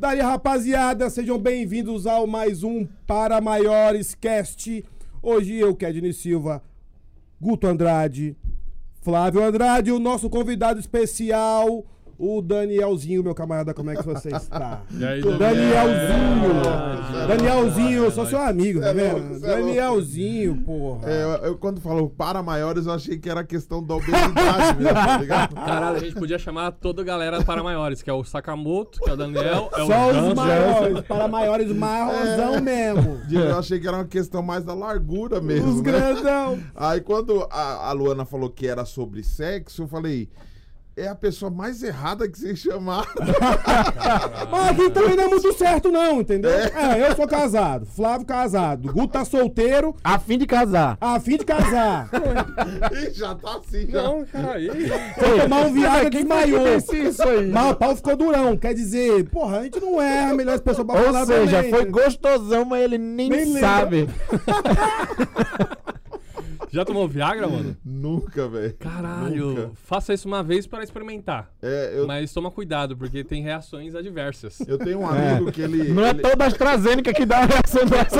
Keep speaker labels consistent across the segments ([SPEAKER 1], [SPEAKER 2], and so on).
[SPEAKER 1] Daí, rapaziada, sejam bem-vindos ao mais um Para Maiores Cast. Hoje eu, Kedney Silva, Guto Andrade, Flávio Andrade, o nosso convidado especial, o Danielzinho, meu camarada, como é que você está?
[SPEAKER 2] E aí,
[SPEAKER 1] Danielzinho!
[SPEAKER 2] Ah,
[SPEAKER 1] Danielzinho, eu sou seu amigo, tá
[SPEAKER 3] é
[SPEAKER 1] vendo?
[SPEAKER 3] é.
[SPEAKER 1] Danielzinho, porra.
[SPEAKER 3] É, eu, eu quando falou para maiores, eu achei que era questão da obesidade mesmo, tá ligado?
[SPEAKER 2] Caralho, a gente podia chamar toda a galera para maiores, que é o Sakamoto, que é o Daniel, é o
[SPEAKER 1] Só os
[SPEAKER 2] Ganso,
[SPEAKER 1] maiores, para maiores marrozão mesmo.
[SPEAKER 3] Eu achei que era uma questão mais da largura mesmo.
[SPEAKER 1] Os
[SPEAKER 3] né?
[SPEAKER 1] grandão.
[SPEAKER 3] Aí quando a, a Luana falou que era sobre sexo, eu falei. É a pessoa mais errada que vocês chamaram.
[SPEAKER 1] Mas aqui também não é muito certo, não, entendeu? É, eu sou casado, Flávio casado, Guto tá solteiro,
[SPEAKER 4] A fim de casar.
[SPEAKER 1] a fim de casar.
[SPEAKER 3] Ih, já tá assim, já.
[SPEAKER 2] Não, caralho.
[SPEAKER 1] Foi tomar um
[SPEAKER 4] foi que
[SPEAKER 1] desmaiou.
[SPEAKER 4] isso aí?
[SPEAKER 1] Mas o pau ficou durão, quer dizer, porra, a gente não é a melhor pessoa pra
[SPEAKER 4] Ou
[SPEAKER 1] falar
[SPEAKER 4] seja,
[SPEAKER 1] também,
[SPEAKER 4] foi
[SPEAKER 1] entendeu?
[SPEAKER 4] gostosão, mas ele nem,
[SPEAKER 1] Nem
[SPEAKER 4] sabe.
[SPEAKER 2] Já tomou Viagra, mano?
[SPEAKER 3] Nunca, velho.
[SPEAKER 2] Caralho.
[SPEAKER 3] Nunca.
[SPEAKER 2] Faça isso uma vez para experimentar.
[SPEAKER 3] É, eu,
[SPEAKER 2] Mas toma cuidado, porque tem reações adversas.
[SPEAKER 3] eu tenho um amigo que ele.
[SPEAKER 4] Não é
[SPEAKER 3] ele-
[SPEAKER 4] toda a AstraZeneca que dá a reação dessa.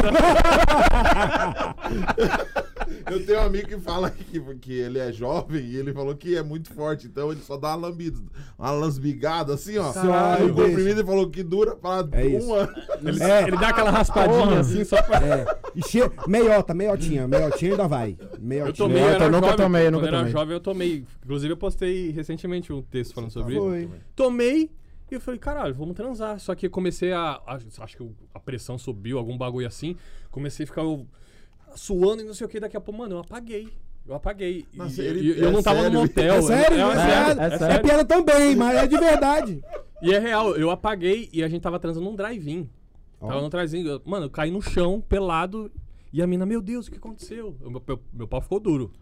[SPEAKER 3] Eu tenho um amigo que fala que, que ele é jovem e ele falou que é muito forte, então ele só dá uma lambida, uma lasbigada assim, ó.
[SPEAKER 1] Caralho,
[SPEAKER 3] E o
[SPEAKER 1] deixa.
[SPEAKER 3] comprimido ele falou que dura pra
[SPEAKER 1] É
[SPEAKER 3] um
[SPEAKER 1] isso.
[SPEAKER 3] ano.
[SPEAKER 2] Ele,
[SPEAKER 1] É.
[SPEAKER 2] ele dá aquela raspadinha
[SPEAKER 4] Porra.
[SPEAKER 2] assim, só pra...
[SPEAKER 1] É, e che... meiota, meiotinha, meiotinha ainda vai.
[SPEAKER 2] Eu
[SPEAKER 1] Meiotinha.
[SPEAKER 2] tomei,
[SPEAKER 4] Não,
[SPEAKER 2] eu
[SPEAKER 4] eu nunca
[SPEAKER 2] jovem,
[SPEAKER 4] tomei, eu
[SPEAKER 2] quando
[SPEAKER 4] nunca
[SPEAKER 2] eu era
[SPEAKER 4] tomei.
[SPEAKER 2] jovem eu tomei. Inclusive eu postei recentemente um texto falando sobre isso.
[SPEAKER 1] Foi.
[SPEAKER 2] Tomei e eu falei, caralho, vamos transar. Só que eu comecei a, a- Acho que a pressão subiu, algum bagulho assim. Comecei a ficar eu, suando e não sei o que. Daqui a pouco, mano, eu apaguei. Eu apaguei. E-
[SPEAKER 3] Nossa,
[SPEAKER 2] e,
[SPEAKER 3] ele-
[SPEAKER 2] e eu
[SPEAKER 3] é
[SPEAKER 2] não tava
[SPEAKER 3] sério?
[SPEAKER 2] no motel.
[SPEAKER 1] É sério,
[SPEAKER 2] é,
[SPEAKER 1] é,
[SPEAKER 2] é
[SPEAKER 1] sério.
[SPEAKER 4] é
[SPEAKER 1] É,
[SPEAKER 4] sério.
[SPEAKER 1] piada também, mas é de verdade.
[SPEAKER 2] E é real, eu apaguei e a gente tava transando num drive-in. Tava num drive-in. eu- Mano, eu caí no chão, pelado. E a mina, meu Deus, o que aconteceu? O Meu, meu, meu pau ficou duro.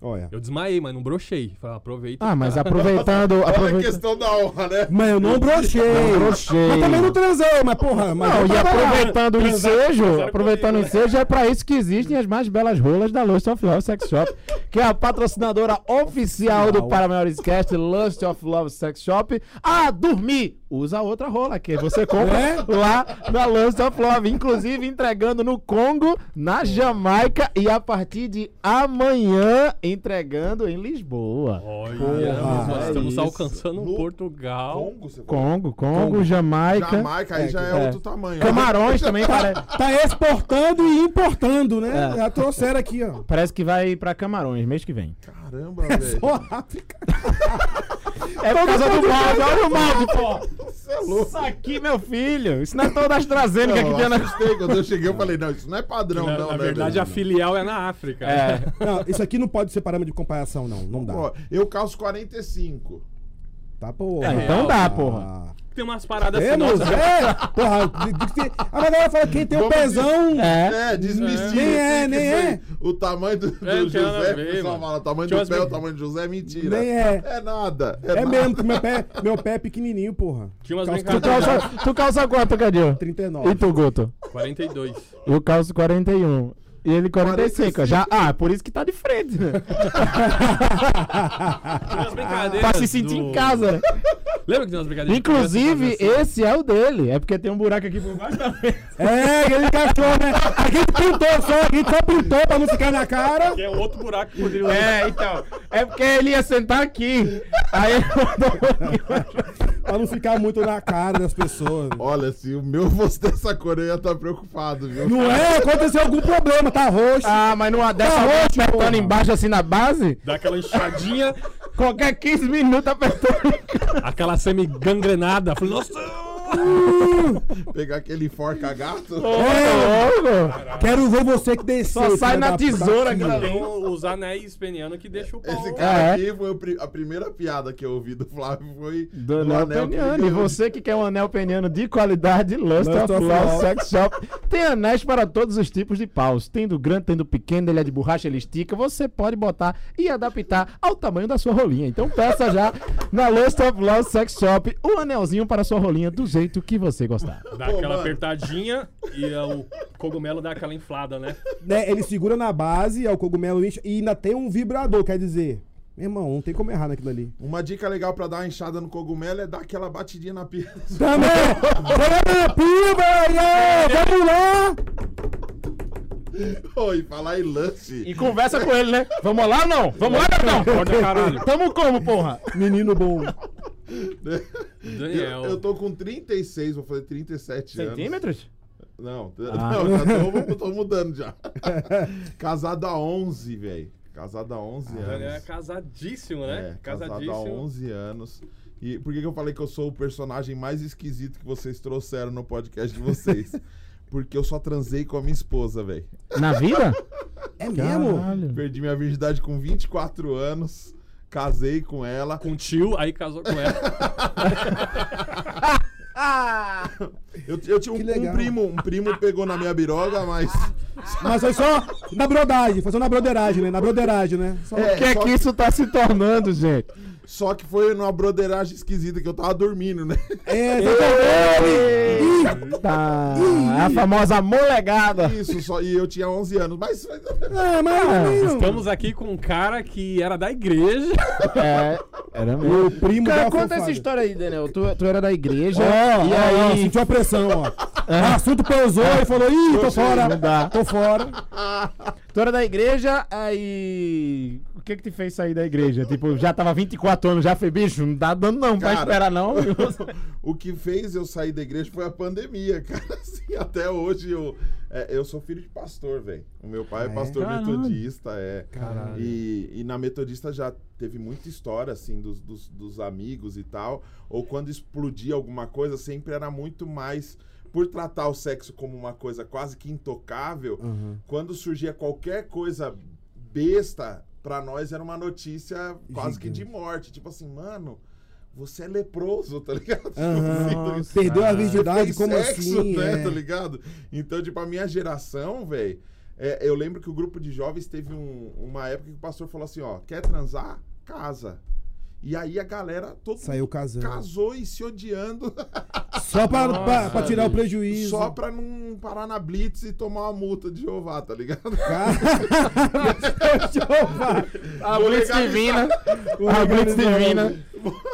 [SPEAKER 1] Olha.
[SPEAKER 2] Eu desmaiei, mas não brochei. Falei, aproveita.
[SPEAKER 4] Ah, mas aproveitando.
[SPEAKER 3] Olha a
[SPEAKER 4] aproveita...
[SPEAKER 3] questão da honra, né?
[SPEAKER 1] Mas eu não brochei.
[SPEAKER 4] Não brochei.
[SPEAKER 1] Mas também não transei, mas porra. Mas
[SPEAKER 4] Não, e aproveitando o ensejo, aproveitando o
[SPEAKER 2] comigo,
[SPEAKER 4] ensejo, é pra isso que existem as mais belas rolas da Lust of Love Sex Shop, que é a patrocinadora oficial do Para Maiores Cast, Lust of Love Sex Shop. Ah, dormir! Usa outra rola, que você compra
[SPEAKER 1] É?
[SPEAKER 4] lá na Lust of Love, inclusive entregando no Congo, na Jamaica e a partir de amanhã entregando em Lisboa.
[SPEAKER 2] Olha,
[SPEAKER 1] Porra,
[SPEAKER 2] nós
[SPEAKER 4] é
[SPEAKER 2] estamos
[SPEAKER 4] isso.
[SPEAKER 2] alcançando
[SPEAKER 3] No
[SPEAKER 2] Portugal.
[SPEAKER 3] Congo, você falou?
[SPEAKER 4] Congo, Congo, Jamaica.
[SPEAKER 3] Jamaica aí já é,
[SPEAKER 4] É.
[SPEAKER 3] outro tamanho.
[SPEAKER 4] Camarões também, parece.
[SPEAKER 1] Tá exportando e importando, né?
[SPEAKER 4] É.
[SPEAKER 1] Já trouxeram aqui, ó.
[SPEAKER 4] Parece que vai pra Camarões mês que vem.
[SPEAKER 3] Caramba, velho.
[SPEAKER 1] Ó, África.
[SPEAKER 4] É por causa do molde, olha o molde, pô.
[SPEAKER 3] Você é louco.
[SPEAKER 4] Isso aqui, meu filho. Isso não é toda a AstraZeneca que
[SPEAKER 3] Não,
[SPEAKER 4] tem
[SPEAKER 3] eu
[SPEAKER 4] na.
[SPEAKER 3] assustei. Quando eu cheguei, eu falei, não, isso não é padrão,
[SPEAKER 2] na,
[SPEAKER 3] não,
[SPEAKER 2] na
[SPEAKER 3] né,
[SPEAKER 2] verdade, a filial é na África.
[SPEAKER 4] É.
[SPEAKER 1] Não, isso aqui não pode ser parâmetro de comparação, não. Não dá.
[SPEAKER 3] Ó, eu calço 45.
[SPEAKER 1] Tá, porra.
[SPEAKER 4] É, então dá, porra.
[SPEAKER 2] Tem umas paradas assim,
[SPEAKER 1] Temos,
[SPEAKER 2] nossa,
[SPEAKER 1] é, porra, a galera fala que quem tem o
[SPEAKER 3] Vamos
[SPEAKER 1] pezão.
[SPEAKER 4] É.
[SPEAKER 3] É, desmistifica.
[SPEAKER 1] Nem é,
[SPEAKER 3] que
[SPEAKER 1] nem
[SPEAKER 3] isso aí.
[SPEAKER 1] é.
[SPEAKER 3] O tamanho do, do
[SPEAKER 2] É, nada a
[SPEAKER 3] José,
[SPEAKER 2] ver,
[SPEAKER 3] o pessoal
[SPEAKER 2] mano.
[SPEAKER 3] fala, o tamanho
[SPEAKER 2] Tinha
[SPEAKER 3] do pé, o tamanho do José é mentira.
[SPEAKER 1] Nem é.
[SPEAKER 3] É nada. É,
[SPEAKER 1] É
[SPEAKER 3] nada.
[SPEAKER 1] mesmo, que meu pé, meu pé é pequenininho, porra.
[SPEAKER 2] Tinha umas
[SPEAKER 1] Calça
[SPEAKER 4] Tu calça, tu calça quanto, Cadinho?
[SPEAKER 1] 39.
[SPEAKER 4] E tu, Guto?
[SPEAKER 2] 42.
[SPEAKER 4] Eu calço 41. E ele 45.
[SPEAKER 3] 45.
[SPEAKER 4] Já, ah, por isso que tá de frente, né?
[SPEAKER 2] Tinha umas brincadeiras.
[SPEAKER 4] pra se sentir
[SPEAKER 2] do-
[SPEAKER 4] em casa, né?
[SPEAKER 2] Lembra que tem umas brincadeiras? de
[SPEAKER 4] Inclusive, esse é o dele. É porque tem um buraco aqui por baixo da mesa.
[SPEAKER 1] É, aquele cachorro, né? A gente pintou só, a gente só pintou pra não ficar na cara.
[SPEAKER 2] Que é outro buraco que poderia
[SPEAKER 4] É, então. É porque ele ia sentar aqui. Aí ele mandou.
[SPEAKER 1] Pra não ficar muito na cara das pessoas.
[SPEAKER 3] Olha, se o meu fosse dessa cor, eu ia estar preocupado, viu?
[SPEAKER 1] Não é? Aconteceu algum problema, tá roxo.
[SPEAKER 4] Ah, mas numa dessa,
[SPEAKER 1] Tá
[SPEAKER 4] alguém
[SPEAKER 1] ótimo,
[SPEAKER 4] apertando embaixo assim na base,
[SPEAKER 2] Dá aquela inchadinha,
[SPEAKER 4] qualquer 15 minutos apertando.
[SPEAKER 2] aquela semi-gangrenada. Falei,
[SPEAKER 3] Pegar aquele forca gato.
[SPEAKER 1] É, quero ver você que descer.
[SPEAKER 4] Só sai na tesoura, cara.
[SPEAKER 2] Tem os anéis penianos que deixam o pau.
[SPEAKER 3] Esse cara
[SPEAKER 4] É.
[SPEAKER 3] aqui foi a primeira piada que eu ouvi do Flávio foi
[SPEAKER 4] Do anel
[SPEAKER 3] que ele
[SPEAKER 4] peniano. E você que quer um anel peniano de qualidade, Lust, of Love. Sex Shop. Tem anéis para todos os tipos de paus. Tem do grande, tem do pequeno, ele é de borracha, ele estica. Você pode botar e adaptar ao tamanho da sua rolinha. Então peça já na Lust of Love Sex Shop o anelzinho para sua rolinha do jeito que você gostar.
[SPEAKER 2] Dá
[SPEAKER 3] Pô,
[SPEAKER 2] aquela
[SPEAKER 3] mano.
[SPEAKER 2] apertadinha e é, o cogumelo dá aquela inflada, né?
[SPEAKER 1] Né, ele segura na base, é o cogumelo incha, e ainda tem um vibrador, quer dizer. Meu irmão, não tem como errar naquilo ali.
[SPEAKER 3] Uma dica legal pra dar uma enxada no cogumelo é dar aquela batidinha na pia.
[SPEAKER 1] Também! Bora na pia, velho! Vamos lá!
[SPEAKER 3] Oi, falar em lance.
[SPEAKER 4] E conversa com ele, né? Vamos lá ou não? Vamos lá, Betão?
[SPEAKER 2] Corta caralho.
[SPEAKER 4] Tamo como, porra?
[SPEAKER 1] Menino bom.
[SPEAKER 2] Daniel.
[SPEAKER 3] Eu, eu tô com 36, vou fazer 37 anos.
[SPEAKER 4] Centímetros?
[SPEAKER 3] Não,
[SPEAKER 4] Ah.
[SPEAKER 3] não, já tô, tô mudando já. Casado há 11, velho. Casado há 11
[SPEAKER 2] O Daniel é
[SPEAKER 3] anos.
[SPEAKER 2] casadíssimo, né?
[SPEAKER 3] É, casado há
[SPEAKER 2] Casadíssimo.
[SPEAKER 3] 11 anos. E por que, que eu falei que eu sou o personagem mais esquisito que vocês trouxeram no podcast de vocês? Porque eu só transei com a minha esposa, velho.
[SPEAKER 4] Na vida?
[SPEAKER 1] É mesmo?
[SPEAKER 3] Perdi minha virgindade com 24 anos. Casei com ela.
[SPEAKER 2] Com o tio, aí casou com ela.
[SPEAKER 3] Eu, eu tinha um,
[SPEAKER 1] Que
[SPEAKER 3] um primo, um primo pegou na minha biroga, mas.
[SPEAKER 1] Mas foi só na brodagem, foi só na broderagem, né? Na broderagem, né? Só...
[SPEAKER 3] É,
[SPEAKER 4] O que é
[SPEAKER 3] só,
[SPEAKER 4] que isso tá se tornando, gente?
[SPEAKER 3] só que foi numa broderagem esquisita que eu tava dormindo, né?
[SPEAKER 1] É.
[SPEAKER 4] Eita! A famosa molegada.
[SPEAKER 3] Isso, só, e eu tinha 11 anos. Mas.
[SPEAKER 1] É, mas...
[SPEAKER 2] Estamos aqui com um cara que era da igreja.
[SPEAKER 4] É, era mesmo.
[SPEAKER 1] O primo
[SPEAKER 4] Cara,
[SPEAKER 1] da
[SPEAKER 4] conta
[SPEAKER 1] fofada.
[SPEAKER 4] essa história aí, Daniel. Tu, tu era da igreja.
[SPEAKER 1] Ó,
[SPEAKER 4] e aí.
[SPEAKER 1] sentiu a pressão, ó. O assunto pousou e falou, ih, tô fora.
[SPEAKER 4] Não dá.
[SPEAKER 1] Tô fora.
[SPEAKER 4] Tu era da igreja, aí. O que que te fez sair da igreja? Tipo, já tava 24 anos, já foi bicho, não tá dando não, pra
[SPEAKER 3] Cara.
[SPEAKER 4] esperar não.
[SPEAKER 3] O que fez eu sair da igreja foi a pandemia, cara. Assim, até hoje eu. é, eu sou filho de pastor, velho. O meu pai
[SPEAKER 1] Ah,
[SPEAKER 3] é
[SPEAKER 1] é?
[SPEAKER 3] pastor
[SPEAKER 4] Caralho.
[SPEAKER 3] metodista, é.
[SPEAKER 2] Caralho.
[SPEAKER 3] E, e na metodista já teve muita história, assim, dos, dos, dos amigos e tal. Ou quando explodia alguma coisa, sempre era muito mais. Por tratar o sexo como uma coisa quase que intocável, quando surgia qualquer coisa besta, pra nós era uma notícia quase que de morte. Tipo assim, mano, você é leproso, tá ligado?
[SPEAKER 1] Aham.
[SPEAKER 3] Assim,
[SPEAKER 1] Perdeu a
[SPEAKER 3] você
[SPEAKER 1] virgindade, como
[SPEAKER 3] sexo,
[SPEAKER 1] assim?
[SPEAKER 3] né?
[SPEAKER 1] É.
[SPEAKER 3] Tá ligado? Então, tipo, a minha geração, velho. eu lembro que o grupo de jovens teve um- uma época que o pastor falou assim: ó, quer transar? Casa. E aí a galera, todo
[SPEAKER 1] Saiu
[SPEAKER 3] mundo
[SPEAKER 1] casando.
[SPEAKER 3] casou e se odiando
[SPEAKER 1] Só pra,
[SPEAKER 2] Nossa,
[SPEAKER 1] pra, pra tirar o prejuízo.
[SPEAKER 3] só pra não parar na blitz e tomar uma multa de Jeová, tá ligado?
[SPEAKER 4] A
[SPEAKER 3] Vou
[SPEAKER 4] Blitz. Divina. A Blitz Divina.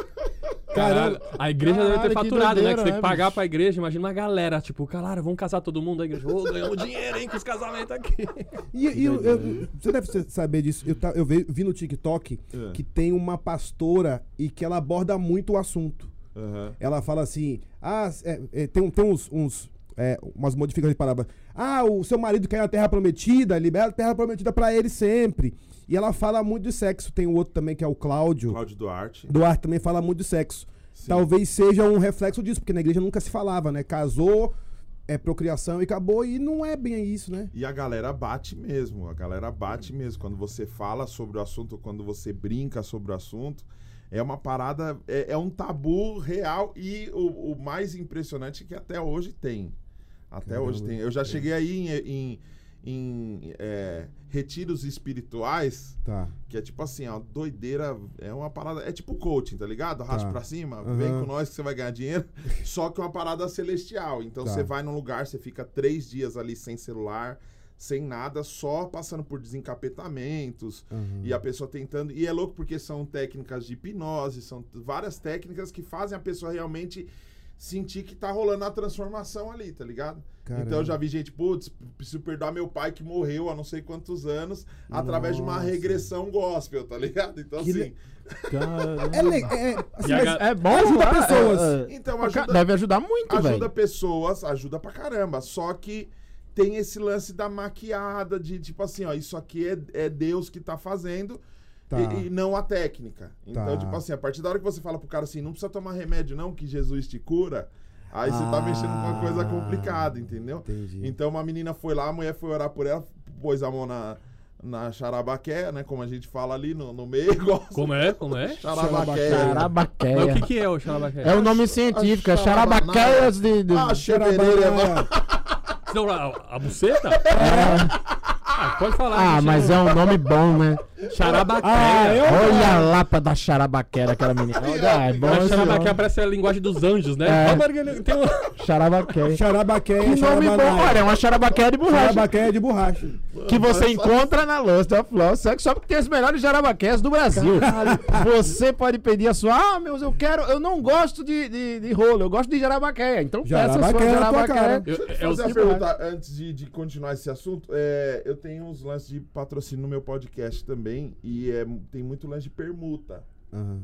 [SPEAKER 2] Caralho, a igreja deve
[SPEAKER 4] Caralho,
[SPEAKER 2] ter
[SPEAKER 4] que
[SPEAKER 2] faturado, né? Que você tem
[SPEAKER 4] né,
[SPEAKER 2] que pagar
[SPEAKER 4] bicho?
[SPEAKER 2] pra igreja. Imagina uma galera, tipo, galera, vamos casar todo mundo da igreja. Ô, ganhamos dinheiro, hein, com os casamentos aqui.
[SPEAKER 1] E, e eu- eu- você deve saber disso. Eu, eu vi, vi no TikTok
[SPEAKER 3] É.
[SPEAKER 1] que tem uma pastora e que ela aborda muito o assunto.
[SPEAKER 3] Aham.
[SPEAKER 1] Ela fala assim: ah, é, é, tem, um- tem uns, uns é, umas modificações de palavras. Ah, o seu marido quer a terra prometida, libera a terra prometida pra ele sempre. E ela fala muito de sexo. Tem o outro também que é o Cláudio.
[SPEAKER 3] Cláudio Duarte.
[SPEAKER 1] Duarte também fala muito de sexo.
[SPEAKER 3] Sim.
[SPEAKER 1] Talvez seja um reflexo disso, porque na igreja nunca se falava, né? Casou, é procriação e acabou, e não é bem isso, né?
[SPEAKER 3] E a galera bate mesmo, a galera bate mesmo. Quando você fala sobre o assunto, quando você brinca sobre o assunto, é uma parada, é, é um tabu real e o, o mais impressionante é que até hoje tem. Até
[SPEAKER 1] Caramba.
[SPEAKER 3] hoje tem. Eu já cheguei aí em, em, em, é, retiros espirituais,
[SPEAKER 1] Tá.
[SPEAKER 3] que é tipo assim, ó, doideira, é uma parada, é tipo coaching, tá ligado? Arrasta
[SPEAKER 1] Tá.
[SPEAKER 3] pra cima,
[SPEAKER 1] Aham.
[SPEAKER 3] vem com nós que você vai ganhar dinheiro, só que é uma parada celestial. Então
[SPEAKER 1] Tá.
[SPEAKER 3] você vai num lugar, você fica três dias ali sem celular, sem nada, só passando por desencapetamentos,
[SPEAKER 1] Uhum.
[SPEAKER 3] e a pessoa tentando. E é louco porque são técnicas de hipnose, são várias técnicas que fazem a pessoa realmente sentir que tá rolando a transformação ali, tá ligado?
[SPEAKER 1] Caramba.
[SPEAKER 3] Então eu já vi gente, putz, preciso perdoar meu pai que morreu há não sei quantos anos, através de uma
[SPEAKER 1] Nossa.
[SPEAKER 3] regressão gospel, tá ligado? Então
[SPEAKER 1] Que
[SPEAKER 3] assim.
[SPEAKER 1] le- É, le- é, assim,
[SPEAKER 2] a
[SPEAKER 1] mas-
[SPEAKER 2] ga-
[SPEAKER 4] É bom
[SPEAKER 1] Ajuda
[SPEAKER 4] ajudar
[SPEAKER 1] pessoas.
[SPEAKER 4] é, é,
[SPEAKER 3] Então ajuda,
[SPEAKER 4] Deve ajudar muito,
[SPEAKER 3] ajuda
[SPEAKER 4] velho.
[SPEAKER 3] pessoas, ajuda pra caramba. Só que tem esse lance da maquiada, de tipo assim, ó, isso aqui é, é Deus que tá fazendo.
[SPEAKER 1] Tá.
[SPEAKER 3] E, e não a técnica. Então,
[SPEAKER 1] Tá.
[SPEAKER 3] tipo assim, a partir da hora que você fala pro cara assim, não precisa tomar remédio, não, que Jesus te cura, aí você tá
[SPEAKER 1] Ah,
[SPEAKER 3] mexendo com uma coisa complicada, entendeu?
[SPEAKER 1] Entendi.
[SPEAKER 3] Então uma menina foi lá, a mulher foi orar por ela, pôs a mão na, na charabaqué, né? Como a gente fala ali no, no meio, gosta.
[SPEAKER 2] Como é? Como é?
[SPEAKER 3] Charabaqué.
[SPEAKER 2] Mas o
[SPEAKER 4] Charabaqueia.
[SPEAKER 2] que, que é o xalabaqué?
[SPEAKER 4] É o nome científico, é charabaceias de... de-
[SPEAKER 3] Ah, chevereira.
[SPEAKER 2] Não, a, a buceta? Ah, pode falar.
[SPEAKER 4] Ah, mas
[SPEAKER 2] não-
[SPEAKER 4] é um nome bom, né?
[SPEAKER 2] Charabaqueia.
[SPEAKER 1] Ah, eu-
[SPEAKER 4] Olha a lapa da charabaquera, aquela menina. Olha, é bom
[SPEAKER 2] A charabaqueia
[SPEAKER 4] nome.
[SPEAKER 2] parece a linguagem dos anjos, né?
[SPEAKER 4] É.
[SPEAKER 2] Tem um-
[SPEAKER 4] Que nome bom, olha, é uma charabaqueia de borracha.
[SPEAKER 1] Charabaqueia de borracha.
[SPEAKER 4] Que você encontra na Lust of Love Sex Shop, que tem as melhores jarabaqueias do Brasil. Você pode pedir a sua. Ah, meus, eu quero. Eu não gosto de, de, de rolo, eu gosto de jarabaqueia. Então peça a sua.
[SPEAKER 2] Eu- é
[SPEAKER 3] eu
[SPEAKER 2] os-
[SPEAKER 3] fazer uma pergunta antes de, de continuar esse assunto. É, eu tenho uns lances de patrocínio no meu podcast também e é, tem muito lance de permuta.
[SPEAKER 1] Aham.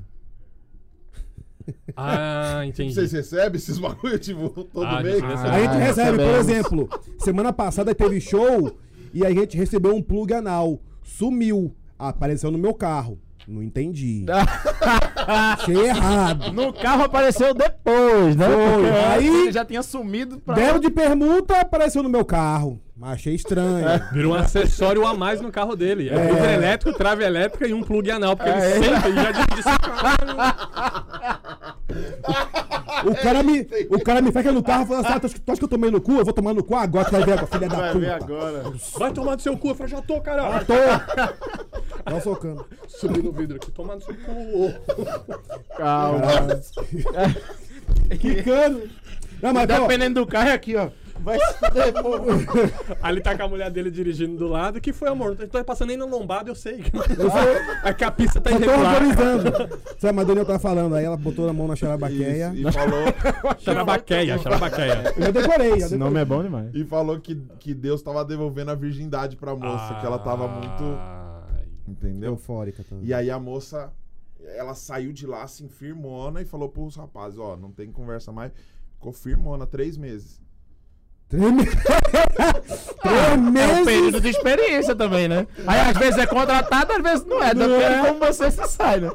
[SPEAKER 2] Ah, entendi.
[SPEAKER 3] Vocês recebem esses bagulho, tipo, todo
[SPEAKER 2] Ah, a
[SPEAKER 3] mês?
[SPEAKER 2] gente recebe.
[SPEAKER 1] A gente
[SPEAKER 4] Ah,
[SPEAKER 1] recebe, por exemplo, semana passada teve show e a gente recebeu um plug anal. Sumiu. Apareceu no meu carro. Não entendi. Achei errado.
[SPEAKER 4] No carro apareceu depois, né?
[SPEAKER 1] Foi. Aí-
[SPEAKER 4] ele já tinha sumido pra.
[SPEAKER 1] Deram de permuta, apareceu no meu carro. Achei estranho.
[SPEAKER 2] Virou um acessório a mais no carro dele. É, vidro elétrico, trave elétrica e um plug anal. Porque
[SPEAKER 4] É.
[SPEAKER 2] ele sempre já disse.
[SPEAKER 1] O cara me, o cara me fecha no carro e fala assim: ah, tu acha que- tu acha que eu tomei no cu? Eu vou tomar no cu agora, tu vai ver, filha da
[SPEAKER 4] Vai
[SPEAKER 1] puta.
[SPEAKER 4] ver agora.
[SPEAKER 2] Vai tomar no seu cu. Eu falei, já tô, caralho.
[SPEAKER 1] tô. Tá socando.
[SPEAKER 2] Subi no vidro aqui, tomar no seu cu.
[SPEAKER 4] Calma.
[SPEAKER 1] Quicando. Não, mas, ó,
[SPEAKER 4] Dependendo do carro é aqui, ó. Vai se fuder, pô.
[SPEAKER 2] Aí ele tá com a mulher dele dirigindo do lado. que foi, amor? Não tô passando nem no lombado, eu sei. É que a pista tá irregular.
[SPEAKER 1] autorizando. Sabe, mas Daniel tá falando. Aí ela botou a mão na charabaqueia.
[SPEAKER 3] Isso, e falou,
[SPEAKER 2] Charabaqueia, charabaqueia.
[SPEAKER 1] Eu já decorei,
[SPEAKER 4] Esse
[SPEAKER 1] decorei.
[SPEAKER 4] nome é bom demais.
[SPEAKER 3] e falou que, que Deus tava devolvendo a virgindade pra moça, que ela tava muito.
[SPEAKER 2] Ai.
[SPEAKER 3] Entendeu?
[SPEAKER 1] Eufórica também.
[SPEAKER 3] E aí a moça, ela saiu de lá assim, firmona, e falou pros rapazes, ó, não tem conversa mais. Ficou firmona, três meses.
[SPEAKER 1] Meses. Três
[SPEAKER 4] É um período de experiência também, né? Aí às vezes é contratado, às vezes não é.
[SPEAKER 1] Não
[SPEAKER 4] Depende
[SPEAKER 1] é.
[SPEAKER 4] como você se sai, né?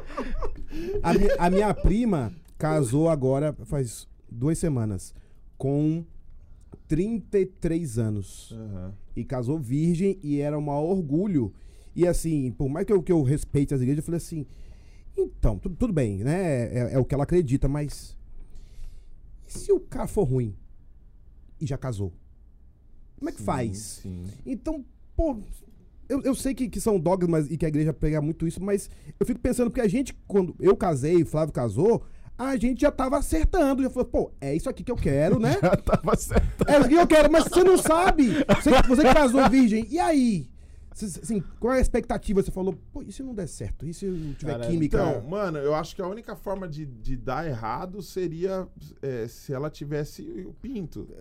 [SPEAKER 1] A, mi- a minha prima casou agora, faz duas semanas, com 33 anos.
[SPEAKER 3] Aham.
[SPEAKER 1] E casou virgem e era um maior orgulho. E assim, por mais que eu, que eu respeite as igrejas, eu falei assim: então, tudo, tudo bem, né? É, é o que ela acredita, mas. E se o cara for ruim e já casou? Como é que faz?
[SPEAKER 3] Sim.
[SPEAKER 1] Então, pô, eu, eu sei que, que são dogmas e que a igreja prega muito isso, mas eu fico pensando porque a gente, quando eu casei e o Flávio casou, a gente já tava acertando, já falou, pô, é isso aqui que eu quero, né?
[SPEAKER 4] Já tava certo.
[SPEAKER 1] É isso que eu quero, mas você não sabe. Você, você que casou virgem, e aí? Assim, qual é a expectativa? Você falou, pô, e se não der certo? E se não tiver
[SPEAKER 4] Caralho,
[SPEAKER 1] química?
[SPEAKER 3] Então, mano, eu acho que a única forma de, de dar errado seria é, se ela tivesse o pinto.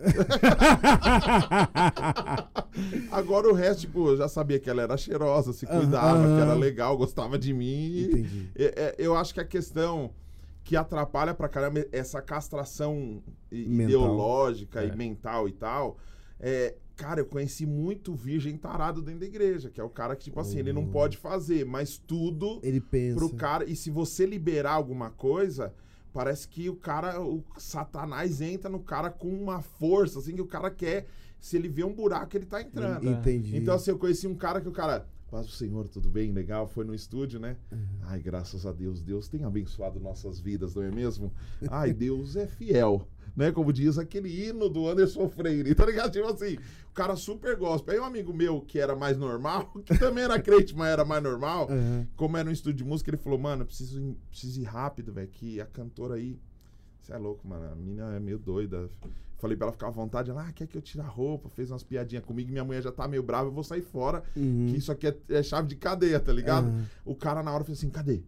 [SPEAKER 3] Agora o resto, tipo, eu já sabia que ela era cheirosa, se cuidava, que era legal, gostava de mim.
[SPEAKER 1] Entendi.
[SPEAKER 3] É, é, eu acho que a questão que atrapalha pra caramba essa castração
[SPEAKER 1] Mental.
[SPEAKER 3] ideológica
[SPEAKER 2] É.
[SPEAKER 3] e mental e tal. É, cara, eu conheci muito virgem tarado dentro da igreja, que é o cara que, tipo assim, ele não pode fazer, mas tudo
[SPEAKER 1] Ele pensa.
[SPEAKER 3] pro cara. E se você liberar alguma coisa, parece que o cara, o Satanás entra no cara com uma força, assim, que o cara quer. Se ele vê um buraco, ele tá entrando.
[SPEAKER 1] Entendi.
[SPEAKER 3] Então, assim, eu conheci um cara que o cara. Paz do Senhor, tudo bem? Legal? Foi no estúdio, né? Ai, graças a Deus, Deus tem abençoado nossas vidas, não é mesmo? Ai, Deus é fiel. Né? Como diz aquele hino do Anderson Freire, tá ligado? Tipo assim, o cara super gospel. Aí um amigo meu que era mais normal, que também era crente, mas era mais normal,
[SPEAKER 1] Aham.
[SPEAKER 3] como era um estúdio de música, ele falou, mano, eu preciso ir, preciso ir rápido, velho, que a cantora aí. Você é louco, mano. A mina é meio doida. Falei pra ela ficar à vontade. Ela, ah, quer que eu tire a roupa? Fez umas piadinhas comigo. Minha mulher já tá meio brava, eu vou sair fora.
[SPEAKER 1] Uhum.
[SPEAKER 3] Que isso aqui é, é chave de cadeia, tá ligado?
[SPEAKER 1] Aham.
[SPEAKER 3] O cara na hora fez assim: cadê?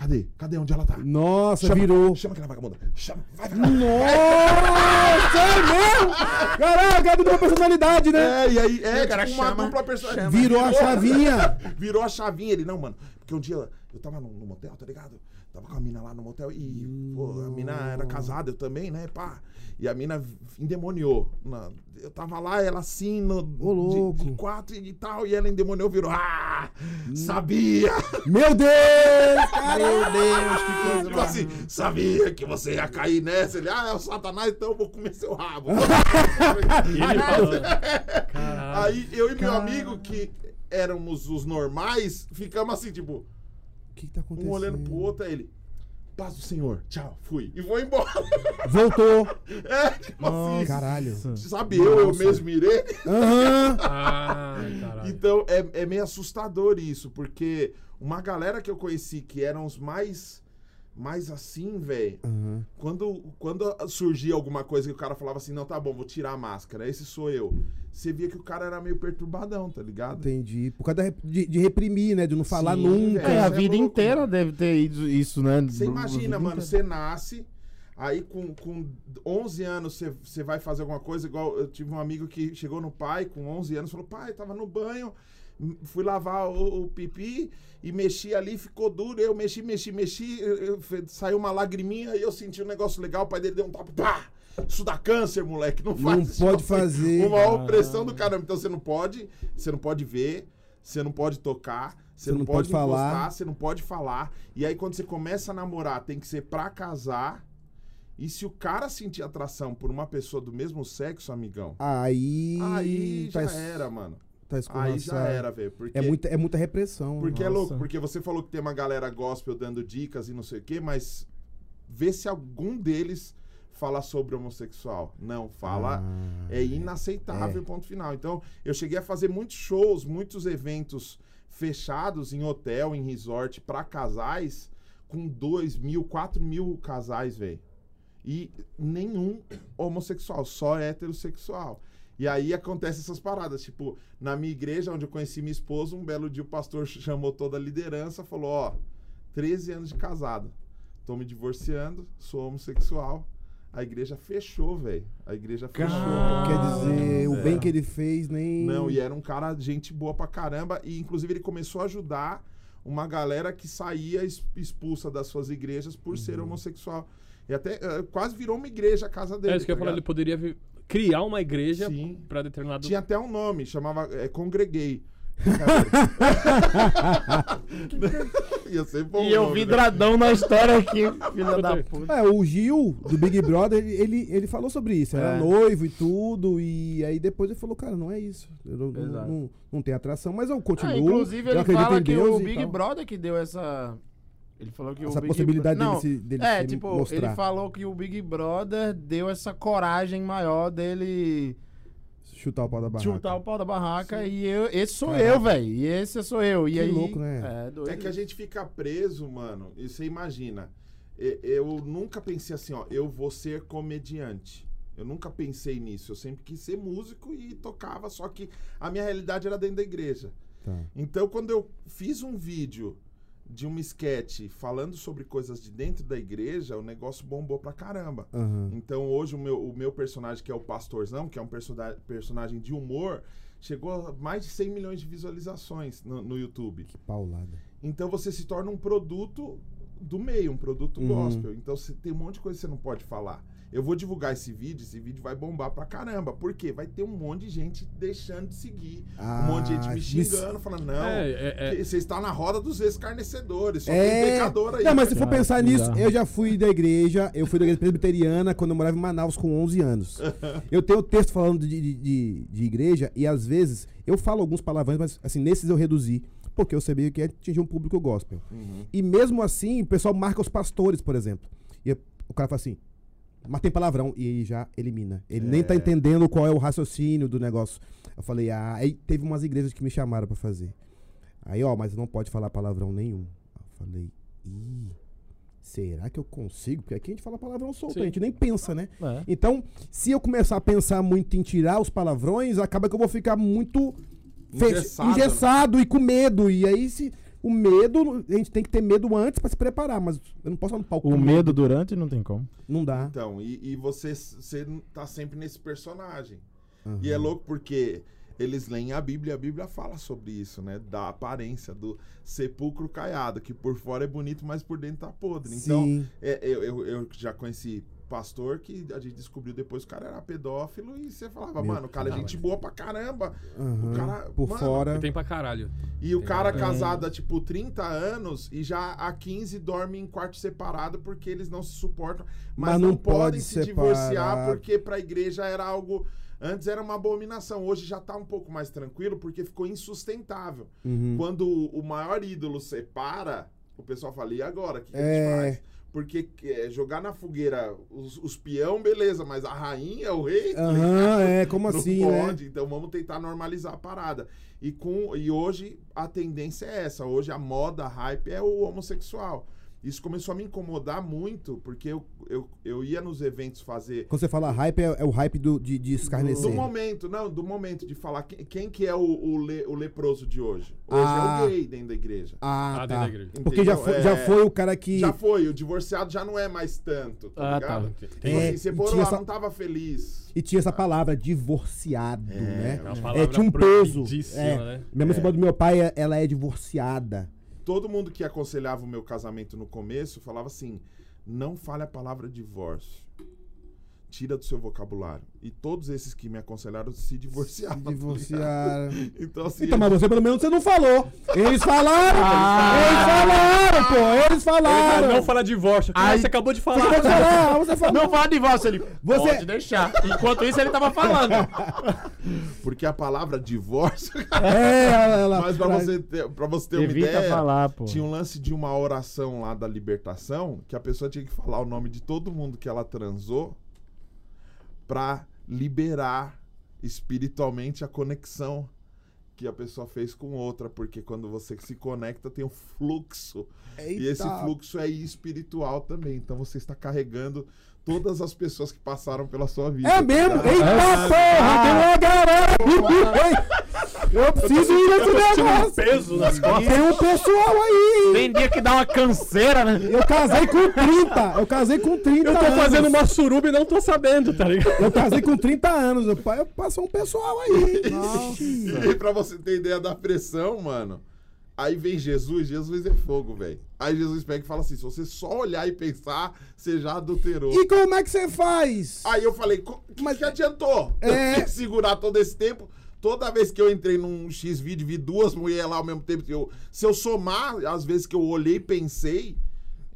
[SPEAKER 3] Cadê? Cadê? Onde ela tá?
[SPEAKER 1] Nossa,
[SPEAKER 3] Chama-
[SPEAKER 1] virou.
[SPEAKER 3] Chama aquela vagabunda. Chama. Vai, vai, vai.
[SPEAKER 1] Nossa, é mesmo? Caraca, mudou a personalidade, né?
[SPEAKER 3] É, e aí, é,
[SPEAKER 4] E o cara
[SPEAKER 3] tipo uma
[SPEAKER 4] chama,
[SPEAKER 3] dupla personalidade.
[SPEAKER 1] Virou a chavinha.
[SPEAKER 3] Virou a chavinha. Ele, não, mano. Porque um dia eu tava no motel, tá ligado? Tava com a mina lá no motel e, pô, a mina era casada, eu também, né, pá. E a mina endemoniou. Na- eu tava lá, ela assim, no,
[SPEAKER 1] Ô, louco.
[SPEAKER 3] De, de quatro e tal, e ela endemoniou, virou, ah, sabia!
[SPEAKER 1] Meu Deus!
[SPEAKER 3] Meu Deus, que coisa tipo assim, sabia que você ia cair nessa. Ele, ah, é o Satanás, então eu vou comer seu rabo.
[SPEAKER 2] Ele falando. Caralho.
[SPEAKER 3] Aí eu e meu amigo, que éramos os normais, ficamos assim, tipo,
[SPEAKER 1] que, que tá acontecendo?
[SPEAKER 3] um olhando pro outro, aí ele. paz do Senhor, tchau, fui. E vou embora.
[SPEAKER 1] Voltou.
[SPEAKER 3] É, tipo assim.
[SPEAKER 1] Caralho.
[SPEAKER 3] Sabe, eu, eu
[SPEAKER 1] Nossa.
[SPEAKER 3] mesmo irei.
[SPEAKER 1] Aham.
[SPEAKER 2] Ai, caralho.
[SPEAKER 3] Então é, é meio assustador isso, porque uma galera que eu conheci que eram os mais. Mais assim, velho.
[SPEAKER 1] Aham.
[SPEAKER 3] Quando, quando surgia alguma coisa que o cara falava assim, não, tá bom, vou tirar a máscara, esse sou eu. Você via que o cara era meio perturbadão, tá ligado?
[SPEAKER 1] Entendi. Por causa de, de reprimir, né? De não falar
[SPEAKER 3] Sim,
[SPEAKER 1] nunca.
[SPEAKER 3] velho.
[SPEAKER 4] É, a
[SPEAKER 3] é
[SPEAKER 4] vida
[SPEAKER 3] louco,
[SPEAKER 4] inteira deve ter ido isso, né?
[SPEAKER 3] Você imagina, mano,
[SPEAKER 4] inteira.
[SPEAKER 3] você nasce, aí com, com 11 anos você, você vai fazer alguma coisa, igual eu tive um amigo que chegou no pai com 11 anos, falou, pai, tava no banho, fui lavar o, o pipi e mexi ali, ficou duro, eu mexi, mexi, mexi, eu- eu- saiu uma lagriminha e eu senti um negócio legal, o pai dele deu um tapa, pá! Isso dá câncer, moleque, não faz
[SPEAKER 1] Não
[SPEAKER 3] isso,
[SPEAKER 1] pode fazer.
[SPEAKER 3] Uma opressão do caramba, então você não pode, você não pode ver, você não pode tocar, você, não, pode,
[SPEAKER 1] falar.
[SPEAKER 3] encostar, você não pode falar. E aí, quando você começa a namorar, tem que ser pra casar. E se o cara sentir atração por uma pessoa do mesmo sexo, amigão,
[SPEAKER 1] Aí.
[SPEAKER 3] aí já
[SPEAKER 1] tá es-
[SPEAKER 3] era, mano.
[SPEAKER 1] Tá
[SPEAKER 3] Aí já
[SPEAKER 1] escorraçado.
[SPEAKER 3] era, velho. Porque,
[SPEAKER 1] É muita, é muita repressão.
[SPEAKER 3] porque é
[SPEAKER 4] Nossa.
[SPEAKER 3] louco, porque você falou que tem uma galera gospel dando dicas e não sei o quê, mas vê se algum deles fala sobre homossexual. Não, fala.
[SPEAKER 1] Ah,
[SPEAKER 3] É inaceitável, ponto final. Então, eu cheguei a fazer muitos shows, muitos eventos fechados em hotel, em resort, pra casais, com 2 mil, 4 mil casais, velho. E nenhum homossexual, só heterossexual. E aí acontece essas paradas, tipo, na minha igreja, onde eu conheci minha esposa, um belo dia o pastor chamou toda a liderança, falou, ó, 13 anos de casado, tô me divorciando, sou homossexual. A igreja fechou, velho. A igreja fechou.
[SPEAKER 4] Caramba.
[SPEAKER 1] Quer dizer, o
[SPEAKER 3] É.
[SPEAKER 1] bem que ele fez nem.
[SPEAKER 3] Não, e era um cara, gente boa pra caramba. E inclusive ele começou a ajudar uma galera que saía expulsa das suas igrejas por ser homossexual. E até eh, quase virou uma igreja a casa dele.
[SPEAKER 2] É isso que eu ia
[SPEAKER 3] tá
[SPEAKER 2] falar, ele poderia criar uma igreja
[SPEAKER 3] Sim.
[SPEAKER 2] pra determinado.
[SPEAKER 3] Tinha até um nome, chamava é, Congreguei. Ia ser bom.
[SPEAKER 4] E eu
[SPEAKER 3] o nome, né?
[SPEAKER 4] vidradão na história aqui, filha da puta.
[SPEAKER 1] É, o Gil, do Big Brother, ele, ele, ele falou sobre isso. Era
[SPEAKER 4] É.
[SPEAKER 1] noivo e tudo. E aí depois ele falou, cara, não é isso. Eu não, não, não, não tem atração, mas eu continuo.
[SPEAKER 4] Ah, inclusive, ele fala que
[SPEAKER 1] Deus
[SPEAKER 4] o Big
[SPEAKER 1] tal.
[SPEAKER 4] Brother que deu essa. Ele falou que
[SPEAKER 1] Essa
[SPEAKER 4] o Big
[SPEAKER 1] possibilidade
[SPEAKER 4] Bro-
[SPEAKER 1] dele se- dele
[SPEAKER 4] é,
[SPEAKER 1] se
[SPEAKER 4] tipo,
[SPEAKER 1] mostrar.
[SPEAKER 4] ele falou que o Big Brother deu essa coragem maior dele
[SPEAKER 1] Chutar o pau da barraca.
[SPEAKER 4] chutar o pau da barraca e eu, esse sou
[SPEAKER 1] Caraca.
[SPEAKER 4] eu, velho. E esse sou eu. E
[SPEAKER 1] Que
[SPEAKER 4] aí,
[SPEAKER 1] louco, né?
[SPEAKER 4] É, doido.
[SPEAKER 3] É que a gente fica preso, mano. E você imagina. Eu nunca pensei assim, ó, eu vou ser comediante. Eu nunca pensei nisso. Eu sempre quis ser músico e tocava, só que a minha realidade era dentro da igreja.
[SPEAKER 1] Tá.
[SPEAKER 3] Então, quando eu fiz um vídeo de um sketch falando sobre coisas de dentro da igreja, o negócio bombou pra caramba.
[SPEAKER 1] Aham.
[SPEAKER 3] Então hoje o meu, o meu personagem, que é o Pastorzão, que é um persona- personagem de humor, chegou a mais de 100 milhões de visualizações no, no YouTube.
[SPEAKER 1] Que paulada.
[SPEAKER 3] Então você se torna um produto do meio, um produto
[SPEAKER 1] Uhum.
[SPEAKER 3] gospel. Então você tem um monte de coisa que você não pode falar. Eu vou divulgar esse vídeo, esse vídeo vai bombar pra caramba. Por quê? Vai ter um monte de gente deixando de seguir.
[SPEAKER 1] Ah,
[SPEAKER 3] um monte de gente me
[SPEAKER 1] me-
[SPEAKER 3] xingando, falando, não,
[SPEAKER 2] É, é, é.
[SPEAKER 3] que você está na roda dos escarnecedores, só tem
[SPEAKER 1] É.
[SPEAKER 3] pecador aí.
[SPEAKER 1] Não, mas se for pensar nisso, eu já fui da igreja, eu fui da igreja presbiteriana quando eu morava em Manaus com 11 anos. Eu tenho texto falando de, de, de- de igreja e às vezes eu falo alguns palavrões, mas assim, nesses eu reduzi, porque eu sabia que ia atingir um público gospel.
[SPEAKER 3] Uhum.
[SPEAKER 1] E mesmo assim, o pessoal marca os pastores, por exemplo. E o cara fala assim, mas tem palavrão, e aí já elimina. Ele nem tá
[SPEAKER 3] É.
[SPEAKER 1] entendendo qual é o raciocínio do negócio. Eu falei, ah, aí teve umas igrejas que me chamaram pra fazer. Aí, ó, mas não pode falar palavrão nenhum. Eu falei, ih, será que eu consigo? Porque aqui a gente fala palavrão solto,
[SPEAKER 2] Sim.
[SPEAKER 1] a gente nem pensa, né?
[SPEAKER 4] É.
[SPEAKER 1] Então, se eu começar a pensar muito em tirar os palavrões, acaba que eu vou ficar muito
[SPEAKER 3] Engessado,
[SPEAKER 1] engessado e com medo. E aí, se o medo, a gente tem que ter medo antes pra se preparar, mas eu não posso no palco.
[SPEAKER 4] O medo durante não tem como.
[SPEAKER 1] Não dá.
[SPEAKER 3] Então, e, e você, você tá sempre nesse personagem.
[SPEAKER 1] Uhum.
[SPEAKER 3] E é louco porque eles leem a Bíblia e a Bíblia fala sobre isso, né? Da aparência, do sepulcro caiado, que por fora é bonito, mas por dentro tá podre. Então,
[SPEAKER 1] Sim.
[SPEAKER 3] é, eu, eu, eu já conheci pastor que a gente descobriu depois que o cara era pedófilo e você falava,
[SPEAKER 1] Meu
[SPEAKER 3] mano, o cara é gente boa pra caramba.
[SPEAKER 1] Aham.
[SPEAKER 3] O cara,
[SPEAKER 1] Por
[SPEAKER 3] mano,
[SPEAKER 1] fora.
[SPEAKER 2] Tem pra caralho.
[SPEAKER 3] E o
[SPEAKER 2] Tem
[SPEAKER 3] cara
[SPEAKER 2] nada.
[SPEAKER 3] casado há, tipo, 30 anos e já há 15 dorme em quarto separado porque eles não se suportam. Mas,
[SPEAKER 1] Mas
[SPEAKER 3] não,
[SPEAKER 1] não
[SPEAKER 3] podem
[SPEAKER 1] pode
[SPEAKER 3] se
[SPEAKER 1] separar.
[SPEAKER 3] divorciar porque pra igreja era algo... Antes era uma abominação, hoje já tá um pouco mais tranquilo porque ficou insustentável.
[SPEAKER 1] Uhum.
[SPEAKER 3] Quando o maior ídolo separa, o pessoal fala, e agora? O que, que a
[SPEAKER 1] É.
[SPEAKER 3] gente faz? Porque é, jogar na fogueira os, os peão, beleza, mas a rainha, o rei. tá
[SPEAKER 1] Aham, é, como
[SPEAKER 3] Não
[SPEAKER 1] assim, né?
[SPEAKER 3] pode, então vamos tentar normalizar a parada. E, com, e hoje a tendência é essa. Hoje a moda, a hype é o homossexual. Isso começou a me incomodar muito, porque eu, eu, eu ia nos eventos fazer.
[SPEAKER 1] Quando você fala hype, é, é o hype do, de, de escarnecer.
[SPEAKER 3] Do momento, não, do momento de falar quem, quem que é o, o, le- o leproso de hoje. Hoje
[SPEAKER 1] Ah.
[SPEAKER 3] é o gay dentro da igreja.
[SPEAKER 1] Ah,
[SPEAKER 2] Ah,
[SPEAKER 1] tá.
[SPEAKER 2] dentro da igreja.
[SPEAKER 1] Porque já foi, já
[SPEAKER 3] É.
[SPEAKER 1] foi o cara que...
[SPEAKER 3] Já foi, o divorciado já não é mais tanto, tá
[SPEAKER 4] Ah,
[SPEAKER 3] ligado?
[SPEAKER 4] tá.
[SPEAKER 1] É,
[SPEAKER 3] assim, você
[SPEAKER 1] e
[SPEAKER 3] por lá,
[SPEAKER 1] essa-
[SPEAKER 3] não tava feliz.
[SPEAKER 1] E tinha essa palavra, divorciado, né?
[SPEAKER 2] É uma
[SPEAKER 1] É,
[SPEAKER 2] palavra
[SPEAKER 1] tinha um peso. É.
[SPEAKER 2] né?
[SPEAKER 1] Minha mãe é. do meu pai, é- ela é divorciada.
[SPEAKER 3] Todo mundo que aconselhava o meu casamento no começo falava assim: não fale a palavra divórcio. Tira do seu vocabulário. E todos esses que me aconselharam se divorciaram. tá ligado?
[SPEAKER 1] Divorciaram.
[SPEAKER 3] Então, assim.
[SPEAKER 1] Então, mas você pelo menos você não falou. Eles falaram!
[SPEAKER 4] Ah.
[SPEAKER 1] Eles falaram, pô! Eles
[SPEAKER 2] Ele
[SPEAKER 1] falaram!
[SPEAKER 2] fala, não fala divórcio. Cara,
[SPEAKER 4] Aí-
[SPEAKER 2] você acabou de
[SPEAKER 1] Você
[SPEAKER 2] falar.
[SPEAKER 1] acabou de falar, você falou.
[SPEAKER 4] Não fala divórcio, ele.
[SPEAKER 1] Você-
[SPEAKER 4] Pode deixar. Enquanto isso, ele tava falando.
[SPEAKER 3] Porque a palavra divórcio.
[SPEAKER 1] É, ela,
[SPEAKER 3] mas pra você ter, pra você ter uma ideia.
[SPEAKER 4] falar.
[SPEAKER 3] Tinha um lance de uma oração lá da libertação que a pessoa tinha que falar o nome de todo mundo que ela transou pra liberar espiritualmente a conexão que a pessoa fez com outra, porque quando você se conecta tem um fluxo e esse
[SPEAKER 1] Eita.
[SPEAKER 3] fluxo é espiritual também. Então você está carregando todas as pessoas que passaram pela sua vida.
[SPEAKER 1] É
[SPEAKER 3] tá
[SPEAKER 1] mesmo?
[SPEAKER 3] ligado?
[SPEAKER 1] Eita porra! Galera! Ei, Eu preciso ir nesse negócio!
[SPEAKER 2] peso nas costas.
[SPEAKER 1] Tem um pessoal aí!
[SPEAKER 4] Tem dia que dá uma canseira, né?
[SPEAKER 1] Eu casei com 30! Eu casei com 30
[SPEAKER 2] Eu tô
[SPEAKER 1] anos.
[SPEAKER 2] fazendo uma suruba e não tô sabendo, tá ligado?
[SPEAKER 1] Eu casei com 30 anos. Eu, eu passou um pessoal aí. Nossa.
[SPEAKER 3] E pra você ter ideia da pressão, mano. Aí vem Jesus, Jesus é fogo, velho. Aí Jesus pega e fala assim: se você só olhar e pensar, você já adulterou.
[SPEAKER 1] E como é que você faz?
[SPEAKER 3] Aí eu falei, "Co- que,
[SPEAKER 1] Mas-
[SPEAKER 3] que adiantou?
[SPEAKER 1] É.
[SPEAKER 3] Segurar todo esse tempo. Toda vez que eu entrei num X vídeo, vi duas mulheres lá ao mesmo tempo. Eu, se eu somar as vezes que eu olhei e pensei,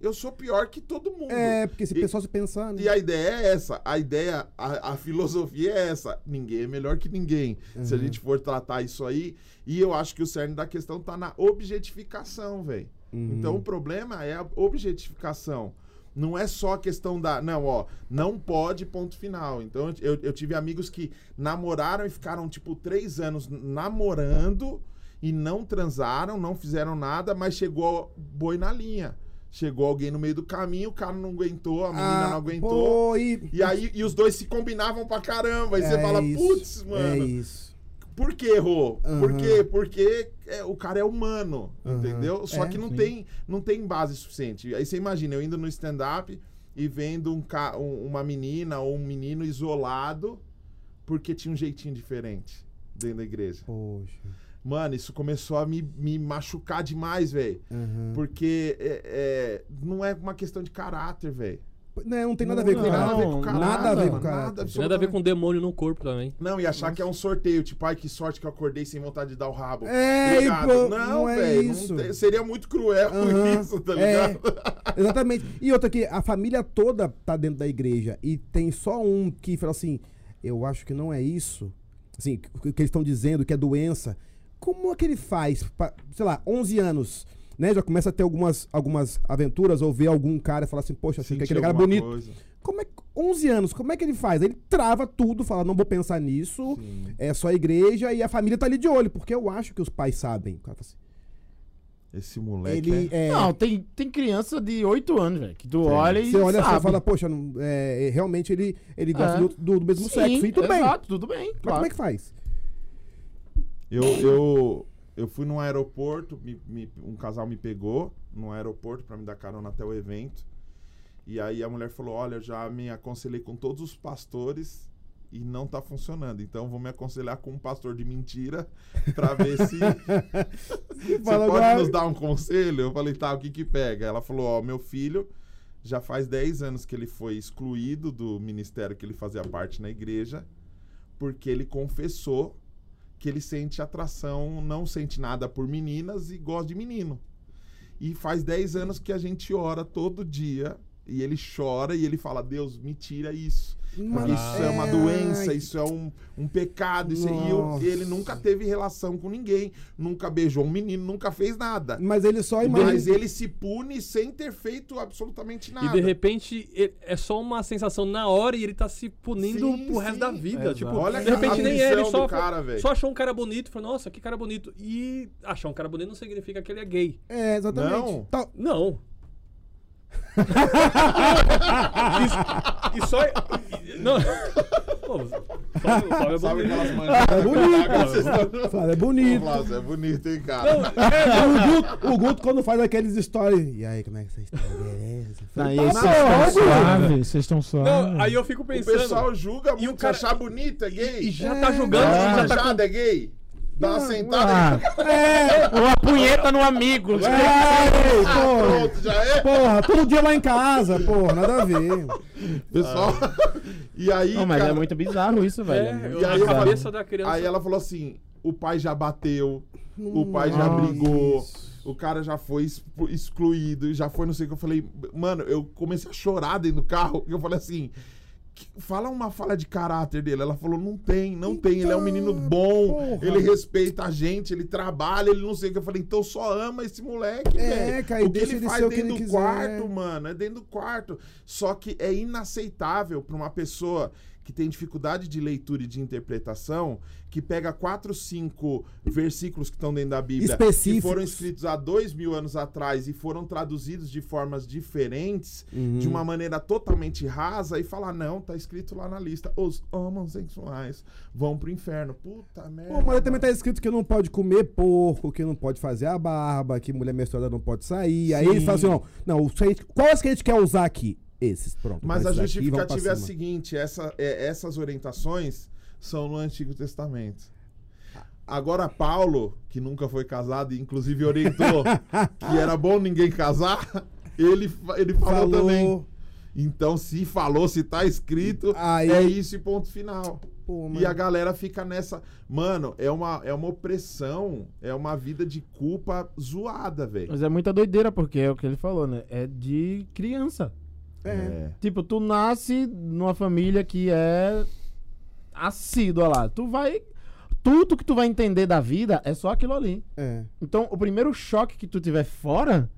[SPEAKER 3] eu sou pior que todo mundo.
[SPEAKER 1] É, porque esse pessoal se pensando.
[SPEAKER 3] E a ideia é essa. A ideia, a, a filosofia é essa. Ninguém é melhor que ninguém. Se a gente for tratar isso aí. E eu acho que o cerne da questão tá na objetificação, velho. Então o problema é a objetificação. Não é só a questão da. Não, ó, não pode, ponto final. Então eu, eu tive amigos que namoraram e ficaram, tipo, três anos namorando e não transaram, não fizeram nada, mas chegou boi na linha. Chegou alguém no meio do caminho, o cara não aguentou, a menina não aguentou.
[SPEAKER 1] Ah, Pô, e...
[SPEAKER 3] E aí, e os dois se combinavam pra caramba. E você
[SPEAKER 1] É
[SPEAKER 3] fala,
[SPEAKER 1] isso,
[SPEAKER 3] putz,
[SPEAKER 1] É
[SPEAKER 3] mano,
[SPEAKER 1] isso.
[SPEAKER 3] Por que errou? Por
[SPEAKER 1] Aham.
[SPEAKER 3] quê? Porque é, o cara é humano,
[SPEAKER 1] Aham.
[SPEAKER 3] entendeu? Só
[SPEAKER 1] É,
[SPEAKER 3] que não
[SPEAKER 1] sim.
[SPEAKER 3] tem, não tem base suficiente. Aí você imagina, eu indo no stand-up e vendo um, um- uma menina ou um menino isolado porque tinha um jeitinho diferente dentro da igreja.
[SPEAKER 1] Poxa.
[SPEAKER 3] Mano, isso começou a me, me machucar demais, velho.
[SPEAKER 1] Uhum.
[SPEAKER 3] Porque é, é, não é uma questão de caráter, velho.
[SPEAKER 1] Não, não tem nada a ver com
[SPEAKER 3] Não,
[SPEAKER 1] nada.
[SPEAKER 3] a ver com
[SPEAKER 1] nada a ver com
[SPEAKER 3] nada,
[SPEAKER 2] a ver com demônio no corpo também.
[SPEAKER 3] Não, e achar que é um sorteio, tipo, ai, que sorte que eu acordei sem vontade de dar o rabo.
[SPEAKER 1] É, e pô,
[SPEAKER 3] não,
[SPEAKER 1] não é
[SPEAKER 3] tem- seria muito cruel isso, tá
[SPEAKER 1] é.
[SPEAKER 3] ligado?
[SPEAKER 1] Exatamente. E outra que a família toda tá dentro da igreja e tem só um que fala assim, eu acho que não é isso. Assim, o que eles estão dizendo que é doença. Como é que ele faz, pra, sei lá, 11 anos, né? Já começa a ter algumas, algumas aventuras ou ver algum cara e falar assim, poxa, achei que aquele cara
[SPEAKER 3] alguma
[SPEAKER 1] bonito.
[SPEAKER 3] coisa.
[SPEAKER 1] Como é, que- 11 anos, como é que ele faz? Ele trava tudo, fala, não vou pensar nisso,
[SPEAKER 3] Sim.
[SPEAKER 1] é só a igreja e a família tá ali de olho, porque eu acho que os pais sabem. O cara fala assim,
[SPEAKER 3] Esse moleque
[SPEAKER 1] ele
[SPEAKER 3] é...
[SPEAKER 1] é,
[SPEAKER 4] Não, tem, tem criança de 8 anos, velho, que tu olha e
[SPEAKER 1] Você olha assim
[SPEAKER 4] sabe.
[SPEAKER 1] e fala, poxa, não- é, é, realmente ele, ele gosta
[SPEAKER 4] É.
[SPEAKER 1] do, do- do mesmo
[SPEAKER 4] Sim,
[SPEAKER 1] sexo. E tudo bem.
[SPEAKER 4] exato, tudo bem,
[SPEAKER 1] Mas
[SPEAKER 4] claro.
[SPEAKER 1] como é que faz?
[SPEAKER 3] Eu, eu, eu fui num aeroporto, me- me- um casal me pegou no aeroporto pra me dar carona até o evento. E aí a mulher falou: Olha, eu já me aconselhei com todos os pastores e não tá funcionando. Então vou me aconselhar com um pastor de mentira pra ver se você pode
[SPEAKER 1] agora.
[SPEAKER 3] nos dar um conselho. Eu falei: Tá, o que que pega? Ela falou: Ó, meu filho já faz 10 anos que ele foi excluído do ministério que ele fazia parte na igreja porque ele confessou que ele sente atração, não sente nada por meninas e gosta de menino. E faz 10 anos que a gente ora todo dia e ele chora e ele fala: Deus, me tira isso. Isso é uma
[SPEAKER 1] É,
[SPEAKER 3] doença,
[SPEAKER 1] ai.
[SPEAKER 3] isso é um, um pecado. Isso, e eu- ele nunca teve relação com ninguém, nunca beijou um menino, nunca fez nada.
[SPEAKER 1] Mas ele só imagina.
[SPEAKER 3] Mas ele se pune sem ter feito absolutamente nada.
[SPEAKER 2] E de repente é só uma sensação na hora e ele tá se punindo
[SPEAKER 3] Sim,
[SPEAKER 2] pro resto
[SPEAKER 3] sim.
[SPEAKER 2] da vida.
[SPEAKER 4] Exato.
[SPEAKER 2] Tipo,
[SPEAKER 3] Olha
[SPEAKER 2] de repente
[SPEAKER 3] a
[SPEAKER 2] nem é, ele só,
[SPEAKER 3] cara,
[SPEAKER 2] só achou um cara bonito e falou, nossa, que cara bonito. E achar um cara bonito não significa que ele é gay.
[SPEAKER 1] É, exatamente.
[SPEAKER 3] Não.
[SPEAKER 2] Não. E, e só. e- não. Pô, Flávio, Flávio é
[SPEAKER 3] Sabe
[SPEAKER 2] bonito.
[SPEAKER 3] aquelas manchadas?
[SPEAKER 1] É bonito.
[SPEAKER 3] Aquelas histórias-
[SPEAKER 1] Flávio, é bonito.
[SPEAKER 3] Flávio, é bonito, hein, cara?
[SPEAKER 1] o, Guto, o Guto, quando faz aqueles stories. E aí, como é que vocês estão? Beleza?
[SPEAKER 4] Aí,
[SPEAKER 1] Tá
[SPEAKER 4] vocês estão suaves, vocês estão suaves.
[SPEAKER 2] Não, aí eu fico
[SPEAKER 3] O
[SPEAKER 2] pensando.
[SPEAKER 3] pessoal julga muito,
[SPEAKER 2] E o cara-
[SPEAKER 3] achar bonito é gay.
[SPEAKER 2] E já
[SPEAKER 1] É.
[SPEAKER 2] tá julgando,
[SPEAKER 3] uma
[SPEAKER 2] já tá
[SPEAKER 3] é gay. Dá uma
[SPEAKER 4] Ah,
[SPEAKER 3] sentada
[SPEAKER 4] uma punheta no amigo.
[SPEAKER 1] Ei, porra,
[SPEAKER 3] pronto, já é.
[SPEAKER 1] porra, todo dia lá em casa, porra, nada a ver.
[SPEAKER 3] Pessoal. E aí,
[SPEAKER 4] Não, mas
[SPEAKER 3] cara,
[SPEAKER 4] é muito bizarro isso, velho.
[SPEAKER 2] É,
[SPEAKER 4] muito
[SPEAKER 3] E aí
[SPEAKER 2] a cabeça da criança.
[SPEAKER 3] aí ela falou assim: o pai já bateu, o pai já
[SPEAKER 1] Nossa.
[SPEAKER 3] brigou, o cara já foi excluído, já foi não sei o que. Eu falei, mano, eu comecei a chorar dentro do carro. Eu falei assim. "Que- Fala uma fala de caráter dele. Ela falou: não tem, não tem. Ele é um menino bom,
[SPEAKER 1] porra.
[SPEAKER 3] ele respeita a gente, ele trabalha, ele não sei o que. Eu falei: então só ama esse moleque,
[SPEAKER 1] É,
[SPEAKER 3] velho. O que ele
[SPEAKER 1] ele
[SPEAKER 3] faz dentro do
[SPEAKER 1] quiser.
[SPEAKER 3] quarto, mano, é dentro do quarto. Só que é inaceitável pra uma pessoa que tem dificuldade de leitura e de interpretação, que pega quatro, cinco versículos que estão dentro da Bíblia,
[SPEAKER 1] Específicos.
[SPEAKER 3] que foram escritos há dois mil anos atrás e foram traduzidos de formas diferentes, de uma maneira totalmente rasa, e falar, não, tá escrito lá na lista, os homossexuais vão pro inferno. Puta merda.
[SPEAKER 1] Pô, mas também tá escrito que não pode comer porco, que não pode fazer a barba, que mulher menstruada não pode sair. Aí
[SPEAKER 3] Sim.
[SPEAKER 1] eles falam assim, não, não, gente- quais que a gente quer usar aqui? Esses, pronto.
[SPEAKER 3] Mas a justificativa é a seguinte: essa, é, essas orientações são no Antigo Testamento. Agora, Paulo, que nunca foi casado e inclusive orientou que era bom ninguém casar, ele, ele falou,
[SPEAKER 1] Falou.
[SPEAKER 3] também. Então, se falou, se tá escrito,
[SPEAKER 1] Aí-
[SPEAKER 3] é isso e ponto final.
[SPEAKER 1] Pô,
[SPEAKER 3] E a galera fica nessa. Mano, é uma, é uma opressão, é uma vida de culpa zoada, velho.
[SPEAKER 4] Mas é muita doideira, porque é o que ele falou, né? É de criança.
[SPEAKER 1] É.
[SPEAKER 4] Tipo, tu nasce numa família que é assídua lá. Tu vai. Tudo que tu vai entender da vida é só aquilo ali.
[SPEAKER 1] É.
[SPEAKER 4] Então, o primeiro choque que tu tiver fora.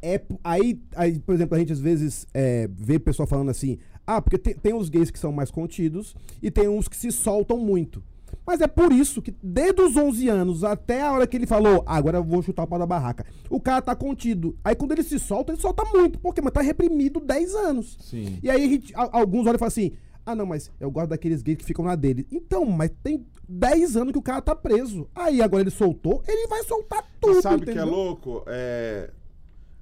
[SPEAKER 1] É, aí, aí, por exemplo, a gente às vezes é, vê o pessoal falando assim, ah, porque tem, tem os gays que são mais contidos e tem uns que se soltam muito. Mas é por isso que desde os 11 anos até a hora que ele falou, ah, agora eu vou chutar o pau da barraca, o cara tá contido. Aí quando ele se solta, ele solta muito, porque mas tá reprimido 10 anos.
[SPEAKER 3] Sim.
[SPEAKER 1] E aí a gente- alguns olham e falam assim, ah não, mas eu gosto daqueles gays que ficam na dele. Então, mas tem 10 anos que o cara tá preso. Aí agora ele soltou, ele vai soltar tudo,
[SPEAKER 3] sabe o que é louco? É,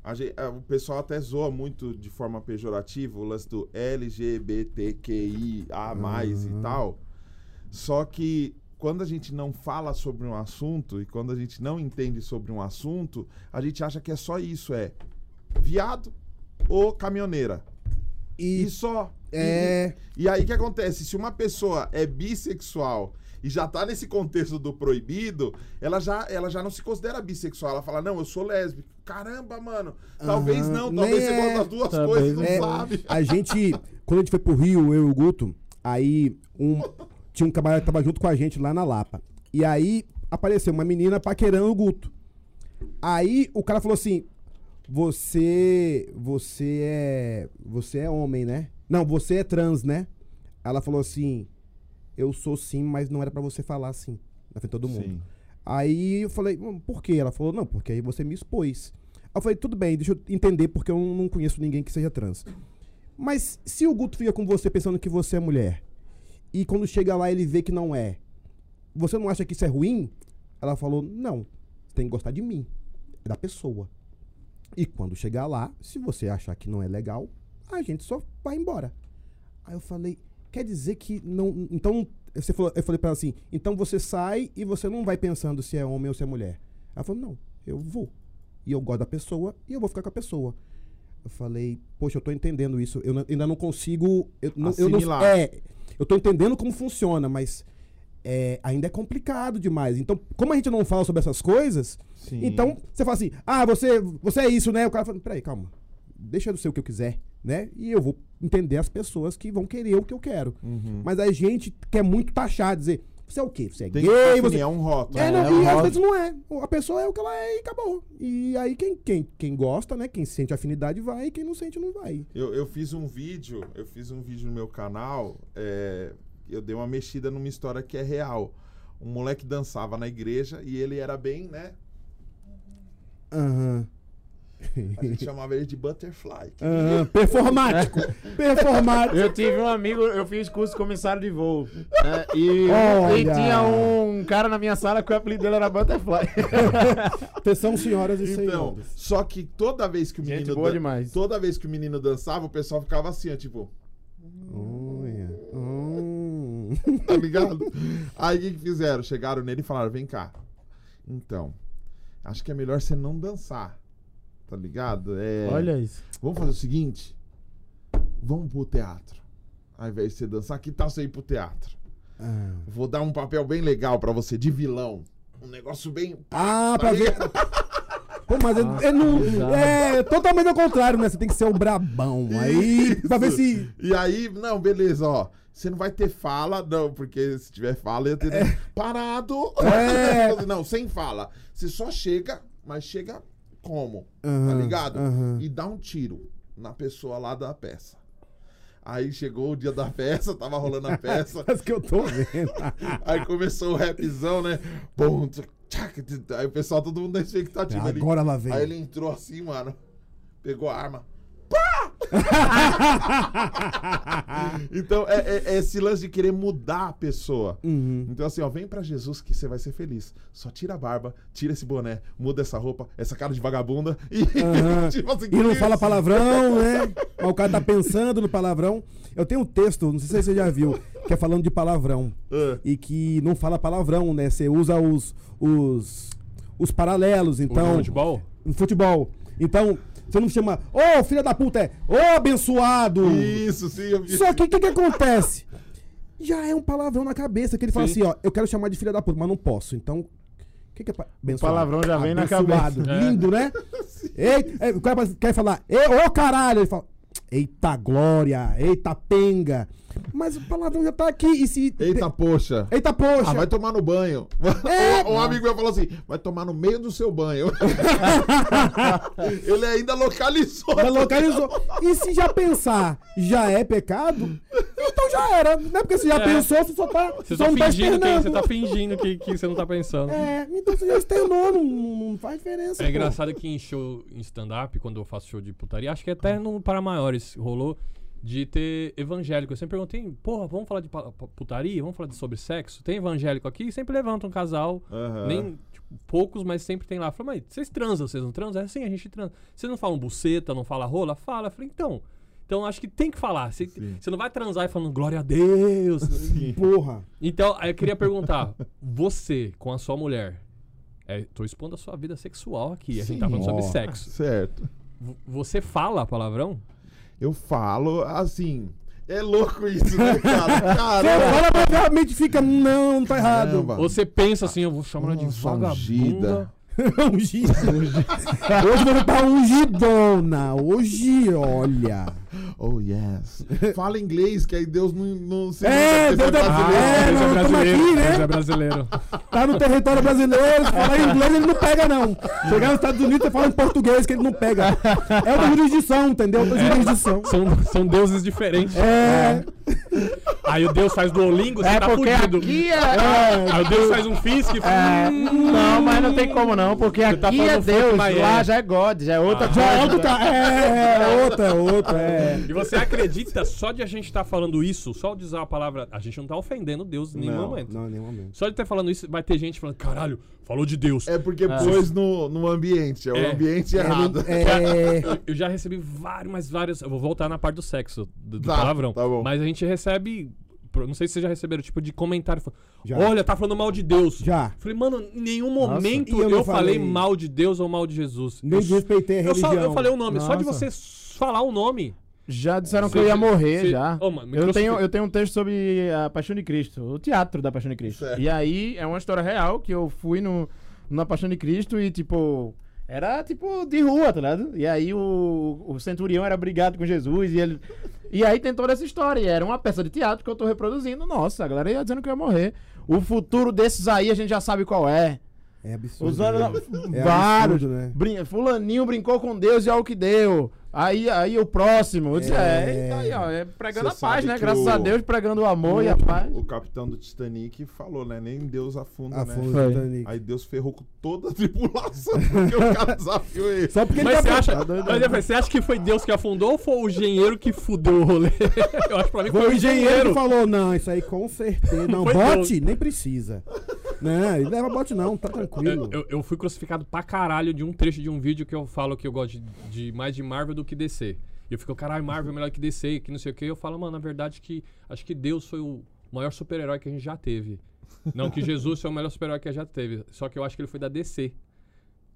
[SPEAKER 3] a gen- é, o pessoal até zoa muito de forma pejorativa o lance do LGBTQIA+, e tal. Só que quando a gente não fala sobre um assunto e quando a gente não entende sobre um assunto, a gente acha que é só isso, é viado ou caminhoneira.
[SPEAKER 1] E,
[SPEAKER 3] E só.
[SPEAKER 1] é...
[SPEAKER 3] E, e aí o que acontece? Se uma pessoa é bissexual e já tá nesse contexto do proibido, ela já, ela já não se considera bissexual. Ela fala, não, eu sou lésbica. Caramba, mano. Talvez
[SPEAKER 1] Aham,
[SPEAKER 3] não,
[SPEAKER 1] nem
[SPEAKER 3] talvez você
[SPEAKER 1] é.
[SPEAKER 3] das duas
[SPEAKER 4] Talvez
[SPEAKER 3] coisas, não
[SPEAKER 1] É,
[SPEAKER 3] sabe.
[SPEAKER 1] A gente, quando a gente foi pro Rio, eu e o Guto, aí um, tinha um camarada que tava junto com a gente lá na Lapa. E aí apareceu uma menina paquerando o Guto. Aí o cara falou assim: Você. Você é. Você é homem, né? Não, você é trans, né? Ela falou assim: Eu sou sim, mas não era pra você falar assim. Na frente de todo mundo.
[SPEAKER 3] Sim.
[SPEAKER 1] Aí eu falei, "Hum, por quê? Ela falou, não, porque aí você me expôs. Aí eu falei, tudo bem, deixa eu entender, porque eu não conheço ninguém que seja trans. Mas se o Guto fica com você pensando que você é mulher, e quando chega lá ele vê que não é, você não acha que isso é ruim? Ela falou, não, você tem que gostar de mim, é da pessoa. E quando chegar lá, se você achar que não é legal, a gente só vai embora. Aí eu falei, quer dizer que não. Então, você falou, eu falei pra ela assim, então você sai e você não vai pensando se é homem ou se é mulher. Ela falou, não, eu vou. E eu gosto da pessoa e eu vou ficar com a pessoa. Eu falei, poxa, eu tô entendendo isso. Eu ainda não consigo. Eu, não, eu não, é, eu tô entendendo como funciona, mas é, ainda é complicado demais. Então, como a gente não fala sobre essas coisas,
[SPEAKER 3] Sim.
[SPEAKER 1] então você fala assim, ah, você, você é isso, né? O cara fala, peraí, calma. Deixa eu ser o que eu quiser. né? E eu vou entender as pessoas que vão querer o que eu quero.
[SPEAKER 3] Uhum.
[SPEAKER 1] Mas a gente quer muito taxar, dizer, você é o quê? Você é
[SPEAKER 3] Tem que
[SPEAKER 1] gay,
[SPEAKER 3] definir,
[SPEAKER 1] você...
[SPEAKER 3] é um rótulo.
[SPEAKER 1] É, não,
[SPEAKER 4] é um
[SPEAKER 1] e às
[SPEAKER 4] rótulo.
[SPEAKER 1] vezes não é. A pessoa é o que ela é e acabou. E aí quem, quem, quem gosta, né? Quem sente afinidade vai, e quem não sente não vai.
[SPEAKER 3] Eu, eu fiz um vídeo, eu fiz um vídeo no meu canal, é, eu dei uma mexida numa história que é real. Um moleque dançava na igreja e ele era bem, né?
[SPEAKER 1] Aham.
[SPEAKER 3] A gente chamava ele de butterfly.
[SPEAKER 1] Aham. Performático. Performático.
[SPEAKER 4] Eu tive um amigo, eu fiz curso de comissário de voo. né, e, e tinha um cara na minha sala que o apelido dele era Butterfly.
[SPEAKER 1] Atenção, senhoras e
[SPEAKER 3] Então,
[SPEAKER 1] senhores.
[SPEAKER 3] só que toda vez que o
[SPEAKER 4] Gente
[SPEAKER 3] menino
[SPEAKER 4] boa
[SPEAKER 3] dan-
[SPEAKER 4] demais.
[SPEAKER 3] toda vez que o menino dançava, o pessoal ficava assim, ó, tipo,
[SPEAKER 1] Olha. Hum.
[SPEAKER 3] tá ligado? Aí o que fizeram? Chegaram nele e falaram: "Vem cá. Então, acho que é melhor você não dançar." Tá ligado? É,
[SPEAKER 4] Olha isso.
[SPEAKER 3] Vamos fazer o seguinte? Vamos pro teatro. Ao invés de você dançar, que tal você ir pro teatro?
[SPEAKER 1] Ah.
[SPEAKER 3] Vou dar um papel bem legal pra você, de vilão. Um negócio bem.
[SPEAKER 1] Ah, pra ver. Pô, mas é, é, não- é totalmente ao contrário, né? Você tem que ser o brabão. Aí, pra ver se.
[SPEAKER 3] E aí, não, beleza, ó. Você não vai ter fala, não, porque se tiver fala, ia ter parado.
[SPEAKER 1] É.
[SPEAKER 3] Não, sem fala. Você só chega, mas chega como? tá
[SPEAKER 1] Aham,
[SPEAKER 3] ligado?
[SPEAKER 1] aham.
[SPEAKER 3] E dá um tiro na pessoa lá da peça. Aí chegou o dia da peça, tava rolando a peça.
[SPEAKER 1] Mas que eu tô vendo.
[SPEAKER 3] Aí começou o rapzão, né? Tchac, tchac. Aí o pessoal, todo mundo na expectativa ali.
[SPEAKER 1] Agora ela vem.
[SPEAKER 3] Aí ele entrou assim, mano. Pegou a arma. Então, é, é- é esse lance de querer mudar a pessoa.
[SPEAKER 1] Uhum.
[SPEAKER 3] Então, assim, ó, vem pra Jesus que você vai ser feliz. Só tira a barba, tira esse boné, muda essa roupa, essa cara de vagabunda e.
[SPEAKER 1] Aham.
[SPEAKER 3] tipo assim,
[SPEAKER 1] E não
[SPEAKER 3] isso.
[SPEAKER 1] fala palavrão, né? Mas o cara tá pensando no palavrão. Eu tenho um texto, não sei se você já viu, que é falando de palavrão.
[SPEAKER 3] Ah,
[SPEAKER 1] E que não fala palavrão, né? Você usa os, os, os paralelos, então.
[SPEAKER 2] futebol?
[SPEAKER 1] No futebol. Então, você não chama, ô filha da puta, é ô abençoado.
[SPEAKER 3] Isso, sim, eu.
[SPEAKER 1] Só que o que, que acontece? Já é um palavrão na cabeça, que ele fala
[SPEAKER 2] Sim.
[SPEAKER 1] assim, ó, eu quero chamar de filha da puta, mas não posso. Então, o que, que é pa-
[SPEAKER 4] palavrão já vem na
[SPEAKER 1] Abençoado.
[SPEAKER 4] cabeça.
[SPEAKER 2] É.
[SPEAKER 1] Lindo, né? Ei, é, o cara quer falar, "Ei, ô caralho, ele fala, eita glória, eita penga. Mas o palavrão já tá aqui. E se.
[SPEAKER 3] Eita, poxa.
[SPEAKER 1] Eita, poxa.
[SPEAKER 3] Ah, vai tomar no banho.
[SPEAKER 1] É.
[SPEAKER 3] um, um amigo meu falou assim: vai tomar no meio do seu banho. Ele ainda localizou.
[SPEAKER 1] Já localizou. E se já pensar já é pecado, então já era. Não é porque você já
[SPEAKER 2] É.
[SPEAKER 1] pensou, você só tá.
[SPEAKER 2] Você
[SPEAKER 1] só
[SPEAKER 2] tá
[SPEAKER 1] não tá
[SPEAKER 2] fingindo que você tá fingindo que, que você não tá pensando.
[SPEAKER 1] É, então você já externou, não, não faz diferença.
[SPEAKER 2] É
[SPEAKER 1] pô.
[SPEAKER 2] engraçado que em show em stand-up, quando eu faço show de putaria, acho que até no Para Maiores rolou de ter evangélico. Eu sempre perguntei, porra, vamos falar de putaria? Vamos falar de sobre sexo? Tem evangélico aqui? E sempre levanta um casal,
[SPEAKER 3] Aham.
[SPEAKER 2] nem tipo, poucos, mas sempre tem lá. Falei, mas vocês transam, vocês não transam? É sim, a gente transa. Vocês não falam buceta, não fala rola? Fala. Eu falei, então. Então acho que tem que falar. Você, você não vai transar e falando glória a Deus.
[SPEAKER 1] Porra.
[SPEAKER 2] Então, aí eu queria perguntar: você, com a sua mulher, é, tô expondo a sua vida sexual aqui, a gente tá falando sobre sexo.
[SPEAKER 3] Certo.
[SPEAKER 2] V- Você fala palavrão?
[SPEAKER 3] Eu falo assim. É louco isso, né, cara?
[SPEAKER 1] Você
[SPEAKER 3] Caramba.
[SPEAKER 1] fala, mas realmente fica, não, não tá errado.
[SPEAKER 3] Caramba.
[SPEAKER 2] Ou você pensa assim, eu vou chamar ela de
[SPEAKER 3] Nossa,
[SPEAKER 2] vagabunda.
[SPEAKER 3] ungida.
[SPEAKER 1] Hoje você tá ungidona. Hoje, olha.
[SPEAKER 3] Oh, yes. Fala inglês, que aí Deus não, não se
[SPEAKER 1] É,
[SPEAKER 3] liga, porque
[SPEAKER 1] Deus é-
[SPEAKER 3] brasileiro.
[SPEAKER 1] É,
[SPEAKER 2] Deus
[SPEAKER 1] não, tamo aqui, né?
[SPEAKER 2] Deus é brasileiro.
[SPEAKER 1] Tá no território brasileiro, se falar inglês ele não pega, não. Chegar nos Estados Unidos, você fala em português que ele não pega. É outra jurisdição, entendeu? Outra jurisdição.
[SPEAKER 2] São, são deuses diferentes.
[SPEAKER 1] É.
[SPEAKER 2] Aí o Deus faz Duolingo, você
[SPEAKER 4] É
[SPEAKER 2] tá
[SPEAKER 4] porque
[SPEAKER 2] fudido.
[SPEAKER 4] aqui é.
[SPEAKER 2] Aí o Deus faz um Fisk e
[SPEAKER 4] É, não, mas não tem como não, porque
[SPEAKER 2] Você tá
[SPEAKER 4] aqui é
[SPEAKER 2] falando funk
[SPEAKER 4] Deus, lá já é God, já é outra
[SPEAKER 2] Ah.
[SPEAKER 4] coisa.
[SPEAKER 1] Já é outro ca- É, é outra, é outra, é.
[SPEAKER 2] E você acredita, só de a gente estar falando isso, só de usar a palavra. A gente não tá ofendendo Deus em nenhum
[SPEAKER 1] Não,
[SPEAKER 2] momento.
[SPEAKER 1] não, em nenhum momento.
[SPEAKER 2] Só de ter falando isso, vai ter gente falando, caralho, falou de Deus.
[SPEAKER 3] É porque pôs no, no ambiente, é o
[SPEAKER 2] É.
[SPEAKER 3] ambiente errado.
[SPEAKER 1] É,
[SPEAKER 2] Eu, eu já recebi vários, mas vários. Eu vou voltar na parte do sexo, do, do
[SPEAKER 3] Tá,
[SPEAKER 2] palavrão.
[SPEAKER 3] tá bom.
[SPEAKER 2] Mas a gente recebe. Não sei se vocês já receberam, tipo, de comentário.
[SPEAKER 1] Já.
[SPEAKER 2] Olha, tá falando mal de Deus.
[SPEAKER 1] Já.
[SPEAKER 2] Falei, mano, em nenhum momento
[SPEAKER 1] E eu
[SPEAKER 2] eu, falei
[SPEAKER 1] falei-
[SPEAKER 2] mal de Deus ou mal de Jesus.
[SPEAKER 1] nem
[SPEAKER 2] eu,
[SPEAKER 1] desrespeitei a
[SPEAKER 2] eu só,
[SPEAKER 1] religião.
[SPEAKER 2] eu falei o nome. Só de
[SPEAKER 4] Nossa.
[SPEAKER 2] você falar o nome.
[SPEAKER 4] Já disseram que eu ia morrer,
[SPEAKER 2] você-
[SPEAKER 4] já.
[SPEAKER 2] Ô, mano,
[SPEAKER 4] eu, tenho, eu tenho um texto sobre a Paixão de Cristo, o teatro da Paixão de Cristo.
[SPEAKER 3] Certo.
[SPEAKER 4] E aí é uma história real que eu fui no, na Paixão de Cristo e, tipo, Era tipo de rua, tá ligado? E aí o, o centurião era brigado com Jesus e ele. E aí tem toda essa história. E era uma peça de teatro que eu tô reproduzindo. Nossa, a galera ia dizendo que eu ia morrer. O futuro desses aí a gente já sabe qual é.
[SPEAKER 1] É absurdo.
[SPEAKER 4] Usando
[SPEAKER 1] né? É
[SPEAKER 4] vários.
[SPEAKER 1] absurdo, né?
[SPEAKER 4] Brin- Fulaninho brincou com Deus e olha o que deu. Aí, aí o próximo. Eu disse,
[SPEAKER 1] É.
[SPEAKER 4] é, tá aí, ó, é pregando a paz, né? Graças
[SPEAKER 3] o-
[SPEAKER 4] a Deus, pregando o amor e a paz.
[SPEAKER 3] O capitão do Titanic falou, né? Nem Deus afunda,
[SPEAKER 1] Afunda
[SPEAKER 3] né?
[SPEAKER 1] o
[SPEAKER 4] Foi.
[SPEAKER 1] Titanic.
[SPEAKER 3] Aí Deus ferrou com toda a tripulação, porque o cara desafiou ele.
[SPEAKER 1] Só porque ele
[SPEAKER 2] Mas
[SPEAKER 1] tá
[SPEAKER 2] você acha,
[SPEAKER 1] tá doido,
[SPEAKER 2] Olha,
[SPEAKER 1] né?
[SPEAKER 2] você acha que foi Deus que afundou ou foi o engenheiro que fudeu o rolê? Eu acho pra mim
[SPEAKER 1] Foi o engenheiro que falou, não, isso aí com certeza. Não,
[SPEAKER 2] Foi
[SPEAKER 1] bote, nem precisa. Não, ele leva bote não, tá tranquilo.
[SPEAKER 2] Eu, eu- eu fui crucificado pra caralho de um trecho de um vídeo que eu falo que eu gosto de, de mais de Marvel do que DC. E eu fico, caralho, Marvel é melhor que DC, que não sei o que. Eu falo, mano, na verdade que acho que Deus foi o maior super-herói que a gente já teve. Não que Jesus foi o melhor super-herói que a gente já teve. Só que eu acho que ele foi da DC.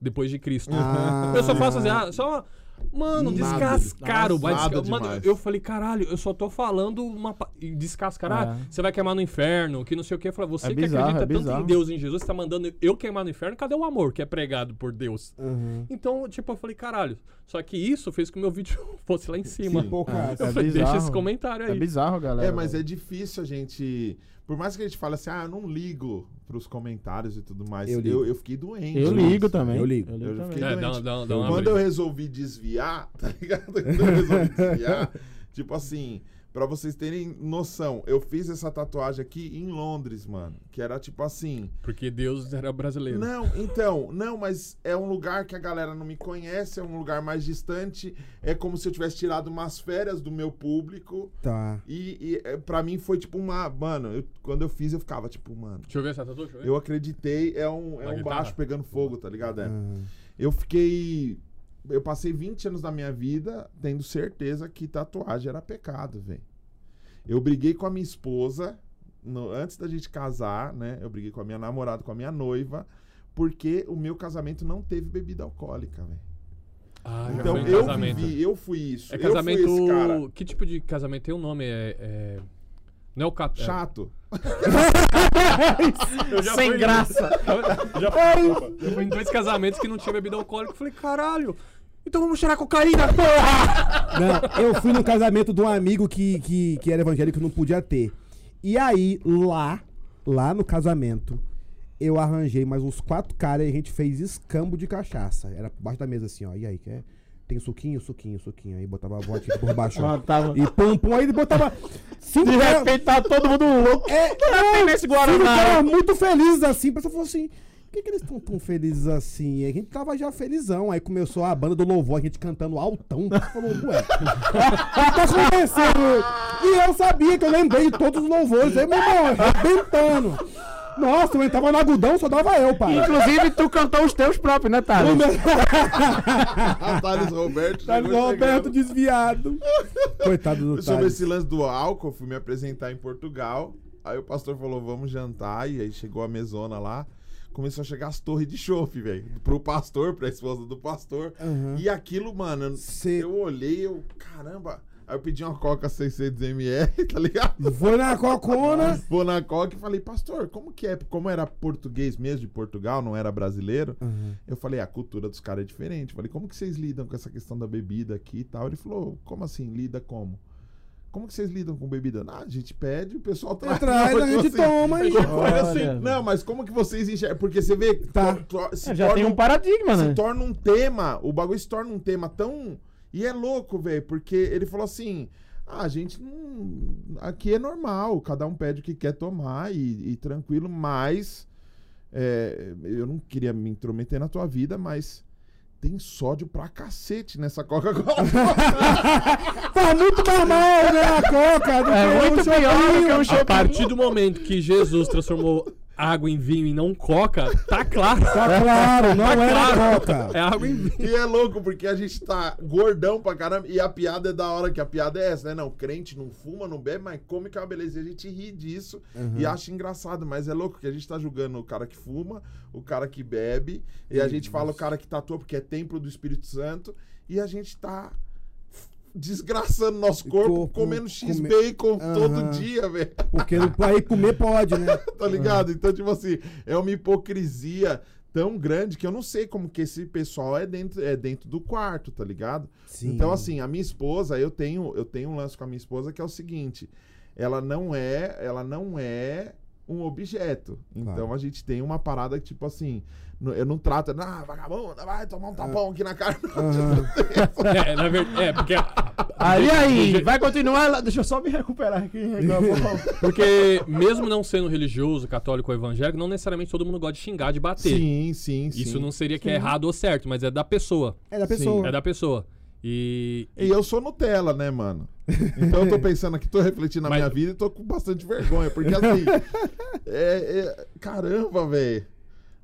[SPEAKER 2] Depois de Cristo.
[SPEAKER 1] Ah.
[SPEAKER 2] eu só faço assim, ah, só. Mano,
[SPEAKER 3] Nada.
[SPEAKER 2] descascaram. Vai desca- Mano, eu falei, caralho, eu só tô falando uma. pa- Descascar, ah,
[SPEAKER 4] É.
[SPEAKER 2] você vai queimar no inferno, que não sei o que. Eu falei, você
[SPEAKER 4] É
[SPEAKER 2] que
[SPEAKER 4] bizarro,
[SPEAKER 2] acredita
[SPEAKER 4] é
[SPEAKER 2] tanto em Deus, em Jesus, você tá mandando eu queimar no inferno, cadê o amor que é pregado por Deus?
[SPEAKER 1] Uhum.
[SPEAKER 2] Então, tipo, eu falei, caralho. Só que isso fez com que o meu vídeo fosse lá em cima.
[SPEAKER 3] Sim.
[SPEAKER 1] Pô, cara,
[SPEAKER 2] Eu
[SPEAKER 4] É
[SPEAKER 2] falei, deixa
[SPEAKER 4] bizarro.
[SPEAKER 2] esse comentário aí.
[SPEAKER 4] É bizarro, galera.
[SPEAKER 3] É, mas é difícil a gente. Por mais que a gente fale assim, ah, eu não ligo pros comentários e tudo mais.
[SPEAKER 1] Eu
[SPEAKER 3] Eu,
[SPEAKER 1] ligo.
[SPEAKER 3] eu, fiquei doente.
[SPEAKER 4] Eu
[SPEAKER 3] nisso.
[SPEAKER 4] ligo também.
[SPEAKER 1] Eu ligo.
[SPEAKER 3] Eu já
[SPEAKER 4] também.
[SPEAKER 3] fiquei
[SPEAKER 2] É, dá,
[SPEAKER 3] doente.
[SPEAKER 2] dá, dá uma
[SPEAKER 3] Quando eu resolvi desviar, tá ligado? Quando eu resolvi desviar, tipo assim, pra vocês terem noção, eu fiz essa tatuagem aqui em Londres, mano. Que era tipo assim.
[SPEAKER 2] Porque Deus era brasileiro.
[SPEAKER 3] Não, então, não, mas é um lugar que a galera não me conhece, é um lugar mais distante. É como se eu tivesse tirado umas férias do meu público.
[SPEAKER 1] Tá.
[SPEAKER 3] E, e é, pra mim foi tipo uma. Mano, eu- quando eu fiz, eu ficava tipo, mano.
[SPEAKER 2] Deixa eu ver essa tatu. Deixa eu ver.
[SPEAKER 3] Eu acreditei, é um, é
[SPEAKER 2] Uma
[SPEAKER 3] um
[SPEAKER 2] guitarra?
[SPEAKER 3] baixo pegando fogo, tá ligado? É.
[SPEAKER 1] Uhum.
[SPEAKER 3] Eu fiquei. Eu passei 20 anos da minha vida tendo certeza que tatuagem era pecado, velho. Eu briguei com a minha esposa no- antes da gente casar, né? Eu briguei com a minha namorada, com a minha noiva, porque o meu casamento não teve bebida alcoólica, velho.
[SPEAKER 2] Ah,
[SPEAKER 3] Então eu
[SPEAKER 2] casamento.
[SPEAKER 3] vivi, eu fui isso.
[SPEAKER 2] É casamento. Que tipo de casamento tem o nome? É. é... Não é o cap... é-
[SPEAKER 3] chato.
[SPEAKER 4] Sem
[SPEAKER 2] fui-
[SPEAKER 4] graça.
[SPEAKER 2] já fui, eu fui em dois casamentos que não tinha bebida alcoólica. Eu falei, caralho. Então vamos cheirar cocaína, porra!
[SPEAKER 1] Não, eu fui no casamento de um amigo que, que, que era evangélico e não podia ter. E aí, lá, lá no casamento, eu arranjei mais uns quatro caras e a gente fez escambo de cachaça. Era por baixo da mesa assim, ó. E aí, quer? Tem suquinho, suquinho, suquinho. Aí botava a vodka por baixo. ó.
[SPEAKER 4] Botava-
[SPEAKER 1] E pum, pum. Aí ele botava cinco
[SPEAKER 4] De
[SPEAKER 1] caras-
[SPEAKER 4] repente tá todo mundo louco.
[SPEAKER 1] É,
[SPEAKER 4] tem nesse Guaraná?
[SPEAKER 1] Cinco caras muito felizes assim. A pessoa falou assim... Por que, que eles estão tão felizes assim? E a gente tava já felizão. Aí começou a banda do louvor, a gente cantando altão. A gente falou, ué, o que tá acontecendo? E eu sabia que eu lembrei de todos os louvores. Aí, meu irmão, arrebentando. Nossa, eu entrava no agudão, só dava eu, pai.
[SPEAKER 4] Inclusive, tu cantou os teus próprios, né, Thales?
[SPEAKER 3] Thales Roberto.
[SPEAKER 1] No Roberto
[SPEAKER 3] chegando.
[SPEAKER 1] desviado. Coitado do
[SPEAKER 3] Sobre
[SPEAKER 1] Thales.
[SPEAKER 3] esse lance do álcool, fui me apresentar em Portugal. Aí o pastor falou, vamos jantar. E aí chegou a mesona lá. Começou a chegar as torres de chope, velho. Pro pastor, pra esposa do pastor.
[SPEAKER 1] Aham.
[SPEAKER 3] E aquilo, mano,
[SPEAKER 1] Cê-
[SPEAKER 3] eu olhei, eu, caramba. Aí eu pedi uma coca 600ml, tá ligado?
[SPEAKER 1] Foi na cocona.
[SPEAKER 3] Vou na coca e falei, pastor, como que é? Como era português mesmo de Portugal, não era brasileiro?
[SPEAKER 1] Uhum.
[SPEAKER 3] Eu falei, a cultura dos caras é diferente. Eu falei, como que vocês lidam com essa questão da bebida aqui e tal? Ele falou, como assim? Lida como? Como que vocês lidam com bebida? Ah, a gente pede, o pessoal traz.
[SPEAKER 1] Traz, a gente toma e-
[SPEAKER 3] Foi
[SPEAKER 4] Olha.
[SPEAKER 3] assim. Não, mas como que vocês enxergam? Porque você vê
[SPEAKER 1] Tá.
[SPEAKER 3] se
[SPEAKER 4] É, já
[SPEAKER 3] torna
[SPEAKER 4] tem um paradigma,
[SPEAKER 3] se
[SPEAKER 4] né?
[SPEAKER 3] torna um tema, o bagulho se torna um tema tão. E é louco, velho, porque ele falou assim: ah, a gente não. Aqui é normal, cada um pede o que quer tomar e, e tranquilo, mas. é, eu não queria me intrometer na tua vida, mas. Tem sódio pra cacete nessa Coca-Cola.
[SPEAKER 1] Faz muito mais mal, né, a coca.
[SPEAKER 4] É muito pior do que um
[SPEAKER 2] A partir do momento que Jesus transformou água em vinho e não coca, tá claro.
[SPEAKER 1] Tá claro, não
[SPEAKER 2] Tá
[SPEAKER 1] era
[SPEAKER 2] claro.
[SPEAKER 1] coca.
[SPEAKER 2] É água em vinho.
[SPEAKER 3] E é louco, porque a gente tá gordão pra caramba. E a piada é da hora, que a piada é essa, né? Não, crente não fuma, não bebe, mas come que é uma beleza. E a gente ri disso e acha engraçado. Mas é louco que a gente tá julgando o cara que fuma, o cara que bebe. E a gente fala o cara que tatua, porque é templo do Espírito Santo. E a gente tá desgraçando nosso corpo,
[SPEAKER 1] Corpo,
[SPEAKER 3] comendo
[SPEAKER 1] come-
[SPEAKER 3] X-Bacon
[SPEAKER 1] Aham.
[SPEAKER 3] todo dia, velho.
[SPEAKER 1] Porque aí comer pode, né?
[SPEAKER 3] tá ligado? Então, tipo assim, é uma hipocrisia tão grande que eu não sei como que esse pessoal é dentro, é dentro do quarto, tá ligado?
[SPEAKER 1] Sim.
[SPEAKER 3] Então, assim, a minha esposa, eu tenho, eu tenho um lance com a minha esposa que é o seguinte: ela não é, ela não é um objeto. Então
[SPEAKER 1] Claro.
[SPEAKER 3] a gente tem uma parada que, tipo assim, eu não trato, ah, vagabunda, vai tomar um tapão aqui na cara.
[SPEAKER 2] É, na verdade, é, porque.
[SPEAKER 4] Aí,
[SPEAKER 2] do
[SPEAKER 4] aí, vai continuar. lá- Deixa eu só me recuperar aqui.
[SPEAKER 2] Porque, mesmo não sendo religioso, católico ou evangélico, não necessariamente todo mundo gosta de xingar, de bater.
[SPEAKER 3] Sim, sim, sim.
[SPEAKER 2] Isso não seria que é errado ou certo, mas é da pessoa.
[SPEAKER 1] É da pessoa.
[SPEAKER 2] É da pessoa. E.
[SPEAKER 3] E eu sou Nutella, né, mano? Então eu tô pensando aqui, tô refletindo na
[SPEAKER 2] Mas-
[SPEAKER 3] minha vida e tô com bastante vergonha. Porque assim. é, é- caramba, velho.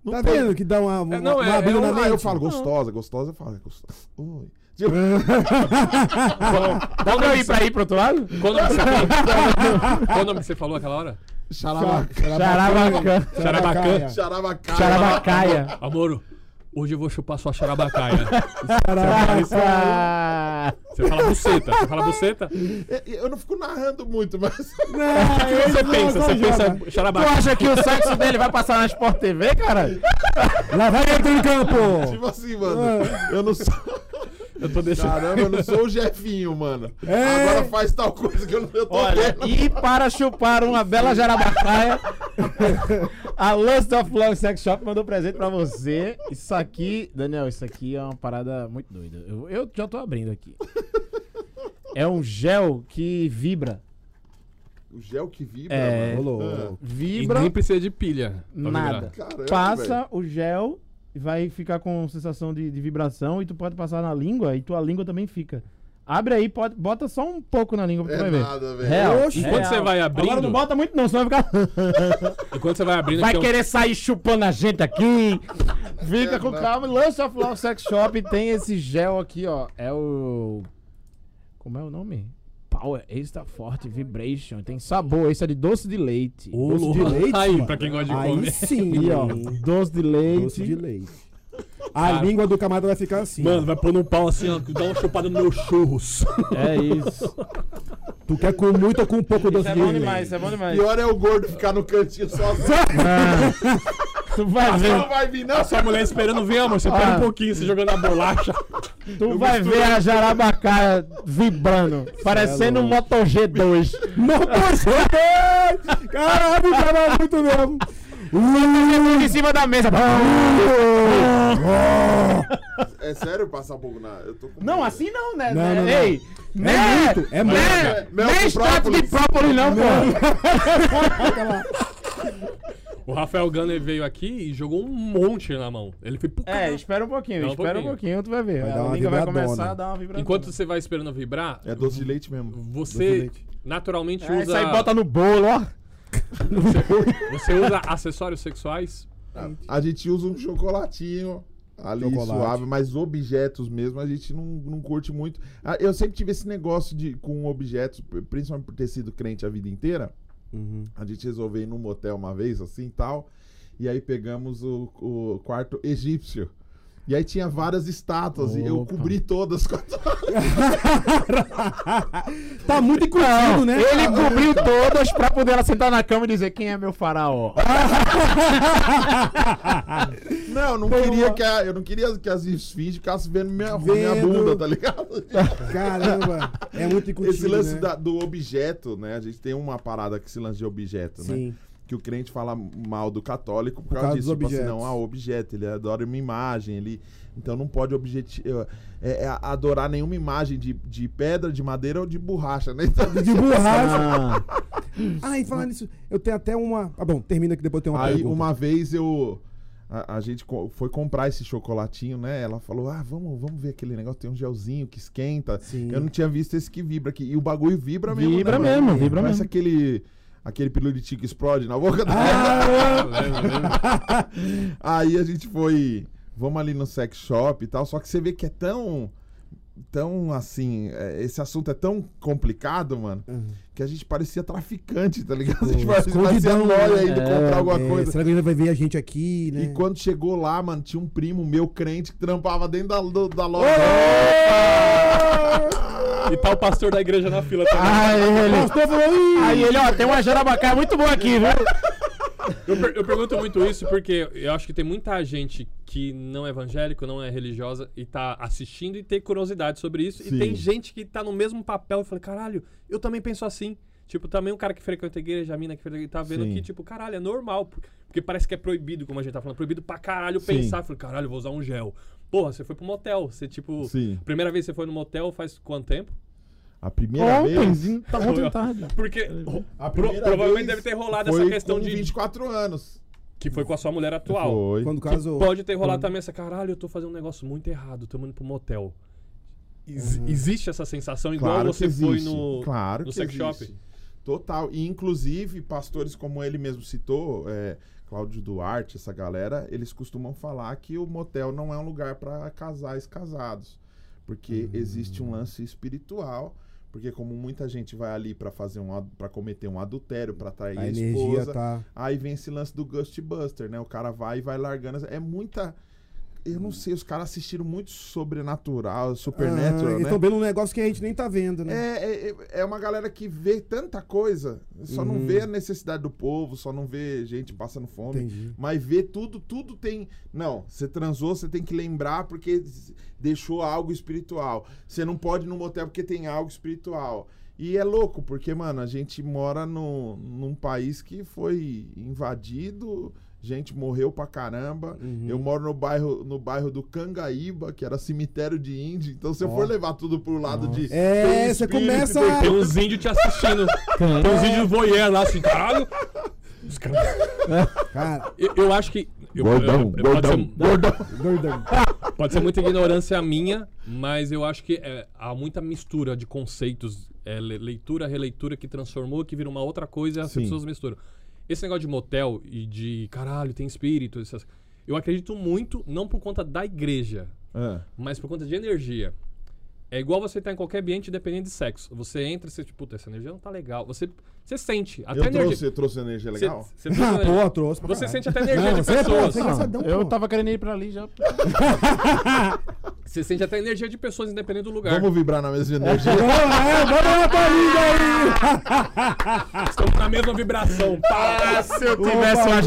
[SPEAKER 3] Não
[SPEAKER 1] Tá
[SPEAKER 3] pode-
[SPEAKER 1] vendo que dá uma, uma,
[SPEAKER 2] É, não,
[SPEAKER 1] uma
[SPEAKER 2] é- é
[SPEAKER 1] na
[SPEAKER 2] um-
[SPEAKER 3] Ah,
[SPEAKER 1] mente?
[SPEAKER 3] eu falo gostosa, gostosa, eu falo é gostosa. Oi. Tipo,
[SPEAKER 4] Dá ir pra ir pro outro lado?
[SPEAKER 2] Qual o nome que você falou? Qual nome que você falou aquela hora?
[SPEAKER 3] Xarabaca.
[SPEAKER 4] Xarabaca.
[SPEAKER 2] Xarabacan.
[SPEAKER 3] Xarabacaia.
[SPEAKER 4] Xarabacaia.
[SPEAKER 2] Hoje eu vou chupar sua xarabacaia.
[SPEAKER 4] Ah,
[SPEAKER 2] Você fala buceta. Você fala buceta?
[SPEAKER 3] Eu não fico narrando muito, mas.
[SPEAKER 2] O que você pensa? Você pensa
[SPEAKER 4] Tu
[SPEAKER 2] xarabaca.
[SPEAKER 4] acha que o sexo dele vai passar na Sport TV, cara?
[SPEAKER 1] Lá vai ele em campo!
[SPEAKER 3] Tipo assim, mano. Eu não sou.
[SPEAKER 2] Eu tô deixando.
[SPEAKER 3] Caramba, eu não sou o Jefinho, mano.
[SPEAKER 1] É.
[SPEAKER 3] Agora faz tal coisa que eu não eu tô
[SPEAKER 4] Olha,
[SPEAKER 3] vendo.
[SPEAKER 4] e para chupar uma bela jarabacaia, a Lust of Love Sex Shop mandou presente pra você. Isso aqui, Daniel, isso aqui é uma parada muito doida. Eu, eu já tô abrindo aqui. É um gel que vibra.
[SPEAKER 3] O gel que vibra,
[SPEAKER 4] É.
[SPEAKER 3] mano.
[SPEAKER 1] Rolou.
[SPEAKER 3] Ah,
[SPEAKER 2] E
[SPEAKER 4] Vibra,
[SPEAKER 2] nem precisa de pilha.
[SPEAKER 4] nada.
[SPEAKER 3] Caramba,
[SPEAKER 4] Passa
[SPEAKER 3] velho.
[SPEAKER 4] o gel e vai ficar com sensação de, de vibração e tu pode passar na língua e tua língua também fica. Abre aí, pode, bota só um pouco na língua pra tu
[SPEAKER 3] É
[SPEAKER 4] vai ver.
[SPEAKER 3] nada, velho.
[SPEAKER 4] Real.
[SPEAKER 1] Oxi.
[SPEAKER 2] E quando você vai abrindo-
[SPEAKER 4] Agora não bota muito não, senão vai ficar...
[SPEAKER 2] E quando você vai abrindo.
[SPEAKER 4] Vai
[SPEAKER 2] que um-
[SPEAKER 4] querer sair chupando a gente aqui. Fica
[SPEAKER 3] É,
[SPEAKER 4] com
[SPEAKER 3] não.
[SPEAKER 4] calma. Lance of Love Sex Shop tem esse gel aqui, ó. É o. Como é o nome? Power Extra Forte Vibration. Tem sabor. Esse é de doce de leite.
[SPEAKER 2] Ô,
[SPEAKER 1] Doce de leite,
[SPEAKER 2] Aí,
[SPEAKER 1] mano.
[SPEAKER 2] pra quem gosta de
[SPEAKER 1] Aí
[SPEAKER 2] comer.
[SPEAKER 1] sim,
[SPEAKER 4] ó, doce de leite.
[SPEAKER 1] Doce de leite. A língua do camarada vai ficar assim.
[SPEAKER 2] Mano,
[SPEAKER 1] ó.
[SPEAKER 2] vai pôr num pau assim, ó, dá uma chupada no meu churros.
[SPEAKER 4] É isso.
[SPEAKER 1] Tu quer com muito ou com pouco doce
[SPEAKER 4] Isso é
[SPEAKER 1] de
[SPEAKER 4] bom
[SPEAKER 1] leite?
[SPEAKER 4] demais, isso é bom demais.
[SPEAKER 3] Pior é o gordo ficar no cantinho sozinho.
[SPEAKER 4] Tu vai
[SPEAKER 3] Não
[SPEAKER 4] ver.
[SPEAKER 3] vai vir, não.
[SPEAKER 2] A sua mulher esperando vir, amor. Você pega
[SPEAKER 4] Ah.
[SPEAKER 2] um pouquinho, você jogando a bolacha.
[SPEAKER 4] Tu vai ver a jarabacaia vibrando. Parecendo um Moto G2.
[SPEAKER 1] Motor G! Caralho, cara, muito mesmo.
[SPEAKER 4] em cima da mesa.
[SPEAKER 3] É sério passar um pouco na. Eu tô com
[SPEAKER 4] Não,
[SPEAKER 3] medo.
[SPEAKER 4] assim não, né?
[SPEAKER 1] Não,
[SPEAKER 4] né?
[SPEAKER 1] não, não.
[SPEAKER 4] Ei, né?
[SPEAKER 1] muito, é muito.
[SPEAKER 4] né?
[SPEAKER 3] Mel
[SPEAKER 4] Nem
[SPEAKER 3] com
[SPEAKER 4] extrato de
[SPEAKER 3] própolis.
[SPEAKER 4] própolis não, pô.
[SPEAKER 2] O Rafael Gunner veio aqui e jogou um monte na mão. Ele foi.
[SPEAKER 4] É, espera um pouquinho,
[SPEAKER 2] Dá um
[SPEAKER 4] espera um
[SPEAKER 2] pouquinho.
[SPEAKER 4] pouquinho, tu vai ver.
[SPEAKER 1] Vai dar
[SPEAKER 4] a
[SPEAKER 1] uma
[SPEAKER 4] língua vai
[SPEAKER 1] vibradona.
[SPEAKER 4] começar a dar uma vibração.
[SPEAKER 2] Enquanto você vai esperando vibrar,
[SPEAKER 3] É doce de leite mesmo.
[SPEAKER 1] Doce de
[SPEAKER 2] você
[SPEAKER 1] leite.
[SPEAKER 2] naturalmente
[SPEAKER 4] É, isso
[SPEAKER 2] usa.
[SPEAKER 4] aí bota no bolo, ó.
[SPEAKER 2] Você usa acessórios sexuais?
[SPEAKER 3] A gente usa um chocolatinho ali
[SPEAKER 1] Chocolate.
[SPEAKER 3] suave, mas objetos mesmo a gente não, não curte muito. Ah, Eu sempre tive esse negócio de com objetos, principalmente por ter sido crente a vida inteira.
[SPEAKER 1] Uhum.
[SPEAKER 3] A gente resolveu ir num motel uma vez, assim tal. E aí pegamos o, o quarto egípcio. E aí tinha várias estátuas e eu
[SPEAKER 4] Opa.
[SPEAKER 3] cobri todas com a
[SPEAKER 1] Tá muito inclusivo, né?
[SPEAKER 4] Ele cobriu todas pra poder ela sentar na cama e dizer quem é meu faraó.
[SPEAKER 3] Não, eu não queria que a, eu não queria que as esfinges ficassem vendo minha, minha
[SPEAKER 1] Vendo.
[SPEAKER 3] bunda, tá ligado?
[SPEAKER 1] Caramba, é muito inclusivo,
[SPEAKER 3] Esse lance
[SPEAKER 1] né?
[SPEAKER 3] da- do objeto, né? A gente tem uma parada que se lance de objeto, né? Que o crente fala mal do católico por,
[SPEAKER 1] Por
[SPEAKER 3] causa
[SPEAKER 1] causa
[SPEAKER 3] disso. Tipo assim, não, ah, objeto, ele adora uma imagem, ele. Então não pode objeti é, é adorar nenhuma imagem de, de pedra, de madeira ou de borracha, né? Então,
[SPEAKER 1] De borracha.
[SPEAKER 4] Ah,
[SPEAKER 1] e falando nisso, eu tenho até uma. Ah, bom, termina que depois tem uma
[SPEAKER 3] Aí
[SPEAKER 1] pergunta.
[SPEAKER 3] uma vez eu. A, a gente foi comprar esse chocolatinho, né? Ela falou: Ah, vamos, vamos ver aquele negócio, tem um gelzinho que esquenta.
[SPEAKER 1] Sim.
[SPEAKER 3] Eu não tinha visto esse que vibra aqui. E o bagulho vibra mesmo.
[SPEAKER 4] Vibra
[SPEAKER 3] né, mano?
[SPEAKER 4] mesmo, vibra
[SPEAKER 3] Parece
[SPEAKER 4] mesmo.
[SPEAKER 3] aquele. Aquele pirulitinho que explode na boca
[SPEAKER 1] Ah,
[SPEAKER 3] Aí a gente foi. Vamos ali no sex shop e tal. Só que você vê que é tão. Tão assim. é, esse assunto é tão complicado, mano.
[SPEAKER 1] Uhum.
[SPEAKER 3] Que a gente parecia traficante, tá ligado?
[SPEAKER 1] Pô,
[SPEAKER 3] a gente nóia
[SPEAKER 1] né?
[SPEAKER 3] indo
[SPEAKER 4] É,
[SPEAKER 3] comprar alguma
[SPEAKER 1] é,
[SPEAKER 3] coisa.
[SPEAKER 1] será que ele vai ver a gente aqui, né?
[SPEAKER 3] E quando chegou lá, mano, tinha um primo meu crente que trampava dentro da, do- da loja.
[SPEAKER 2] E tá o pastor da igreja na fila também.
[SPEAKER 4] Aí ele,
[SPEAKER 1] Pastor falou, "Ih!"
[SPEAKER 4] aí ele, ó, tem uma jarabacaia muito boa aqui, viu?
[SPEAKER 2] Eu, per- eu pergunto muito isso porque eu acho que tem muita gente que não é evangélico, não é religiosa e tá assistindo e tem curiosidade sobre isso.
[SPEAKER 3] Sim.
[SPEAKER 2] E tem gente que tá no mesmo papel e fala, caralho, eu também penso assim. Tipo, também um cara que frequenta a igreja, a mina que frequenta, tá vendo
[SPEAKER 3] Sim.
[SPEAKER 2] que, tipo, caralho, é normal. por- Porque parece que é proibido, como a gente tá falando, proibido pra caralho
[SPEAKER 3] Sim.
[SPEAKER 2] pensar. Falei, caralho, vou usar um gel. Porra, você foi pro motel. Você, tipo,
[SPEAKER 3] Sim.
[SPEAKER 2] primeira vez que você foi no motel faz quanto tempo?
[SPEAKER 3] A primeira vez.
[SPEAKER 4] Ontem, tá ontem tarde.
[SPEAKER 2] Porque
[SPEAKER 3] A
[SPEAKER 2] pro- provavelmente
[SPEAKER 3] vez
[SPEAKER 2] deve ter rolado
[SPEAKER 3] foi
[SPEAKER 2] essa questão
[SPEAKER 3] com
[SPEAKER 2] de.
[SPEAKER 3] 24 anos.
[SPEAKER 2] Que foi com a sua mulher atual.
[SPEAKER 3] Foi.
[SPEAKER 1] Quando
[SPEAKER 2] Que
[SPEAKER 1] casou.
[SPEAKER 2] pode ter rolado também essa, caralho, eu tô fazendo um negócio muito errado, tô indo pro motel. Ex- Existe essa sensação igual
[SPEAKER 3] Claro
[SPEAKER 2] você foi no,
[SPEAKER 3] claro
[SPEAKER 2] no
[SPEAKER 3] que
[SPEAKER 2] sex
[SPEAKER 3] existe.
[SPEAKER 2] shop.
[SPEAKER 3] Total. E inclusive, pastores como ele mesmo citou, é, Cláudio Duarte, essa galera, eles costumam falar que o motel não é um lugar para casais casados. Porque existe um lance espiritual. Porque como muita gente vai ali para fazer um para cometer um adultério, para atrair
[SPEAKER 1] A
[SPEAKER 3] a, esposa,
[SPEAKER 1] tá.
[SPEAKER 3] Aí vem esse lance do Ghostbuster, né? O cara vai e vai largando. É muita. Eu não sei, os caras assistiram muito sobrenatural,
[SPEAKER 1] Ah,
[SPEAKER 3] supernatural,
[SPEAKER 1] eles
[SPEAKER 3] né?
[SPEAKER 1] estão vendo um negócio que a gente nem tá vendo, né?
[SPEAKER 3] É, é, é uma galera que vê tanta coisa, só não
[SPEAKER 1] Uhum.
[SPEAKER 3] vê a necessidade do povo, só não vê gente passando fome,
[SPEAKER 1] Entendi.
[SPEAKER 3] mas vê tudo, tudo tem. Não, você transou, você tem que lembrar porque deixou algo espiritual. Você não pode ir no motel porque tem algo espiritual. E é louco, porque, mano, a gente mora no, num país que foi invadido, gente morreu pra caramba.
[SPEAKER 1] Uhum.
[SPEAKER 3] Eu moro no bairro, no bairro do Cangaíba, que era cemitério de índio. Então, se eu
[SPEAKER 1] Ó.
[SPEAKER 3] for levar tudo pro lado de.
[SPEAKER 1] É, você começa
[SPEAKER 3] tem-
[SPEAKER 2] Tem uns índios te assistindo. Tem uns índios voyeur lá assim, caralho. Os caras-
[SPEAKER 1] Cara,
[SPEAKER 2] Eu, eu acho que. eu-
[SPEAKER 3] Gordão,
[SPEAKER 2] eu-
[SPEAKER 3] gordão,
[SPEAKER 2] pode, ser,
[SPEAKER 3] gordão.
[SPEAKER 1] doidão.
[SPEAKER 2] pode ser muita ignorância minha, mas eu acho que é, há muita mistura de conceitos. é, le- leitura, releitura que transformou, que vira uma outra coisa e as
[SPEAKER 3] Sim.
[SPEAKER 2] pessoas misturam. Esse negócio de motel e de caralho, tem espírito, essas, eu acredito muito, não por conta da igreja,
[SPEAKER 3] Ah,
[SPEAKER 2] mas por conta de energia. É igual você estar em qualquer ambiente, independente de sexo. Você entra e você, tipo, puta, essa energia não tá legal. Você, você sente. Até
[SPEAKER 3] eu
[SPEAKER 2] energia.
[SPEAKER 3] trouxe, trouxe energia legal?
[SPEAKER 2] você tem
[SPEAKER 1] Ah,
[SPEAKER 2] energia.
[SPEAKER 1] pô, trouxe pra
[SPEAKER 2] Você
[SPEAKER 1] caralho.
[SPEAKER 2] sente até energia
[SPEAKER 1] Não,
[SPEAKER 2] de
[SPEAKER 1] você é, pô,
[SPEAKER 2] pessoas.
[SPEAKER 1] você é engraçadão,
[SPEAKER 4] Eu
[SPEAKER 1] pô.
[SPEAKER 4] tava querendo ir pra ali já.
[SPEAKER 2] Você sente até energia de pessoas, independente do lugar.
[SPEAKER 3] Vamos vibrar na mesma energia.
[SPEAKER 1] Vamos lá, vamos lá, Torinho aí!
[SPEAKER 2] Estamos na mesma vibração. Pá!
[SPEAKER 4] Se eu
[SPEAKER 1] tivesse uma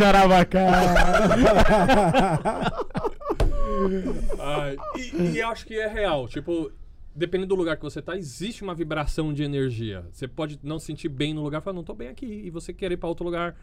[SPEAKER 2] Ai, e, e eu acho que é real. Tipo, dependendo do lugar que você tá, existe uma vibração de energia. Você pode não se sentir bem no lugar falar, não tô bem aqui. E você querer ir pra outro lugar.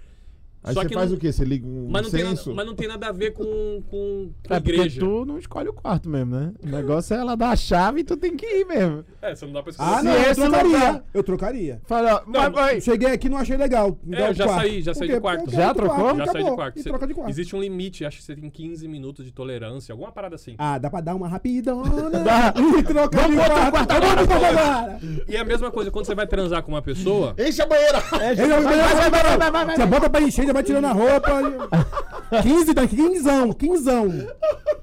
[SPEAKER 3] Aí
[SPEAKER 2] Só
[SPEAKER 3] você
[SPEAKER 2] que
[SPEAKER 3] faz
[SPEAKER 2] não-
[SPEAKER 3] o quê? Você liga um
[SPEAKER 2] Mas não, tem nada, mas não tem nada a ver com, com, com
[SPEAKER 4] É
[SPEAKER 2] igreja.
[SPEAKER 4] tu não escolhe o quarto mesmo, né? O negócio é ela dar a chave e tu tem que ir mesmo.
[SPEAKER 2] É, você não dá pra
[SPEAKER 1] Ah,
[SPEAKER 2] escolher.
[SPEAKER 1] não,
[SPEAKER 4] Se
[SPEAKER 1] eu trocaria. Eu trocaria.
[SPEAKER 4] Fala, mas, mas-
[SPEAKER 1] Cheguei aqui e não achei legal.
[SPEAKER 2] É, eu já
[SPEAKER 1] quarto.
[SPEAKER 2] saí, já saí do quarto.
[SPEAKER 4] Já trocou?
[SPEAKER 1] quarto,
[SPEAKER 2] Já saí de quarto.
[SPEAKER 1] E
[SPEAKER 2] Você-
[SPEAKER 1] troca de quarto.
[SPEAKER 2] Existe um limite, acho que você tem 15 minutos de tolerância, alguma parada assim.
[SPEAKER 1] Ah, dá pra dar uma rapidona
[SPEAKER 4] Dá.
[SPEAKER 1] e trocar de quarto. Vamos pro quarto agora.
[SPEAKER 2] E a mesma coisa, quando você vai transar com uma pessoa,
[SPEAKER 3] Enche a banheira!
[SPEAKER 1] Vai, vai, vai, vai, vai, vai, Você bota pra encher, já vai tirando a roupa. 15 daqui, 15, 15.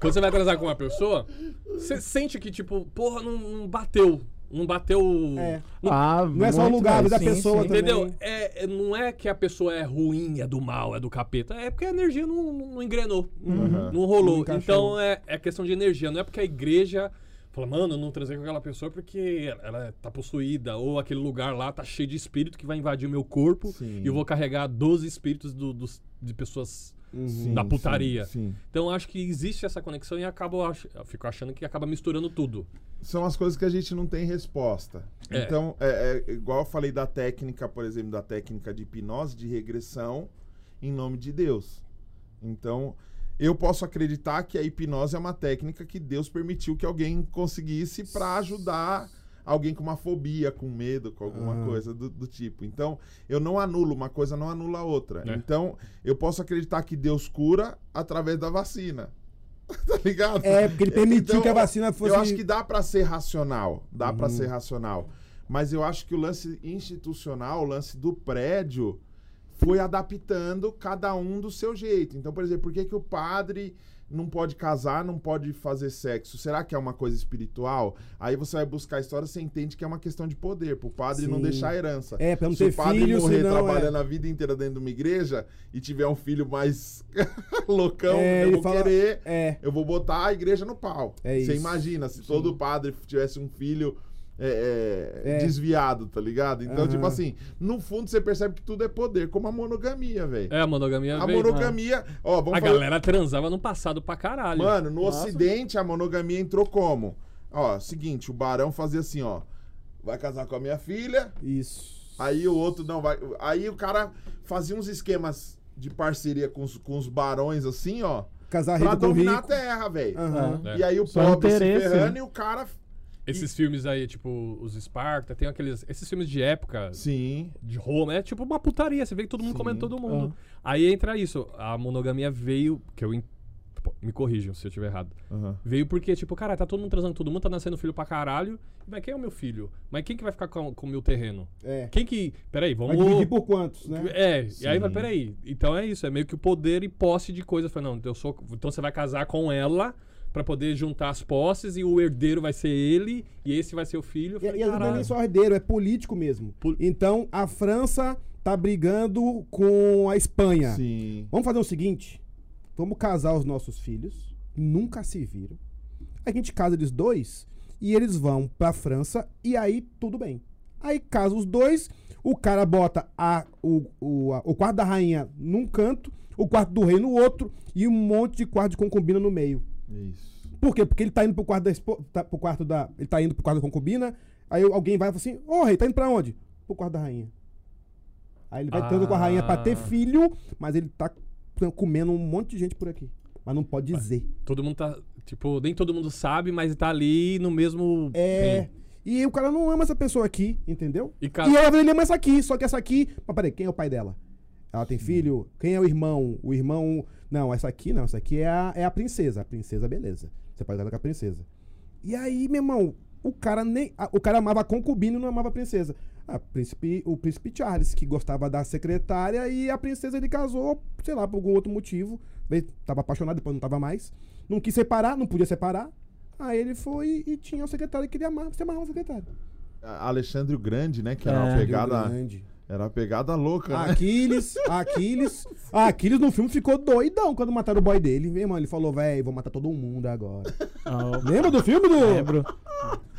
[SPEAKER 2] quando você vai transar com uma pessoa, você sente que, tipo, porra, não, não bateu. Não bateu.
[SPEAKER 1] É.
[SPEAKER 2] Não-
[SPEAKER 4] Ah,
[SPEAKER 1] Não é só o lugar
[SPEAKER 4] velho.
[SPEAKER 1] da
[SPEAKER 4] Sim,
[SPEAKER 1] pessoa
[SPEAKER 4] sim.
[SPEAKER 2] Entendeu? É, é- não é que a pessoa é ruim, é do mal, é do capeta. É porque a energia não, não engrenou.
[SPEAKER 3] Uhum.
[SPEAKER 2] Não rolou.
[SPEAKER 1] Não
[SPEAKER 2] então é, é questão de energia. Não é porque a igreja fala, mano, eu não transei com aquela pessoa porque ela tá possuída. Ou aquele lugar lá tá cheio de espírito que vai invadir o meu corpo.
[SPEAKER 3] Sim.
[SPEAKER 2] E eu vou carregar 12 espíritos do- dos- de pessoas
[SPEAKER 3] Sim,
[SPEAKER 2] da
[SPEAKER 3] sim,
[SPEAKER 2] putaria.
[SPEAKER 3] Sim,
[SPEAKER 2] Então acho que existe essa conexão e acabo, eu fico achando que acaba misturando tudo.
[SPEAKER 3] São as coisas que a gente não tem resposta.
[SPEAKER 2] É.
[SPEAKER 3] Então, é, é igual eu falei da técnica, por exemplo, da técnica de hipnose, de regressão, em nome de Deus. Então, eu posso acreditar que a hipnose é uma técnica que Deus permitiu que alguém conseguisse para ajudar alguém com uma fobia, com medo, com alguma
[SPEAKER 1] Ah.
[SPEAKER 3] coisa do, do tipo. Então, eu não anulo, uma coisa não anula a outra.
[SPEAKER 2] É.
[SPEAKER 3] Então, eu posso acreditar que Deus cura através da vacina. tá ligado?
[SPEAKER 1] É, porque ele permitiu
[SPEAKER 3] Então,
[SPEAKER 1] que a vacina fosse.
[SPEAKER 3] Eu acho que dá pra ser racional, dá pra
[SPEAKER 1] Uhum.
[SPEAKER 3] ser racional. Mas eu acho que o lance institucional, o lance do prédio, foi adaptando cada um do seu jeito. Então, por exemplo, por que, que o padre não pode casar, não pode fazer sexo? Será que é uma coisa espiritual? Aí você vai buscar a história, você entende que é uma questão de poder, pro padre não
[SPEAKER 1] Sim.
[SPEAKER 3] deixar a herança.
[SPEAKER 1] É, pra não
[SPEAKER 3] Se
[SPEAKER 1] ter
[SPEAKER 3] o padre
[SPEAKER 1] filho,
[SPEAKER 3] morrer
[SPEAKER 1] senão, é.
[SPEAKER 3] trabalhando a vida inteira dentro de uma igreja e tiver um filho mais loucão,
[SPEAKER 1] É,
[SPEAKER 3] eu vou
[SPEAKER 1] fala-
[SPEAKER 3] querer
[SPEAKER 1] É.
[SPEAKER 3] eu vou botar a igreja no pau.
[SPEAKER 1] É
[SPEAKER 3] Você
[SPEAKER 1] isso.
[SPEAKER 3] imagina, se todo padre tivesse um filho é, é,
[SPEAKER 1] É.
[SPEAKER 3] desviado, tá ligado? Então,
[SPEAKER 1] Aham.
[SPEAKER 3] tipo assim, no fundo você percebe que tudo é poder, como a monogamia, velho.
[SPEAKER 2] É, a monogamia
[SPEAKER 3] a
[SPEAKER 2] veio-
[SPEAKER 3] monogamia, ó, vamos
[SPEAKER 2] A
[SPEAKER 3] falar-
[SPEAKER 2] galera transava no passado pra caralho.
[SPEAKER 3] Mano, no
[SPEAKER 4] Nossa.
[SPEAKER 3] ocidente a monogamia entrou como? Ó, seguinte, o barão fazia assim, ó, vai casar com a minha filha,
[SPEAKER 1] Isso.
[SPEAKER 3] Aí o outro não vai. Aí o cara fazia uns esquemas de parceria com os, com os barões, assim, ó.
[SPEAKER 1] Casar
[SPEAKER 3] Pra
[SPEAKER 1] rico
[SPEAKER 3] dominar a
[SPEAKER 1] rico.
[SPEAKER 3] terra, velho.
[SPEAKER 1] Aham.
[SPEAKER 2] É.
[SPEAKER 3] E aí o
[SPEAKER 4] Só
[SPEAKER 3] pobre se ferrando
[SPEAKER 4] né?
[SPEAKER 3] e o cara.
[SPEAKER 2] Esses filmes aí, tipo, os Esparta, tem aqueles. Esses filmes de época,
[SPEAKER 3] Sim.
[SPEAKER 2] de Roma, é tipo uma putaria. Você vê que todo mundo
[SPEAKER 3] Sim.
[SPEAKER 2] comendo todo mundo. Aí entra isso. A monogamia veio. Que eu. Me corrijam se eu estiver errado.
[SPEAKER 3] Aham.
[SPEAKER 2] Veio porque, tipo, cara, tá todo mundo transando, todo mundo tá nascendo filho pra caralho. Mas quem é o meu filho? Mas quem que vai ficar com, o meu terreno?
[SPEAKER 1] É.
[SPEAKER 2] Quem que. Peraí,
[SPEAKER 1] Vai
[SPEAKER 2] vamos.
[SPEAKER 1] dividir por quantos, né?
[SPEAKER 2] É, e aí
[SPEAKER 3] Sim.
[SPEAKER 2] vai, peraí. Então é isso, é meio que o poder e posse de coisas. Falei, não, eu sou. Então você vai casar com ela pra poder juntar as posses e o herdeiro vai ser ele e esse vai ser o filho.
[SPEAKER 1] E,
[SPEAKER 2] falei,
[SPEAKER 1] e vezes não é nem só herdeiro, é político mesmo.
[SPEAKER 2] Pol-
[SPEAKER 1] Então, a França tá brigando com a Espanha.
[SPEAKER 3] Sim.
[SPEAKER 1] Vamos fazer o seguinte: vamos casar os nossos filhos, nunca se viram. A gente casa eles dois e eles vão pra França e aí tudo bem. Aí casa os dois, o cara bota a, o, o, a- o quarto da rainha num canto, o quarto do rei no outro e um monte de quarto de concubina no meio.
[SPEAKER 3] Isso.
[SPEAKER 1] Por quê? Porque ele tá indo pro quarto da espo- tá pro quarto da, ele tá indo pro quarto da concubina, aí alguém vai e fala assim: "Ô, rei, tá indo pra onde?" Pro quarto da rainha. Aí ele vai
[SPEAKER 2] Ah.
[SPEAKER 1] tanto com a rainha pra ter filho, mas ele tá comendo um monte de gente por aqui. Mas não pode dizer.
[SPEAKER 2] Todo mundo tá. Tipo, nem todo mundo sabe, mas tá ali no mesmo.
[SPEAKER 1] É.
[SPEAKER 2] Sim.
[SPEAKER 1] E o cara não ama essa pessoa aqui, entendeu?
[SPEAKER 2] E
[SPEAKER 1] E
[SPEAKER 2] ca-
[SPEAKER 1] ela ele ama essa aqui, só que essa aqui. Mas peraí, quem é o pai dela? Ela tem filho? Quem é o irmão? O irmão. Não, essa aqui não, essa aqui é a, é a princesa. A princesa, beleza. Você pode casar com a princesa. E aí, meu irmão, o cara nem. a- o cara amava a concubina e não amava a princesa. Ah, príncipe, o príncipe Charles, que gostava da secretária, e a princesa ele casou, sei lá, por algum outro motivo. Veio- Tava apaixonado, depois não tava mais. Não quis separar, não podia separar. Aí ele foi e tinha o secretário que ele amava, você amarrava o secretário.
[SPEAKER 3] A- Alexandre o Grande, né? Que era uma
[SPEAKER 4] É.
[SPEAKER 3] pegada.
[SPEAKER 1] Grande.
[SPEAKER 3] Era uma pegada louca, né?
[SPEAKER 1] Aquiles, Aquiles. Aquiles no filme ficou doidão quando mataram o boy dele. Meu irmão, ele falou, velho, vou matar todo mundo agora.
[SPEAKER 4] Ah,
[SPEAKER 1] Lembra do filme do.
[SPEAKER 4] lembro.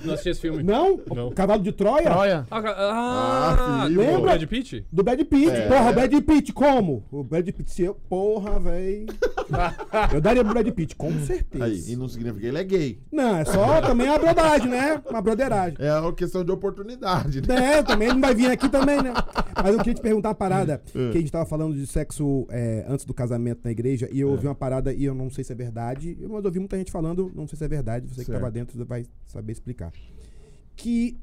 [SPEAKER 2] Não assisti esse filme.
[SPEAKER 1] Não?
[SPEAKER 2] Não.
[SPEAKER 1] Cavalo de Troia?
[SPEAKER 4] Troia.
[SPEAKER 2] Ah,
[SPEAKER 3] Ah,
[SPEAKER 2] ah lembra? Brad Pitt?
[SPEAKER 1] Do Brad Pitt.
[SPEAKER 3] É.
[SPEAKER 1] Porra, o Brad Pitt, como? O Brad Pitt, se eu. Porra, velho. eu daria pro Brad Pitt, com certeza.
[SPEAKER 3] Aí, e não significa que ele é gay.
[SPEAKER 1] Não, é só também a brodagem, né? Uma broderagem.
[SPEAKER 3] É uma questão de oportunidade, né?
[SPEAKER 1] É, também ele não vai vir aqui também, né? Mas eu queria te perguntar uma parada.
[SPEAKER 3] É.
[SPEAKER 1] Que a gente tava falando de sexo é, antes do casamento na igreja, e eu
[SPEAKER 3] É.
[SPEAKER 1] ouvi uma parada e eu não sei se é verdade, mas eu ouvi muita gente falando, não sei se é verdade, você que
[SPEAKER 3] Certo.
[SPEAKER 1] tava dentro vai saber explicar. Que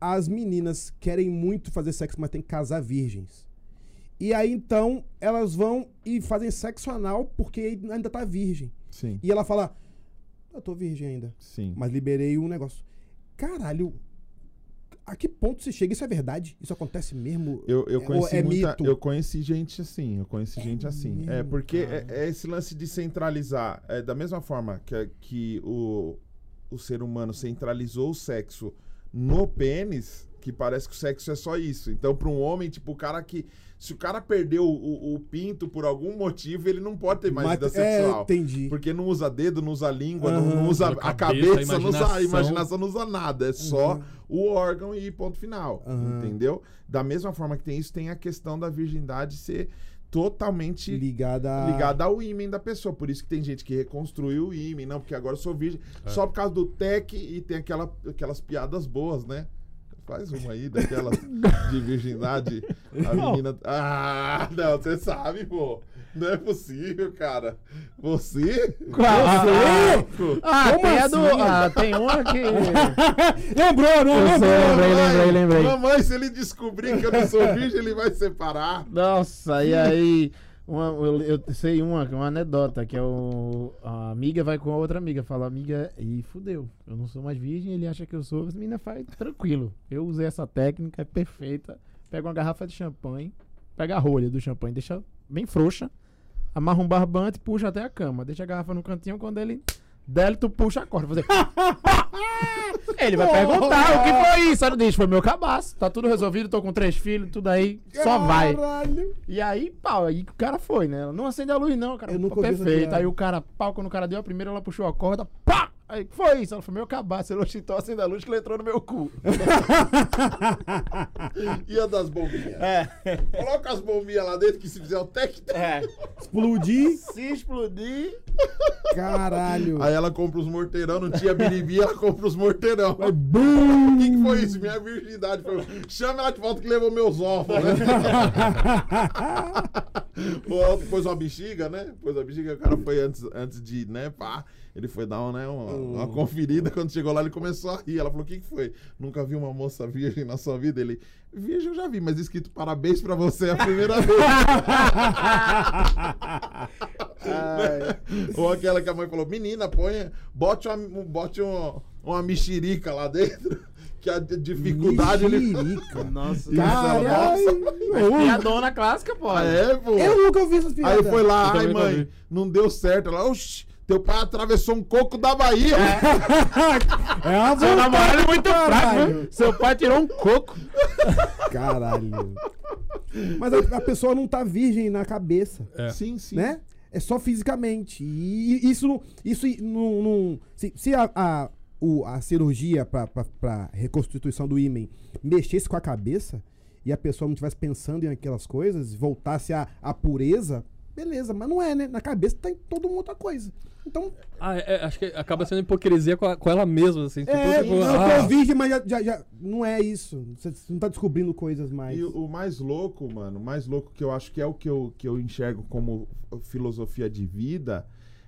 [SPEAKER 1] as meninas querem muito fazer sexo, mas tem que casar virgens. E aí então elas vão e fazem sexo anal porque ainda tá virgem.
[SPEAKER 3] Sim,
[SPEAKER 1] E ela fala: Eu tô virgem ainda.
[SPEAKER 3] sim.
[SPEAKER 1] Mas liberei um negócio. Caralho, a que ponto você chega? Isso é verdade? Isso acontece mesmo?
[SPEAKER 3] Eu, eu
[SPEAKER 1] É-
[SPEAKER 3] conheci
[SPEAKER 1] ou é
[SPEAKER 3] muita,
[SPEAKER 1] mito?
[SPEAKER 3] eu conheci gente assim, eu conheci gente assim. É
[SPEAKER 1] mesmo,
[SPEAKER 3] porque é, é esse lance de centralizar, é da mesma forma que, que o, o ser humano centralizou o sexo no pênis, que parece que o sexo é só isso. Então, para um homem, tipo, o cara que se o cara perdeu o, o- pinto por algum motivo, ele não pode ter mais
[SPEAKER 1] Mas-
[SPEAKER 3] vida
[SPEAKER 1] é,
[SPEAKER 3] sexual.
[SPEAKER 1] entendi.
[SPEAKER 3] Porque não usa dedo, não usa língua, não,
[SPEAKER 1] Aham.
[SPEAKER 3] não usa a
[SPEAKER 2] cabeça,
[SPEAKER 3] cabeça, não usa a
[SPEAKER 2] imaginação.
[SPEAKER 3] não usa nada. É só
[SPEAKER 1] Uhum.
[SPEAKER 3] o órgão e ponto final.
[SPEAKER 1] Aham.
[SPEAKER 3] Entendeu? Da mesma forma que tem isso, tem a questão da virgindade ser totalmente
[SPEAKER 1] Ligada a...
[SPEAKER 3] ligada ao ímã da pessoa. Por isso que tem gente que reconstruiu o ímã. Não, porque agora eu sou virgem.
[SPEAKER 2] É.
[SPEAKER 3] Só por causa do tech e tem aquela, aquelas piadas boas, né? Faz uma aí daquelas de virgindade. A menina. Ah, não, você sabe, pô. Não é possível, cara. Você?
[SPEAKER 4] Ah,
[SPEAKER 3] Você?
[SPEAKER 4] ah,
[SPEAKER 1] Como
[SPEAKER 4] tem, a do,
[SPEAKER 1] assim?
[SPEAKER 4] ah, tem uma que.
[SPEAKER 1] Lembrou, não
[SPEAKER 4] Eu
[SPEAKER 1] lembrou?
[SPEAKER 4] sei, lembrei,
[SPEAKER 3] Mamãe,
[SPEAKER 4] lembrei, lembrei.
[SPEAKER 3] Mamãe, se ele descobrir que eu não sou virgem, ele vai separar.
[SPEAKER 4] Nossa, e aí. Uma, eu, eu sei uma, uma anedota, que é o. A amiga vai com a outra amiga, fala, amiga, e fudeu. Eu não sou mais virgem, ele acha que eu sou. As meninas faz tranquilo. Eu usei essa técnica, é perfeita. Pega uma garrafa de champanhe, pega a rolha do champanhe, deixa bem frouxa, amarra um barbante, puxa até a cama. Deixa a garrafa no cantinho, quando ele der, tu puxa a corda. Fazer. ele vai perguntar o que foi isso. Aí disse, foi meu cabaço. Tá tudo resolvido, tô com três filhos, tudo aí. Só vai.
[SPEAKER 1] Caralho.
[SPEAKER 4] E aí, pau, aí o cara foi, né? Ela não acende a luz, não, cara.
[SPEAKER 1] Eu nunca
[SPEAKER 4] Perfeito. Aí o cara, pau, quando o cara deu a primeira, ela puxou a corda, pá! Aí, foi isso. Ela falou, meu cabaço. Ele então acende a luz que ele entrou no meu cu.
[SPEAKER 3] E a das bombinhas?
[SPEAKER 4] É.
[SPEAKER 3] Coloca as bombinhas lá dentro que se fizer o tec, tec.
[SPEAKER 4] É.
[SPEAKER 1] Explodir.
[SPEAKER 4] Se explodir.
[SPEAKER 1] Caralho.
[SPEAKER 3] Aí ela compra os morteirão, não tinha biribi, ela compra os morteirão.
[SPEAKER 1] Vai bum.
[SPEAKER 3] O que, que foi isso? Minha virgindade. Foi... Chama ela de volta que levou meus ovos, né? Ou pôs uma bexiga, né? Pôs uma bexiga, o cara foi antes, antes de, né, pá. Ele foi dar uma, né, uma, uma conferida. Quando chegou lá, ele começou a rir. Ela falou: O que, que foi? Nunca vi uma moça virgem na sua vida? Ele, virgem eu já vi, mas escrito parabéns pra você é a primeira vez. Ou aquela que a mãe falou: Menina, põe, bote uma, bote uma, uma mexerica lá dentro. Que a dificuldade ele.
[SPEAKER 1] Mexerica.
[SPEAKER 4] Nossa.
[SPEAKER 1] Caralho.
[SPEAKER 4] E a dona clássica, pô.
[SPEAKER 3] É, pô.
[SPEAKER 1] Eu nunca ouvi essas piadas.
[SPEAKER 3] Aí foi lá, ai mãe, não deu certo. Ela, oxi, teu pai atravessou um coco da Bahia.
[SPEAKER 1] É uma
[SPEAKER 4] Seu namorado é muito fraco, viu? Seu pai tirou um coco.
[SPEAKER 1] Caralho. Mas a, a pessoa não tá virgem na cabeça,
[SPEAKER 2] É.
[SPEAKER 3] Sim, sim.
[SPEAKER 1] né? É só fisicamente. E isso, não- isso não. não- se se a, a, o- a cirurgia pra, pra, pra reconstituição do ímen mexesse com a cabeça e a pessoa não estivesse pensando em aquelas coisas, voltasse à pureza, beleza, mas não é, né? Na cabeça tem toda uma outra coisa. Então,
[SPEAKER 2] Ah, é, acho que acaba sendo hipocrisia com, a- com ela mesma, assim. Tipo,
[SPEAKER 1] é,
[SPEAKER 2] tipo,
[SPEAKER 1] eu
[SPEAKER 2] ah,
[SPEAKER 1] tô virgem, mas já, já- já- não é isso. Você não tá descobrindo coisas mais.
[SPEAKER 3] E o o mais louco, mano, o mais louco que eu acho que é o que eu, que eu enxergo como filosofia de vida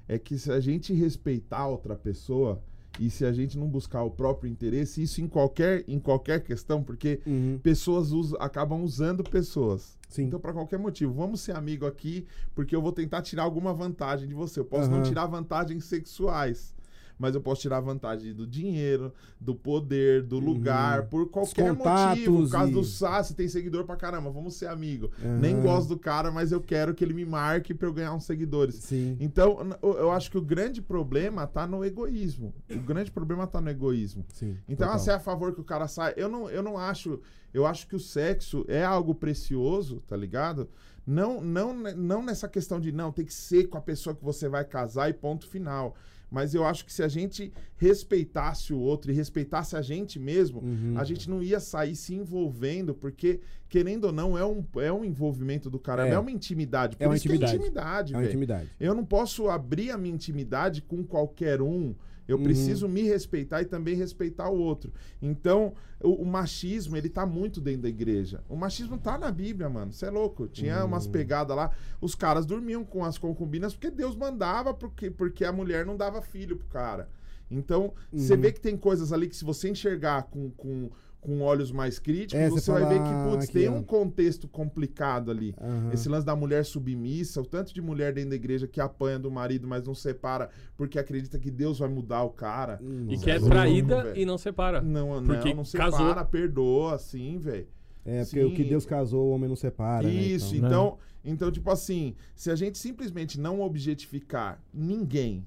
[SPEAKER 3] é que se a gente respeitar a outra pessoa e se a gente não buscar o próprio interesse, isso em qualquer, em qualquer questão, porque
[SPEAKER 1] Uhum,
[SPEAKER 3] pessoas us- acabam usando pessoas.
[SPEAKER 1] sim.
[SPEAKER 3] Então, pra qualquer motivo, vamos ser amigo aqui, porque eu vou tentar tirar alguma vantagem de você. Eu posso não
[SPEAKER 1] Aham.
[SPEAKER 3] tirar vantagens sexuais, mas eu posso tirar vantagem do dinheiro, do poder, do lugar, por qualquer motivo. Por causa
[SPEAKER 1] e-
[SPEAKER 3] do SAS, você tem seguidor pra caramba, vamos ser amigo.
[SPEAKER 1] Aham.
[SPEAKER 3] Nem gosto do cara, mas eu quero que ele me marque pra eu ganhar uns seguidores.
[SPEAKER 1] Sim.
[SPEAKER 3] Então, eu acho que o grande problema tá no egoísmo. O grande problema tá no egoísmo.
[SPEAKER 1] Sim.
[SPEAKER 3] Então,
[SPEAKER 1] total.
[SPEAKER 3] você é a favor que o cara saia. Eu não, eu não acho. Eu acho que o sexo é algo precioso, tá ligado? Não, não, ne- não nessa questão de não, tem que ser com a pessoa que você vai casar e ponto final. Mas eu acho que se a gente respeitasse o outro e respeitasse a gente mesmo,
[SPEAKER 1] Uhum.
[SPEAKER 3] a gente não ia sair se envolvendo, porque, querendo ou não, é um, é um envolvimento do cara,
[SPEAKER 1] É.
[SPEAKER 3] é, uma intimidade. Por
[SPEAKER 1] É uma intimidade.
[SPEAKER 3] é intimidade,
[SPEAKER 1] É uma intimidade.
[SPEAKER 3] Eu não posso abrir a minha intimidade com qualquer um. Eu
[SPEAKER 1] Uhum.
[SPEAKER 3] preciso me respeitar e também respeitar o outro. Então, o, o machismo, ele tá muito dentro da igreja. O machismo tá na Bíblia, mano. Você é louco. Tinha umas
[SPEAKER 1] Uhum.
[SPEAKER 3] pegadas lá. Os caras dormiam com as concubinas porque Deus mandava, porque, porque a mulher não dava filho pro cara. Então, você
[SPEAKER 1] Uhum.
[SPEAKER 3] vê que tem coisas ali que se você enxergar com, com, com olhos mais críticos,
[SPEAKER 1] É,
[SPEAKER 3] você
[SPEAKER 1] você
[SPEAKER 3] vai ver que, putz,
[SPEAKER 1] aqui,
[SPEAKER 3] tem um contexto complicado ali.
[SPEAKER 1] Aham.
[SPEAKER 3] Esse lance da mulher submissa, o tanto de mulher dentro da igreja que apanha do marido, mas não separa porque acredita que Deus vai mudar o cara.
[SPEAKER 2] E
[SPEAKER 1] Nossa.
[SPEAKER 2] que é traída
[SPEAKER 3] velho.
[SPEAKER 2] e não separa.
[SPEAKER 3] Não,
[SPEAKER 2] Porque
[SPEAKER 3] não, não
[SPEAKER 2] casou.
[SPEAKER 3] separa, perdoa, assim, velho.
[SPEAKER 1] É, porque o que
[SPEAKER 3] Sim.
[SPEAKER 1] Deus casou, o homem não separa. né?
[SPEAKER 3] Isso,
[SPEAKER 1] Então,
[SPEAKER 3] então, então, tipo assim, se a gente simplesmente não objetificar ninguém,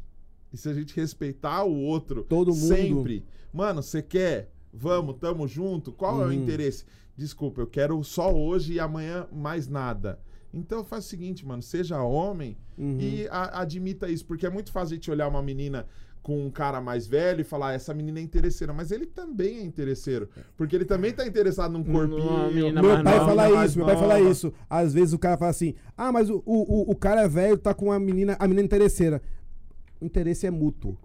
[SPEAKER 3] e se a gente respeitar o outro
[SPEAKER 1] Todo mundo.
[SPEAKER 3] sempre, mano, você quer? Vamos, tamo junto? Qual é o
[SPEAKER 1] Uhum.
[SPEAKER 3] interesse? Desculpa, eu quero só hoje e amanhã mais nada. Então faz o seguinte, mano, seja homem
[SPEAKER 1] Uhum.
[SPEAKER 3] e a- admita isso, porque é muito fácil a gente olhar uma menina com um cara mais velho e falar, essa menina é interesseira, mas ele também é interesseiro, porque ele também tá interessado num corpinho.
[SPEAKER 4] menina
[SPEAKER 1] Meu pai fala isso, meu pai fala isso. Às vezes o cara fala assim: ah, mas o, o, o- o cara é velho, tá com a menina, a menina é interesseira. O interesse é mútuo.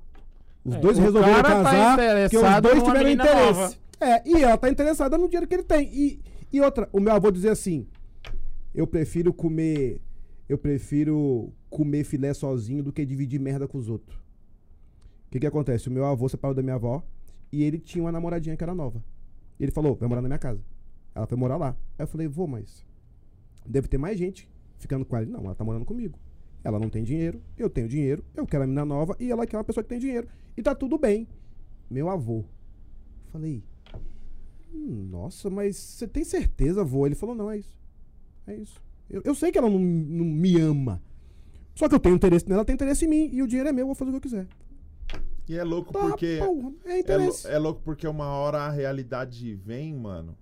[SPEAKER 1] Os
[SPEAKER 4] É,
[SPEAKER 1] dois resolveram
[SPEAKER 4] tá
[SPEAKER 1] casar porque os dois tiveram interesse.
[SPEAKER 4] nova.
[SPEAKER 1] É, e ela tá interessada no dinheiro que ele tem. E, e outra, o meu avô dizia assim: eu prefiro comer. Eu prefiro comer filé sozinho do que dividir merda com os outros. O que que acontece? O meu avô separou da minha avó e ele tinha uma namoradinha que era nova. Ele falou, vai morar na minha casa. Ela foi morar lá. Aí eu falei, vou, mas deve ter mais gente ficando com ela. Não, ela tá morando comigo. Ela não tem dinheiro, eu tenho dinheiro, eu quero a menina nova e ela quer uma pessoa que tem dinheiro. E tá tudo bem. Meu avô. Falei, "Hum, nossa, mas você tem certeza, avô? Ele falou, não, é isso. É isso. Eu, eu sei que ela não, não me ama. Só que eu tenho interesse nela, ela tem interesse em mim. E o dinheiro é meu, eu vou fazer o que eu quiser.
[SPEAKER 3] E é louco
[SPEAKER 1] Tá,
[SPEAKER 3] porque.
[SPEAKER 1] porra, é
[SPEAKER 3] É,
[SPEAKER 1] interesse.
[SPEAKER 3] é louco porque uma hora a realidade vem, mano.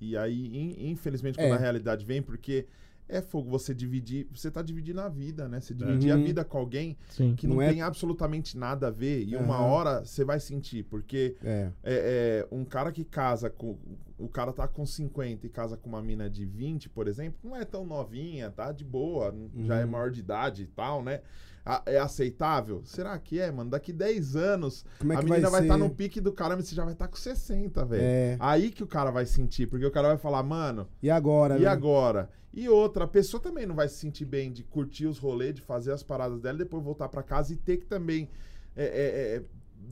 [SPEAKER 3] E aí, in- infelizmente, quando
[SPEAKER 1] É.
[SPEAKER 3] a realidade vem, porque é fogo você dividir. Você tá dividindo a vida, né? Você dividir a
[SPEAKER 1] Uhum.
[SPEAKER 3] vida com alguém
[SPEAKER 4] Sim.
[SPEAKER 3] que não,
[SPEAKER 1] Não é-
[SPEAKER 3] tem absolutamente nada a ver. E uma
[SPEAKER 1] Aham.
[SPEAKER 3] hora você vai sentir, porque
[SPEAKER 1] É.
[SPEAKER 3] é, é, um cara que casa com. O cara tá com 50 e casa com uma mina de 20, por exemplo, não é tão novinha, tá de boa, n- já é
[SPEAKER 1] Uhum.
[SPEAKER 3] maior de idade e tal, né? A- é aceitável? Será que é, mano? Daqui 10 anos,
[SPEAKER 1] Como é
[SPEAKER 3] a
[SPEAKER 1] que
[SPEAKER 3] menina vai estar no pique do cara, mas você já vai estar com 60, velho.
[SPEAKER 1] É.
[SPEAKER 3] Aí que o cara vai sentir, porque o cara vai falar, mano,
[SPEAKER 1] E agora,
[SPEAKER 3] e
[SPEAKER 1] né?
[SPEAKER 3] agora? E outra, a pessoa também não vai se sentir bem de curtir os rolês, de fazer as paradas dela, depois voltar pra casa e ter que também é, é, é,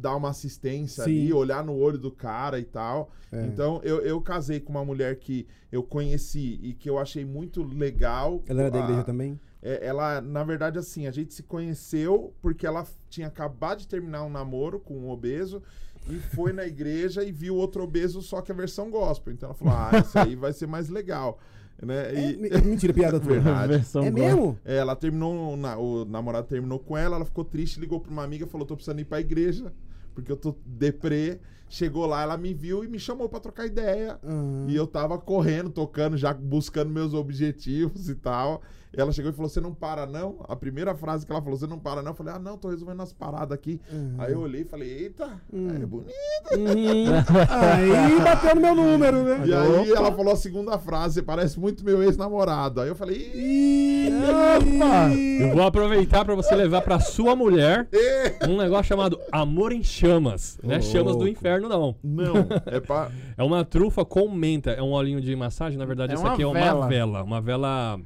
[SPEAKER 3] dar uma assistência
[SPEAKER 1] Sim.
[SPEAKER 3] ali, olhar no olho do cara e tal.
[SPEAKER 1] É.
[SPEAKER 3] Então, eu, eu casei com uma mulher que eu conheci e que eu achei muito legal.
[SPEAKER 1] Ela era da
[SPEAKER 3] A-
[SPEAKER 1] igreja também?
[SPEAKER 3] É, ela, na verdade, assim, a gente se conheceu porque ela tinha acabado de terminar um namoro com um obeso e foi na igreja e viu outro obeso, só que a versão gospel. Então ela falou: Ah, isso aí vai ser mais legal. Né?
[SPEAKER 1] É,
[SPEAKER 3] E-
[SPEAKER 1] me- mentira, piada tua.
[SPEAKER 3] Verdade.
[SPEAKER 4] Versão
[SPEAKER 1] É
[SPEAKER 4] gospel.
[SPEAKER 1] mesmo?
[SPEAKER 3] é, ela terminou, na- o namorado terminou com ela, ela ficou triste, ligou pra uma amiga, falou: tô precisando ir pra igreja, porque eu tô deprê. Chegou lá, ela me viu e me chamou pra trocar ideia.
[SPEAKER 1] Aham.
[SPEAKER 3] E eu tava correndo, tocando, já buscando meus objetivos e tal. E ela chegou e falou: Você não para, não? A primeira frase que ela falou: Você não para, não? Eu falei: Ah, não, tô resolvendo as paradas aqui.
[SPEAKER 1] Uhum.
[SPEAKER 3] Aí eu olhei e falei: Eita, é bonito.
[SPEAKER 1] Uhum. Aí bateu no meu número, né?
[SPEAKER 3] E aí ela falou a segunda frase: Você parece muito meu ex-namorado. Aí eu falei: Ih,
[SPEAKER 4] Opa!
[SPEAKER 2] Eu vou aproveitar pra você levar pra sua mulher
[SPEAKER 3] ê.
[SPEAKER 2] um negócio chamado Amor em Chamas. Não é
[SPEAKER 1] Ô,
[SPEAKER 2] chamas do
[SPEAKER 1] louco.
[SPEAKER 2] Inferno, não.
[SPEAKER 3] Não, é pra.
[SPEAKER 2] É uma trufa com menta. É um olhinho de massagem. Na verdade,
[SPEAKER 4] É
[SPEAKER 2] isso
[SPEAKER 4] uma
[SPEAKER 2] aqui é uma
[SPEAKER 4] vela.
[SPEAKER 2] vela. Uma vela.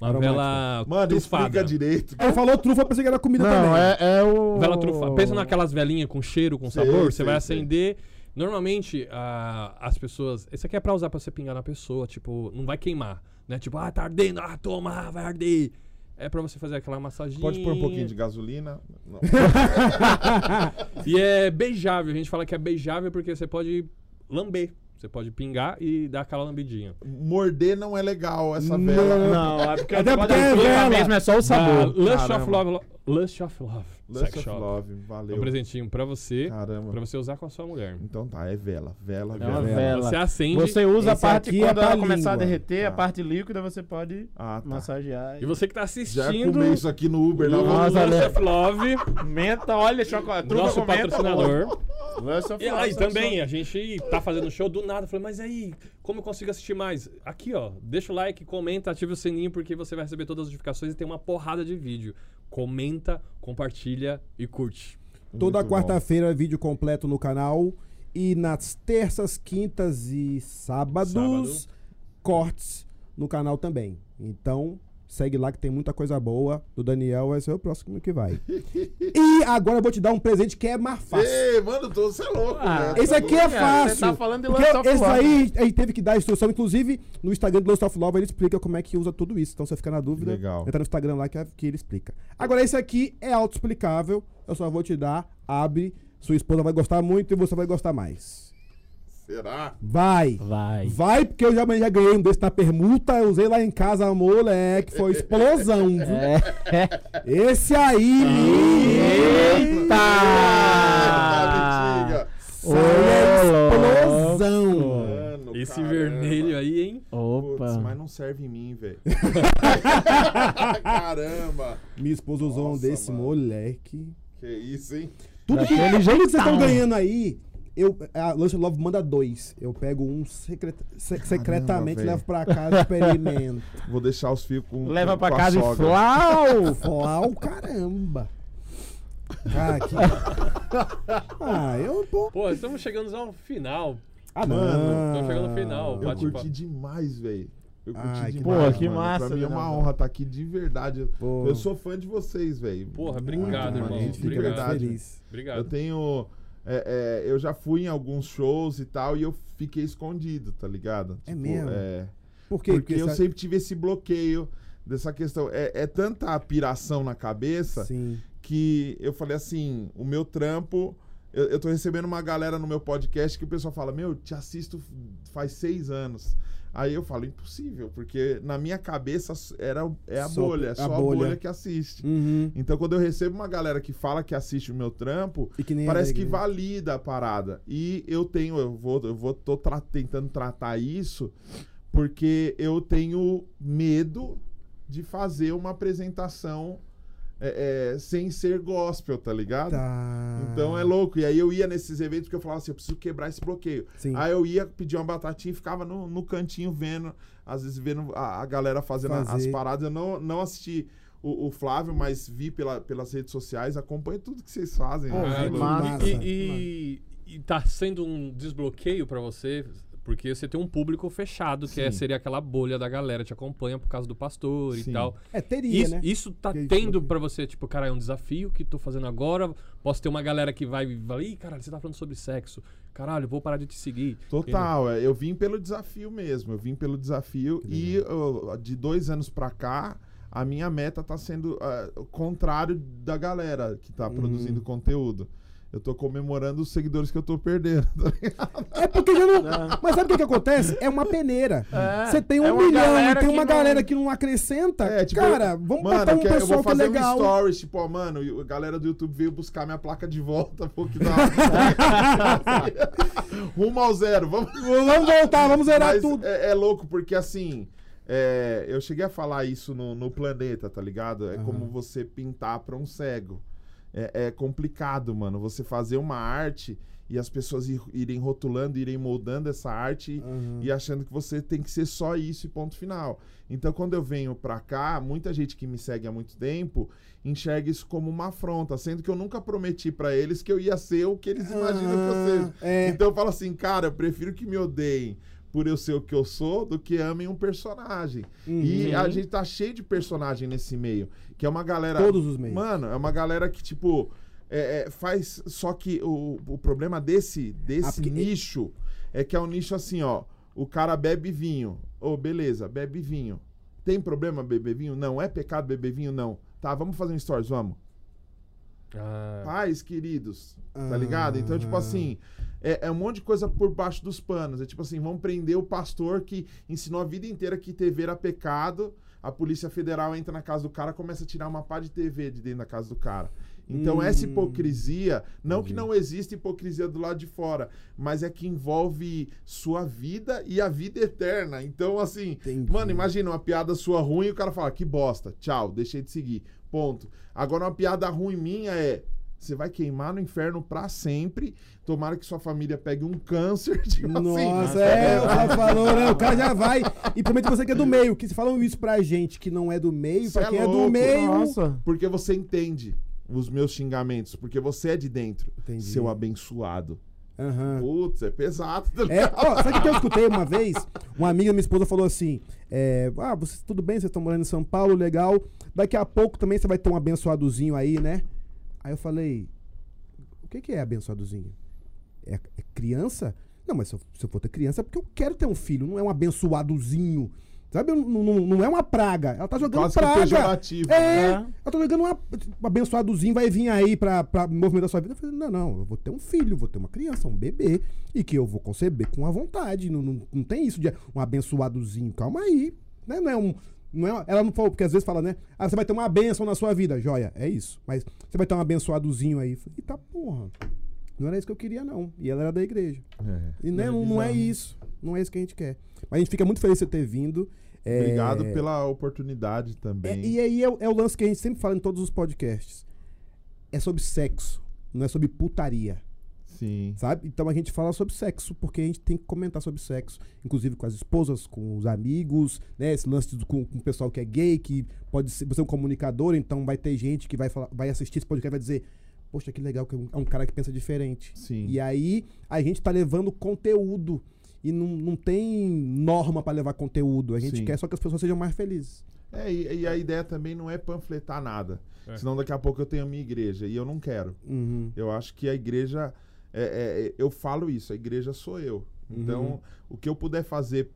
[SPEAKER 2] Uma
[SPEAKER 1] Aromática.
[SPEAKER 2] vela.
[SPEAKER 3] Mano,
[SPEAKER 2] trufada.
[SPEAKER 3] explica direito.
[SPEAKER 1] Ele falou trufa, eu pensei que era comida
[SPEAKER 4] Não,
[SPEAKER 1] também.
[SPEAKER 4] é, é o.
[SPEAKER 2] Vela trufa. Pensa naquelas velinhas com cheiro, com
[SPEAKER 3] Sei,
[SPEAKER 2] sabor. Você
[SPEAKER 3] sei,
[SPEAKER 2] vai
[SPEAKER 3] sei.
[SPEAKER 2] acender. Normalmente, ah, as pessoas. Esse aqui é pra usar pra você pingar na pessoa. Tipo, não vai queimar. Né? Tipo, ah, tá ardendo. Ah, toma, vai arder. É pra você fazer aquela massaginha.
[SPEAKER 3] Pode pôr um pouquinho de gasolina? Não.
[SPEAKER 2] E é beijável. A gente fala que é beijável porque você pode lamber. Você pode pingar e dar aquela lambidinha.
[SPEAKER 3] Morder não é legal essa
[SPEAKER 1] Não.
[SPEAKER 3] vela.
[SPEAKER 4] Não, é porque
[SPEAKER 1] porque é
[SPEAKER 4] da trufa
[SPEAKER 1] vela.
[SPEAKER 4] mesmo é só o sabor.
[SPEAKER 2] Da Lust of. Love. Lust of Love.
[SPEAKER 3] Lust
[SPEAKER 2] Sex
[SPEAKER 3] of
[SPEAKER 2] Shop.
[SPEAKER 3] Love,
[SPEAKER 2] É
[SPEAKER 3] valeu.
[SPEAKER 2] um presentinho pra você.
[SPEAKER 3] Caramba.
[SPEAKER 2] Pra você usar com a sua mulher.
[SPEAKER 3] Então tá, é vela. Vela,
[SPEAKER 4] É
[SPEAKER 3] vela.
[SPEAKER 1] vela.
[SPEAKER 2] Você acende
[SPEAKER 4] Você usa a
[SPEAKER 1] Esse
[SPEAKER 4] parte
[SPEAKER 1] aqui é
[SPEAKER 4] quando
[SPEAKER 1] pra
[SPEAKER 4] ela começar a derreter, a
[SPEAKER 3] Tá.
[SPEAKER 4] parte líquida você pode
[SPEAKER 3] Ah, tá.
[SPEAKER 4] massagear.
[SPEAKER 2] e você que tá
[SPEAKER 3] Já
[SPEAKER 2] assistindo.
[SPEAKER 3] comer isso aqui no Uber, não.
[SPEAKER 4] Nossa,
[SPEAKER 2] Lust of Love,
[SPEAKER 4] Menta, olha, chocolate.
[SPEAKER 2] Nosso patrocinador.
[SPEAKER 4] Lust of
[SPEAKER 2] E
[SPEAKER 4] Love, que
[SPEAKER 2] também, a gente tá fazendo show do nada. Falei, mas aí, como eu consigo assistir mais? Aqui, ó, deixa o like, comenta, ativa o sininho, porque você vai receber todas as notificações e tem uma porrada de vídeo. Comenta, compartilha e curte.
[SPEAKER 1] Toda quarta-feira, vídeo completo no canal. E nas terças, quintas e sábados,
[SPEAKER 2] Sábado.
[SPEAKER 1] cortes no canal também. Então, segue lá que tem muita coisa boa. Do Daniel vai ser o próximo que vai. e agora eu vou te dar um presente que é mais fácil.
[SPEAKER 3] Ei, mano, tô, você é louco,
[SPEAKER 4] Ah.
[SPEAKER 1] Esse aqui é fácil.
[SPEAKER 4] você tá falando de of
[SPEAKER 1] esse
[SPEAKER 4] Love.
[SPEAKER 1] aí a gente teve que dar a instrução, inclusive no Instagram do Lust of Love ele explica como é que usa tudo isso. Então se você ficar na dúvida,
[SPEAKER 3] Legal.
[SPEAKER 1] entra no Instagram lá que, que ele explica. Agora esse aqui é autoexplicável. Eu só vou te dar, abre, sua esposa vai gostar muito e você vai gostar mais.
[SPEAKER 3] Será?
[SPEAKER 1] Vai.
[SPEAKER 4] Vai.
[SPEAKER 1] Vai, porque eu já, já ganhei um desse na permuta, eu usei lá em casa, moleque, foi explosão. viu?
[SPEAKER 4] É.
[SPEAKER 1] Esse aí,
[SPEAKER 4] Eita!
[SPEAKER 3] Eita,
[SPEAKER 4] Ô,
[SPEAKER 1] explosão.
[SPEAKER 3] Mano,
[SPEAKER 2] Esse
[SPEAKER 3] caramba.
[SPEAKER 2] vermelho aí, hein?
[SPEAKER 4] Opa.
[SPEAKER 3] mas não serve em mim, velho. Caramba.
[SPEAKER 1] Minha esposa usou um desse,
[SPEAKER 3] mano.
[SPEAKER 1] moleque.
[SPEAKER 3] Que isso, hein?
[SPEAKER 1] Tudo que, tudo que vocês estão ganhando aí, eu, a Love manda dois. Eu pego um secret- se- secretamente levo pra casa e experimento.
[SPEAKER 3] Vou deixar os fios com
[SPEAKER 4] Leva
[SPEAKER 3] com
[SPEAKER 4] pra casa e
[SPEAKER 3] sogra.
[SPEAKER 4] flau.
[SPEAKER 1] Flau, caramba. Cara, que... Ah, eu, pô...
[SPEAKER 2] Pô, estamos chegando ao final.
[SPEAKER 1] Ah,
[SPEAKER 3] Mano,
[SPEAKER 1] não.
[SPEAKER 2] Tô chegando no final,
[SPEAKER 3] Eu
[SPEAKER 2] bate-
[SPEAKER 3] curti demais, velho. Eu curti
[SPEAKER 1] Ai,
[SPEAKER 3] demais.
[SPEAKER 4] Pô, que
[SPEAKER 3] mano.
[SPEAKER 4] massa,
[SPEAKER 3] Pra mim é uma
[SPEAKER 4] Leonardo.
[SPEAKER 3] honra estar aqui de verdade.
[SPEAKER 1] Pô.
[SPEAKER 3] Eu sou fã de vocês, velho.
[SPEAKER 2] Porra,
[SPEAKER 3] Muito,
[SPEAKER 2] obrigado,
[SPEAKER 3] mano.
[SPEAKER 2] irmão. Obrigado.
[SPEAKER 1] feliz.
[SPEAKER 2] Obrigado.
[SPEAKER 3] Eu tenho. É, é, eu já fui em alguns shows e tal e eu fiquei escondido, tá ligado?
[SPEAKER 1] É mesmo?
[SPEAKER 3] É.
[SPEAKER 1] Por quê?
[SPEAKER 3] Porque eu
[SPEAKER 1] essa-
[SPEAKER 3] sempre tive esse bloqueio dessa questão. É, é tanta piração na cabeça
[SPEAKER 1] Sim.
[SPEAKER 3] que eu falei assim: o meu trampo. Eu, eu tô recebendo uma galera no meu podcast que o pessoal fala: Meu, te assisto faz seis anos. Aí eu falo: Impossível, porque na minha cabeça era, é a
[SPEAKER 1] Só
[SPEAKER 3] bolha, é
[SPEAKER 1] a
[SPEAKER 3] só a
[SPEAKER 1] bolha.
[SPEAKER 3] bolha que assiste.
[SPEAKER 1] Uhum.
[SPEAKER 3] Então, quando eu recebo uma galera que fala que assiste o meu trampo,
[SPEAKER 1] que
[SPEAKER 3] parece que valida a parada. E eu tenho, eu vou, eu vou tô tra- tentando tratar isso porque eu tenho medo de fazer uma apresentação é, é, sem ser gospel, tá ligado?
[SPEAKER 1] Tá.
[SPEAKER 3] Então é louco. E aí eu ia nesses eventos porque eu falava assim, eu preciso quebrar esse bloqueio.
[SPEAKER 1] Sim.
[SPEAKER 3] Aí eu ia pedir uma batatinha e ficava no, no cantinho vendo, às vezes vendo a, a galera fazendo a- as
[SPEAKER 1] Fazer.
[SPEAKER 3] paradas. Eu não, não assisti o, o Flávio, mas vi pela, pelas redes sociais, acompanho tudo que vocês fazem.
[SPEAKER 4] Pô,
[SPEAKER 3] né? Louco.
[SPEAKER 4] massa.
[SPEAKER 2] e, e, e tá sendo um desbloqueio pra você, porque você tem um público fechado, que é, seria aquela bolha da galera que te acompanha por causa do pastor
[SPEAKER 3] Sim.
[SPEAKER 2] e tal.
[SPEAKER 1] É, teria,
[SPEAKER 2] Isso,
[SPEAKER 1] né?
[SPEAKER 2] isso tá
[SPEAKER 1] Que
[SPEAKER 2] tendo pra você, tipo, cara, é um desafio que tô fazendo agora. Posso ter uma galera que vai vai, ih, caralho, você tá falando sobre sexo. Caralho, vou parar de te seguir.
[SPEAKER 3] Total, é, eu vim pelo desafio mesmo. Eu vim pelo desafio e uh, de dois anos pra cá, a minha meta tá sendo uh, o contrário da galera que tá
[SPEAKER 1] Uhum.
[SPEAKER 3] produzindo conteúdo. Eu tô comemorando os seguidores que eu tô perdendo. tá ligado?
[SPEAKER 1] É porque já não. Mas sabe o que, que acontece? É uma peneira.
[SPEAKER 4] É,
[SPEAKER 1] Você tem um
[SPEAKER 4] é
[SPEAKER 1] milhão e tem
[SPEAKER 4] que
[SPEAKER 1] uma
[SPEAKER 4] não-
[SPEAKER 1] galera que não acrescenta.
[SPEAKER 3] É, tipo,
[SPEAKER 1] cara, vamos
[SPEAKER 3] mano,
[SPEAKER 1] botar um
[SPEAKER 3] quero-
[SPEAKER 1] pessoal
[SPEAKER 3] eu
[SPEAKER 1] que é
[SPEAKER 3] vou fazer
[SPEAKER 1] legal.
[SPEAKER 3] um stories, tipo, ó, mano, e a galera do YouTube veio buscar minha placa de volta, pô, que da Rumo ao zero, vamos
[SPEAKER 1] Vamos voltar, vamos zerar
[SPEAKER 3] Mas
[SPEAKER 1] tudo.
[SPEAKER 3] É, é louco, porque assim, é, eu cheguei a falar isso no, no planeta, tá ligado? É como você pintar pra um cego. É, é complicado, mano, você fazer uma arte e as pessoas ir- irem rotulando, irem moldando essa arte
[SPEAKER 1] Uhum.
[SPEAKER 3] e achando que você tem que ser só isso e ponto final. Então, quando eu venho pra cá, muita gente que me segue há muito tempo enxerga isso como uma afronta, sendo que eu nunca prometi pra eles que eu ia ser o que eles imaginam que eu seja.
[SPEAKER 1] Ah, é.
[SPEAKER 3] Então eu falo assim, cara, eu prefiro que me odeiem por eu ser o que eu sou do que amem um personagem.
[SPEAKER 1] Uhum.
[SPEAKER 3] E a gente tá cheio de personagem nesse meio, que é uma galera.
[SPEAKER 1] Todos os meios.
[SPEAKER 3] Mano, é uma galera que, tipo, é, é, faz. Só que o, o problema desse, desse
[SPEAKER 1] Ah,
[SPEAKER 3] nicho é que é um nicho assim, ó. O cara bebe vinho. Ô, beleza, bebe vinho. Tem problema beber vinho? Não. É pecado beber vinho? Não. Tá, vamos fazer um stories, vamos.
[SPEAKER 2] Ah,
[SPEAKER 3] Pais queridos, tá
[SPEAKER 1] Ah.
[SPEAKER 3] ligado? Então, tipo assim, é, é um monte de coisa por baixo dos panos. É tipo assim, vamos prender o pastor que ensinou a vida inteira que TV era pecado. A Polícia Federal entra na casa do cara, começa a tirar uma pá de TV de dentro da casa do cara. Então,
[SPEAKER 1] Hum.
[SPEAKER 3] essa hipocrisia, não que
[SPEAKER 1] Entendi.
[SPEAKER 3] não existe hipocrisia do lado de fora, mas é que envolve sua vida e a vida eterna. Então, assim,
[SPEAKER 1] Entendi.
[SPEAKER 3] mano, imagina uma piada sua ruim e o cara fala, que bosta, tchau, deixei de seguir. Ponto. Agora, uma piada ruim minha é. Você vai queimar no inferno pra sempre. Tomara que sua família pegue um câncer. Tipo
[SPEAKER 1] Nossa,
[SPEAKER 3] assim.
[SPEAKER 1] é, o cara falou, né? O cara já vai. E principalmente você que é do meio, que se falam isso pra gente que não é do meio,
[SPEAKER 3] Cê
[SPEAKER 1] pra
[SPEAKER 3] é
[SPEAKER 1] quem é, do
[SPEAKER 3] louco.
[SPEAKER 1] meio.
[SPEAKER 4] Nossa.
[SPEAKER 3] Porque você entende os meus xingamentos. Porque você é de dentro.
[SPEAKER 1] Entendi.
[SPEAKER 3] Seu abençoado.
[SPEAKER 1] Aham.
[SPEAKER 3] Putz, é pesado. tá
[SPEAKER 1] É, ó, sabe o que eu escutei uma vez? Uma amiga da minha esposa falou assim: é, Ah, vocês, tudo bem, vocês estão morando em São Paulo, legal. Daqui a pouco também você vai ter um abençoadozinho aí, né? Aí eu falei: O que, que é abençoadozinho? É, é criança? Não, mas se eu, se eu for ter criança é porque eu quero ter um filho, não é um abençoadozinho. Sabe? Não, não, não é uma praga. Ela tá jogando
[SPEAKER 3] Quase
[SPEAKER 1] praga. É,
[SPEAKER 4] né?
[SPEAKER 1] eu tô jogando uma, um abençoadozinho, vai vir aí pra, pra movimentar sua vida. Eu falei, não, não, eu vou ter um filho, vou ter uma criança, um bebê, e que eu vou conceber com a vontade. Não, não, não tem isso de um abençoadozinho. Calma aí. Né? Não é um. Não é, ela não falou, porque às vezes fala, né? Ah, você vai ter uma bênção na sua vida. Joia, é isso. Mas você vai ter um abençoadozinho aí. Falei, eita porra. Não era isso que eu queria, não. E ela era da igreja.
[SPEAKER 3] É.
[SPEAKER 1] E né,
[SPEAKER 4] É
[SPEAKER 1] não, não é
[SPEAKER 4] bizarro.
[SPEAKER 1] isso. Não é isso que a gente quer. Mas a gente fica muito feliz de você ter vindo. É,
[SPEAKER 3] Obrigado pela oportunidade
[SPEAKER 1] é,
[SPEAKER 3] também.
[SPEAKER 1] e aí é, é o lance que a gente sempre fala em todos os podcasts. É sobre sexo, não é sobre putaria,
[SPEAKER 3] Sim.
[SPEAKER 1] sabe? Então a gente fala sobre sexo, porque a gente tem que comentar sobre sexo, inclusive com as esposas, com os amigos, né? Esse lance do- com, com o pessoal que é gay, que pode ser, você é um comunicador, então vai ter gente que vai, falar, vai assistir esse podcast e vai dizer, poxa, que legal, que é um, é um cara que pensa diferente.
[SPEAKER 3] Sim.
[SPEAKER 1] E aí a gente tá levando conteúdo. E não, não tem norma pra levar conteúdo. A gente
[SPEAKER 3] Sim.
[SPEAKER 1] quer só que as pessoas sejam mais felizes.
[SPEAKER 3] É, e, e a ideia também não é panfletar nada.
[SPEAKER 2] É.
[SPEAKER 3] Senão daqui a pouco eu tenho a minha igreja. E eu não quero.
[SPEAKER 1] Uhum.
[SPEAKER 3] Eu acho que a igreja. É- é- eu falo isso, a igreja sou eu. Então,
[SPEAKER 1] Uhum.
[SPEAKER 3] o que eu puder fazer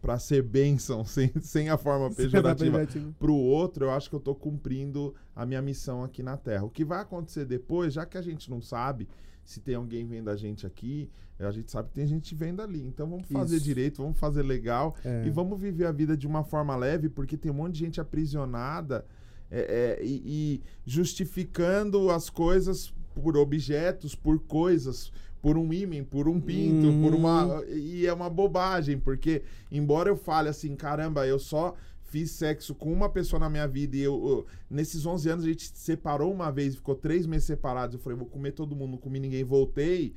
[SPEAKER 3] pra ser bênção, sem, sem a forma pejorativa,
[SPEAKER 1] Pejorativo.
[SPEAKER 3] pro outro, eu acho que eu tô cumprindo a minha missão aqui na Terra. O que vai acontecer depois, já que a gente não sabe se tem alguém vendo a gente aqui, a gente sabe que tem gente vendo ali. Então vamos fazer
[SPEAKER 1] Isso.
[SPEAKER 3] direito, vamos fazer legal
[SPEAKER 1] É.
[SPEAKER 3] e vamos viver a vida de uma forma leve, porque tem um monte de gente aprisionada é, é, e, e justificando as coisas por objetos, por coisas, por um ímã, por um pinto,
[SPEAKER 1] Uhum.
[SPEAKER 3] por uma. E é uma bobagem, porque embora eu fale assim, caramba, eu só fiz sexo com uma pessoa na minha vida e eu, eu- nesses 11 anos a gente se separou uma vez, ficou três meses separados. Eu falei, vou comer todo mundo, não comi ninguém, voltei.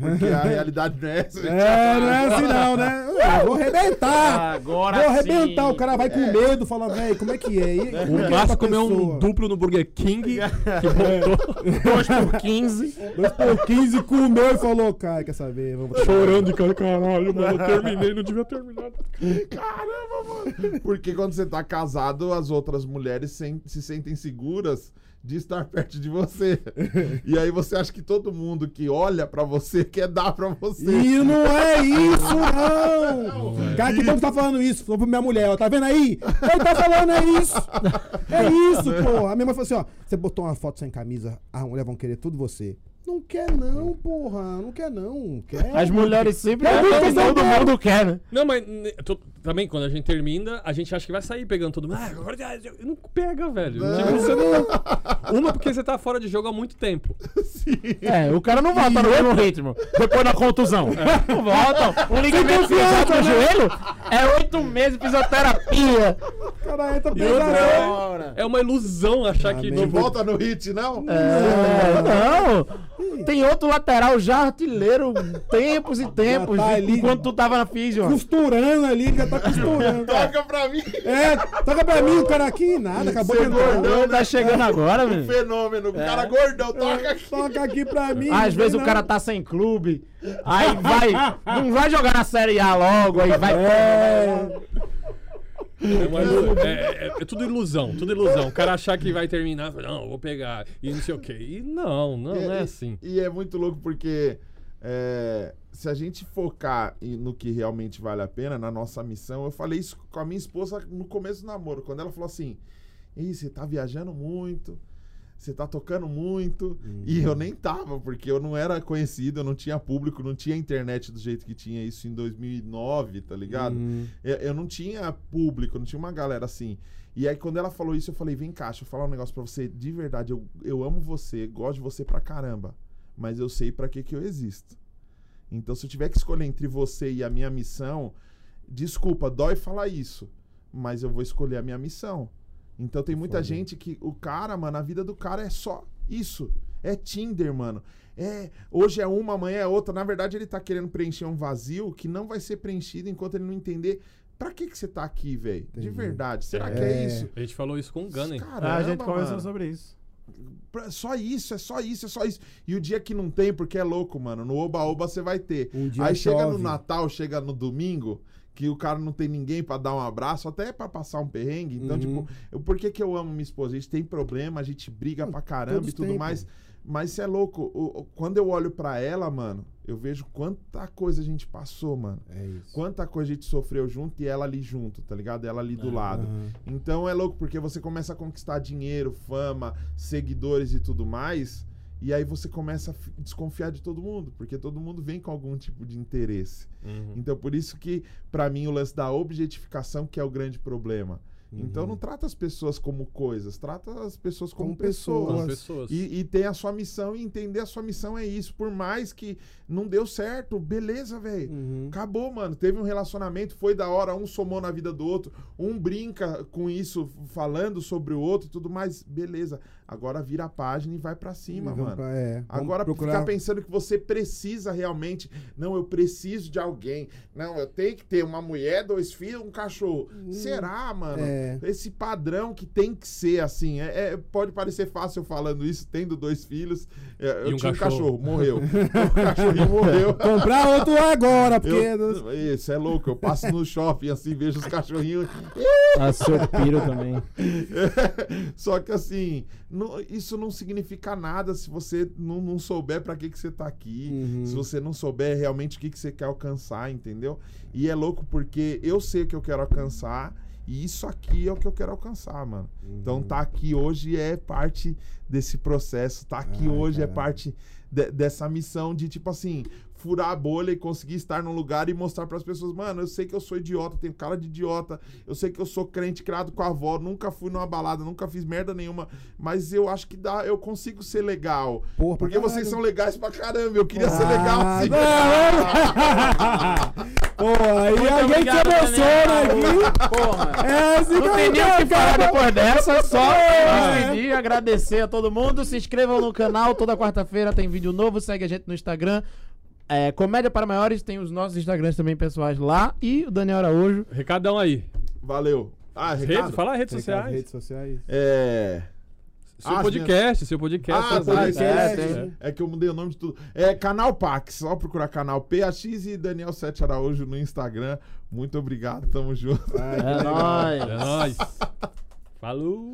[SPEAKER 3] Porque a realidade não é essa.
[SPEAKER 1] É, não é assim não, né? Eu vou arrebentar.
[SPEAKER 4] Agora
[SPEAKER 1] Vou arrebentar,
[SPEAKER 4] sim.
[SPEAKER 1] o cara vai com medo, fala, velho, como é que é? E, como que é
[SPEAKER 2] O Márcio comeu um duplo no Burger King que voltou
[SPEAKER 4] 2 por 15.
[SPEAKER 1] Dois por 15 comeu e falou, cara, quer saber? Vamos
[SPEAKER 2] chorando de cara. Caralho, mano, eu terminei, não devia ter terminado.
[SPEAKER 3] Caramba, mano. Porque quando você tá casado, as outras mulheres sen- se sentem seguras de estar perto de você. E aí você acha que todo mundo que olha pra você quer dar pra você.
[SPEAKER 1] E não é isso, não! Cara, que bom que tá falando isso. Falou pra minha mulher, ó. Tá vendo aí? Ele tá falando, é isso! É isso, pô. A minha mãe falou assim, ó. Você botou uma foto sem camisa, as mulheres vão querer tudo você. Não quer não, porra. Não quer não. Quer.
[SPEAKER 4] As mulheres sempre
[SPEAKER 1] É muito
[SPEAKER 4] querem, todo mundo quer, né?
[SPEAKER 2] Não, mas tô- também quando a gente termina, a gente acha que vai sair pegando todo mundo. Ah, não pega, velho. Tipo, você não... Uma porque você tá fora de jogo há muito tempo.
[SPEAKER 4] É, o cara não volta no mesmo ritmo. Depois da contusão. Não volta. Um ligamento cruzado no joelho é oito meses de fisioterapia.
[SPEAKER 1] Cara, entra pesadão.
[SPEAKER 2] é, é uma ilusão achar que.
[SPEAKER 1] Amém.
[SPEAKER 3] Não volta no hit, não?
[SPEAKER 4] É, não. Tem outro lateral já artilheiro tempos e tempos.
[SPEAKER 1] tá ali.
[SPEAKER 4] enquanto tu tava na físio.
[SPEAKER 1] Costurando ali, já tá costurando.
[SPEAKER 3] Toca pra mim.
[SPEAKER 1] É, toca pra mim, o cara aqui, nada, acabou de
[SPEAKER 3] é
[SPEAKER 1] entrar.
[SPEAKER 3] gordão,
[SPEAKER 4] Tá chegando agora,
[SPEAKER 3] Um
[SPEAKER 4] velho.
[SPEAKER 3] fenômeno. O cara gordão, toca aqui.
[SPEAKER 1] Toca aqui pra mim.
[SPEAKER 4] Às vezes o cara tá sem clube, aí vai, não vai jogar na Série A logo, aí vai.
[SPEAKER 1] É,
[SPEAKER 2] É, é- é- é tudo ilusão, tudo ilusão. O cara achar que vai terminar, não, eu vou pegar, e não sei o quê. E não, não, não é assim.
[SPEAKER 3] E é muito louco porque é, se a gente focar no que realmente vale a pena, na nossa missão, eu falei isso com a minha esposa no começo do namoro, quando ela falou assim: Ih, você tá viajando muito, você tá tocando muito. E eu nem tava, porque eu não era conhecido, eu não tinha público, não tinha internet do jeito que tinha isso em 2009, tá ligado?
[SPEAKER 1] Uhum.
[SPEAKER 3] Eu, eu não tinha público, não tinha uma galera assim. E aí, quando ela falou isso, eu falei: vem cá, deixa eu falar um negócio pra você. De verdade, eu, eu amo você, gosto de você pra caramba. Mas eu sei pra que, que eu existo. Então, se eu tiver que escolher entre você e a minha missão, desculpa, dói falar isso. Mas eu vou escolher a minha missão. Então tem muita
[SPEAKER 1] Foda.
[SPEAKER 3] gente que o cara, mano, a vida do cara é só isso. É Tinder, mano. É, hoje é uma, amanhã é outra. Na verdade, ele tá querendo preencher um vazio que não vai ser preenchido enquanto ele não entender pra que que você tá aqui, velho. De verdade. Será que
[SPEAKER 1] É.
[SPEAKER 3] é isso?
[SPEAKER 2] A gente falou isso com o Gunner.
[SPEAKER 3] Caramba,
[SPEAKER 4] Ah, a gente conversou
[SPEAKER 3] mano.
[SPEAKER 4] sobre isso.
[SPEAKER 3] Só isso, é só isso, é só isso. E o dia que não tem, porque é louco, mano. No Oba-Oba você vai ter.
[SPEAKER 1] Um
[SPEAKER 3] Aí chega no
[SPEAKER 1] chove.
[SPEAKER 3] Natal, chega no domingo, que o cara não tem ninguém pra dar um abraço, até pra passar um perrengue. Então,
[SPEAKER 1] Uhum.
[SPEAKER 3] tipo, eu, por que, que eu amo minha esposa? A gente tem problema, a gente briga pra caramba
[SPEAKER 1] todos
[SPEAKER 3] e tudo mais. Mas isso é louco. O- o- quando eu olho pra ela, mano, eu vejo quanta coisa a gente passou, mano.
[SPEAKER 1] É isso.
[SPEAKER 3] Quanta coisa a gente sofreu junto e ela ali junto, tá ligado? Ela ali do lado. Então é louco, porque você começa a conquistar dinheiro, fama, seguidores e tudo mais. E aí você começa a fi- desconfiar de todo mundo, porque todo mundo vem com algum tipo de interesse.
[SPEAKER 2] Uhum.
[SPEAKER 3] Então por isso que, pra mim, o lance da objetificação que é o grande problema. Então não trata as pessoas como coisas, trata as pessoas como,
[SPEAKER 1] Como
[SPEAKER 3] pessoas.
[SPEAKER 1] pessoas.
[SPEAKER 2] As pessoas.
[SPEAKER 3] E, e tem a sua missão e entender a sua missão é isso. Por mais que não deu certo, beleza, velho.
[SPEAKER 1] Uhum.
[SPEAKER 3] Acabou, mano. Teve um relacionamento, foi da hora, um somou na vida do outro, um brinca com isso, falando sobre o outro e tudo mais, beleza. Agora vira a página e vai pra cima,
[SPEAKER 1] Vamos
[SPEAKER 3] mano.
[SPEAKER 1] pra- é,
[SPEAKER 3] Agora
[SPEAKER 1] procurar-
[SPEAKER 3] ficar pensando que você precisa realmente. Não, eu preciso de alguém. Não, eu tenho que ter uma mulher, dois filhos, um cachorro. Será, mano?
[SPEAKER 1] é.
[SPEAKER 3] Esse padrão que tem que ser assim. É, é- pode parecer fácil eu falando isso, tendo dois filhos. É, eu
[SPEAKER 2] um
[SPEAKER 3] tinha um
[SPEAKER 2] cachorro.
[SPEAKER 3] morreu. o cachorrinho morreu.
[SPEAKER 1] Comprar outro agora, porque.
[SPEAKER 3] Eu, isso é louco. Eu passo no shopping assim, vejo os cachorrinhos.
[SPEAKER 4] A seu piro também.
[SPEAKER 3] Só que assim, não- isso não significa nada se você não, não souber pra que, que você tá aqui.
[SPEAKER 1] Uhum.
[SPEAKER 3] Se você não souber realmente o que, que você quer alcançar, entendeu? E é louco porque eu sei o que eu quero alcançar. E isso aqui é o que eu quero alcançar, mano. Então tá aqui hoje é parte desse processo. Tá aqui
[SPEAKER 1] Ai,
[SPEAKER 3] hoje é
[SPEAKER 1] caramba.
[SPEAKER 3] parte de- dessa missão de, tipo assim, furar a bolha e conseguir estar num lugar e mostrar pras pessoas, mano, eu sei que eu sou idiota, tenho cara de idiota, eu sei que eu sou crente criado com a avó, nunca fui numa balada, nunca fiz merda nenhuma, mas eu acho que dá, eu consigo ser legal.
[SPEAKER 1] Porra,
[SPEAKER 3] porque vocês
[SPEAKER 1] caralho.
[SPEAKER 3] são legais pra caramba, eu queria ser
[SPEAKER 1] Ah,
[SPEAKER 3] legal assim.
[SPEAKER 1] Pô, aí a gente emociona aqui.
[SPEAKER 4] Porra.
[SPEAKER 1] É assim
[SPEAKER 4] Não tem nem o que falar depois dessa, só
[SPEAKER 1] É.
[SPEAKER 4] pedir, agradecer a todo mundo. Se inscrevam no canal, toda quarta-feira tem vídeo novo. Segue a gente no Instagram. É, Comédia para Maiores, tem os nossos Instagrams também pessoais lá. E o Daniel Araújo.
[SPEAKER 2] Recadão aí.
[SPEAKER 3] Valeu. Ah, recado?
[SPEAKER 2] fala redes
[SPEAKER 1] Recado,
[SPEAKER 2] sociais.
[SPEAKER 1] redes sociais.
[SPEAKER 3] É...
[SPEAKER 2] Seu
[SPEAKER 3] Ah,
[SPEAKER 2] podcast, seu podcast.
[SPEAKER 3] Ah, podcast.
[SPEAKER 2] redes.
[SPEAKER 1] É,
[SPEAKER 3] É que eu mudei o nome de tudo. É canal Pax, só procurar canal PAX e Daniel Sete Araújo no Instagram. Muito obrigado, tamo junto.
[SPEAKER 4] É nóis.
[SPEAKER 2] É nóis. Falou.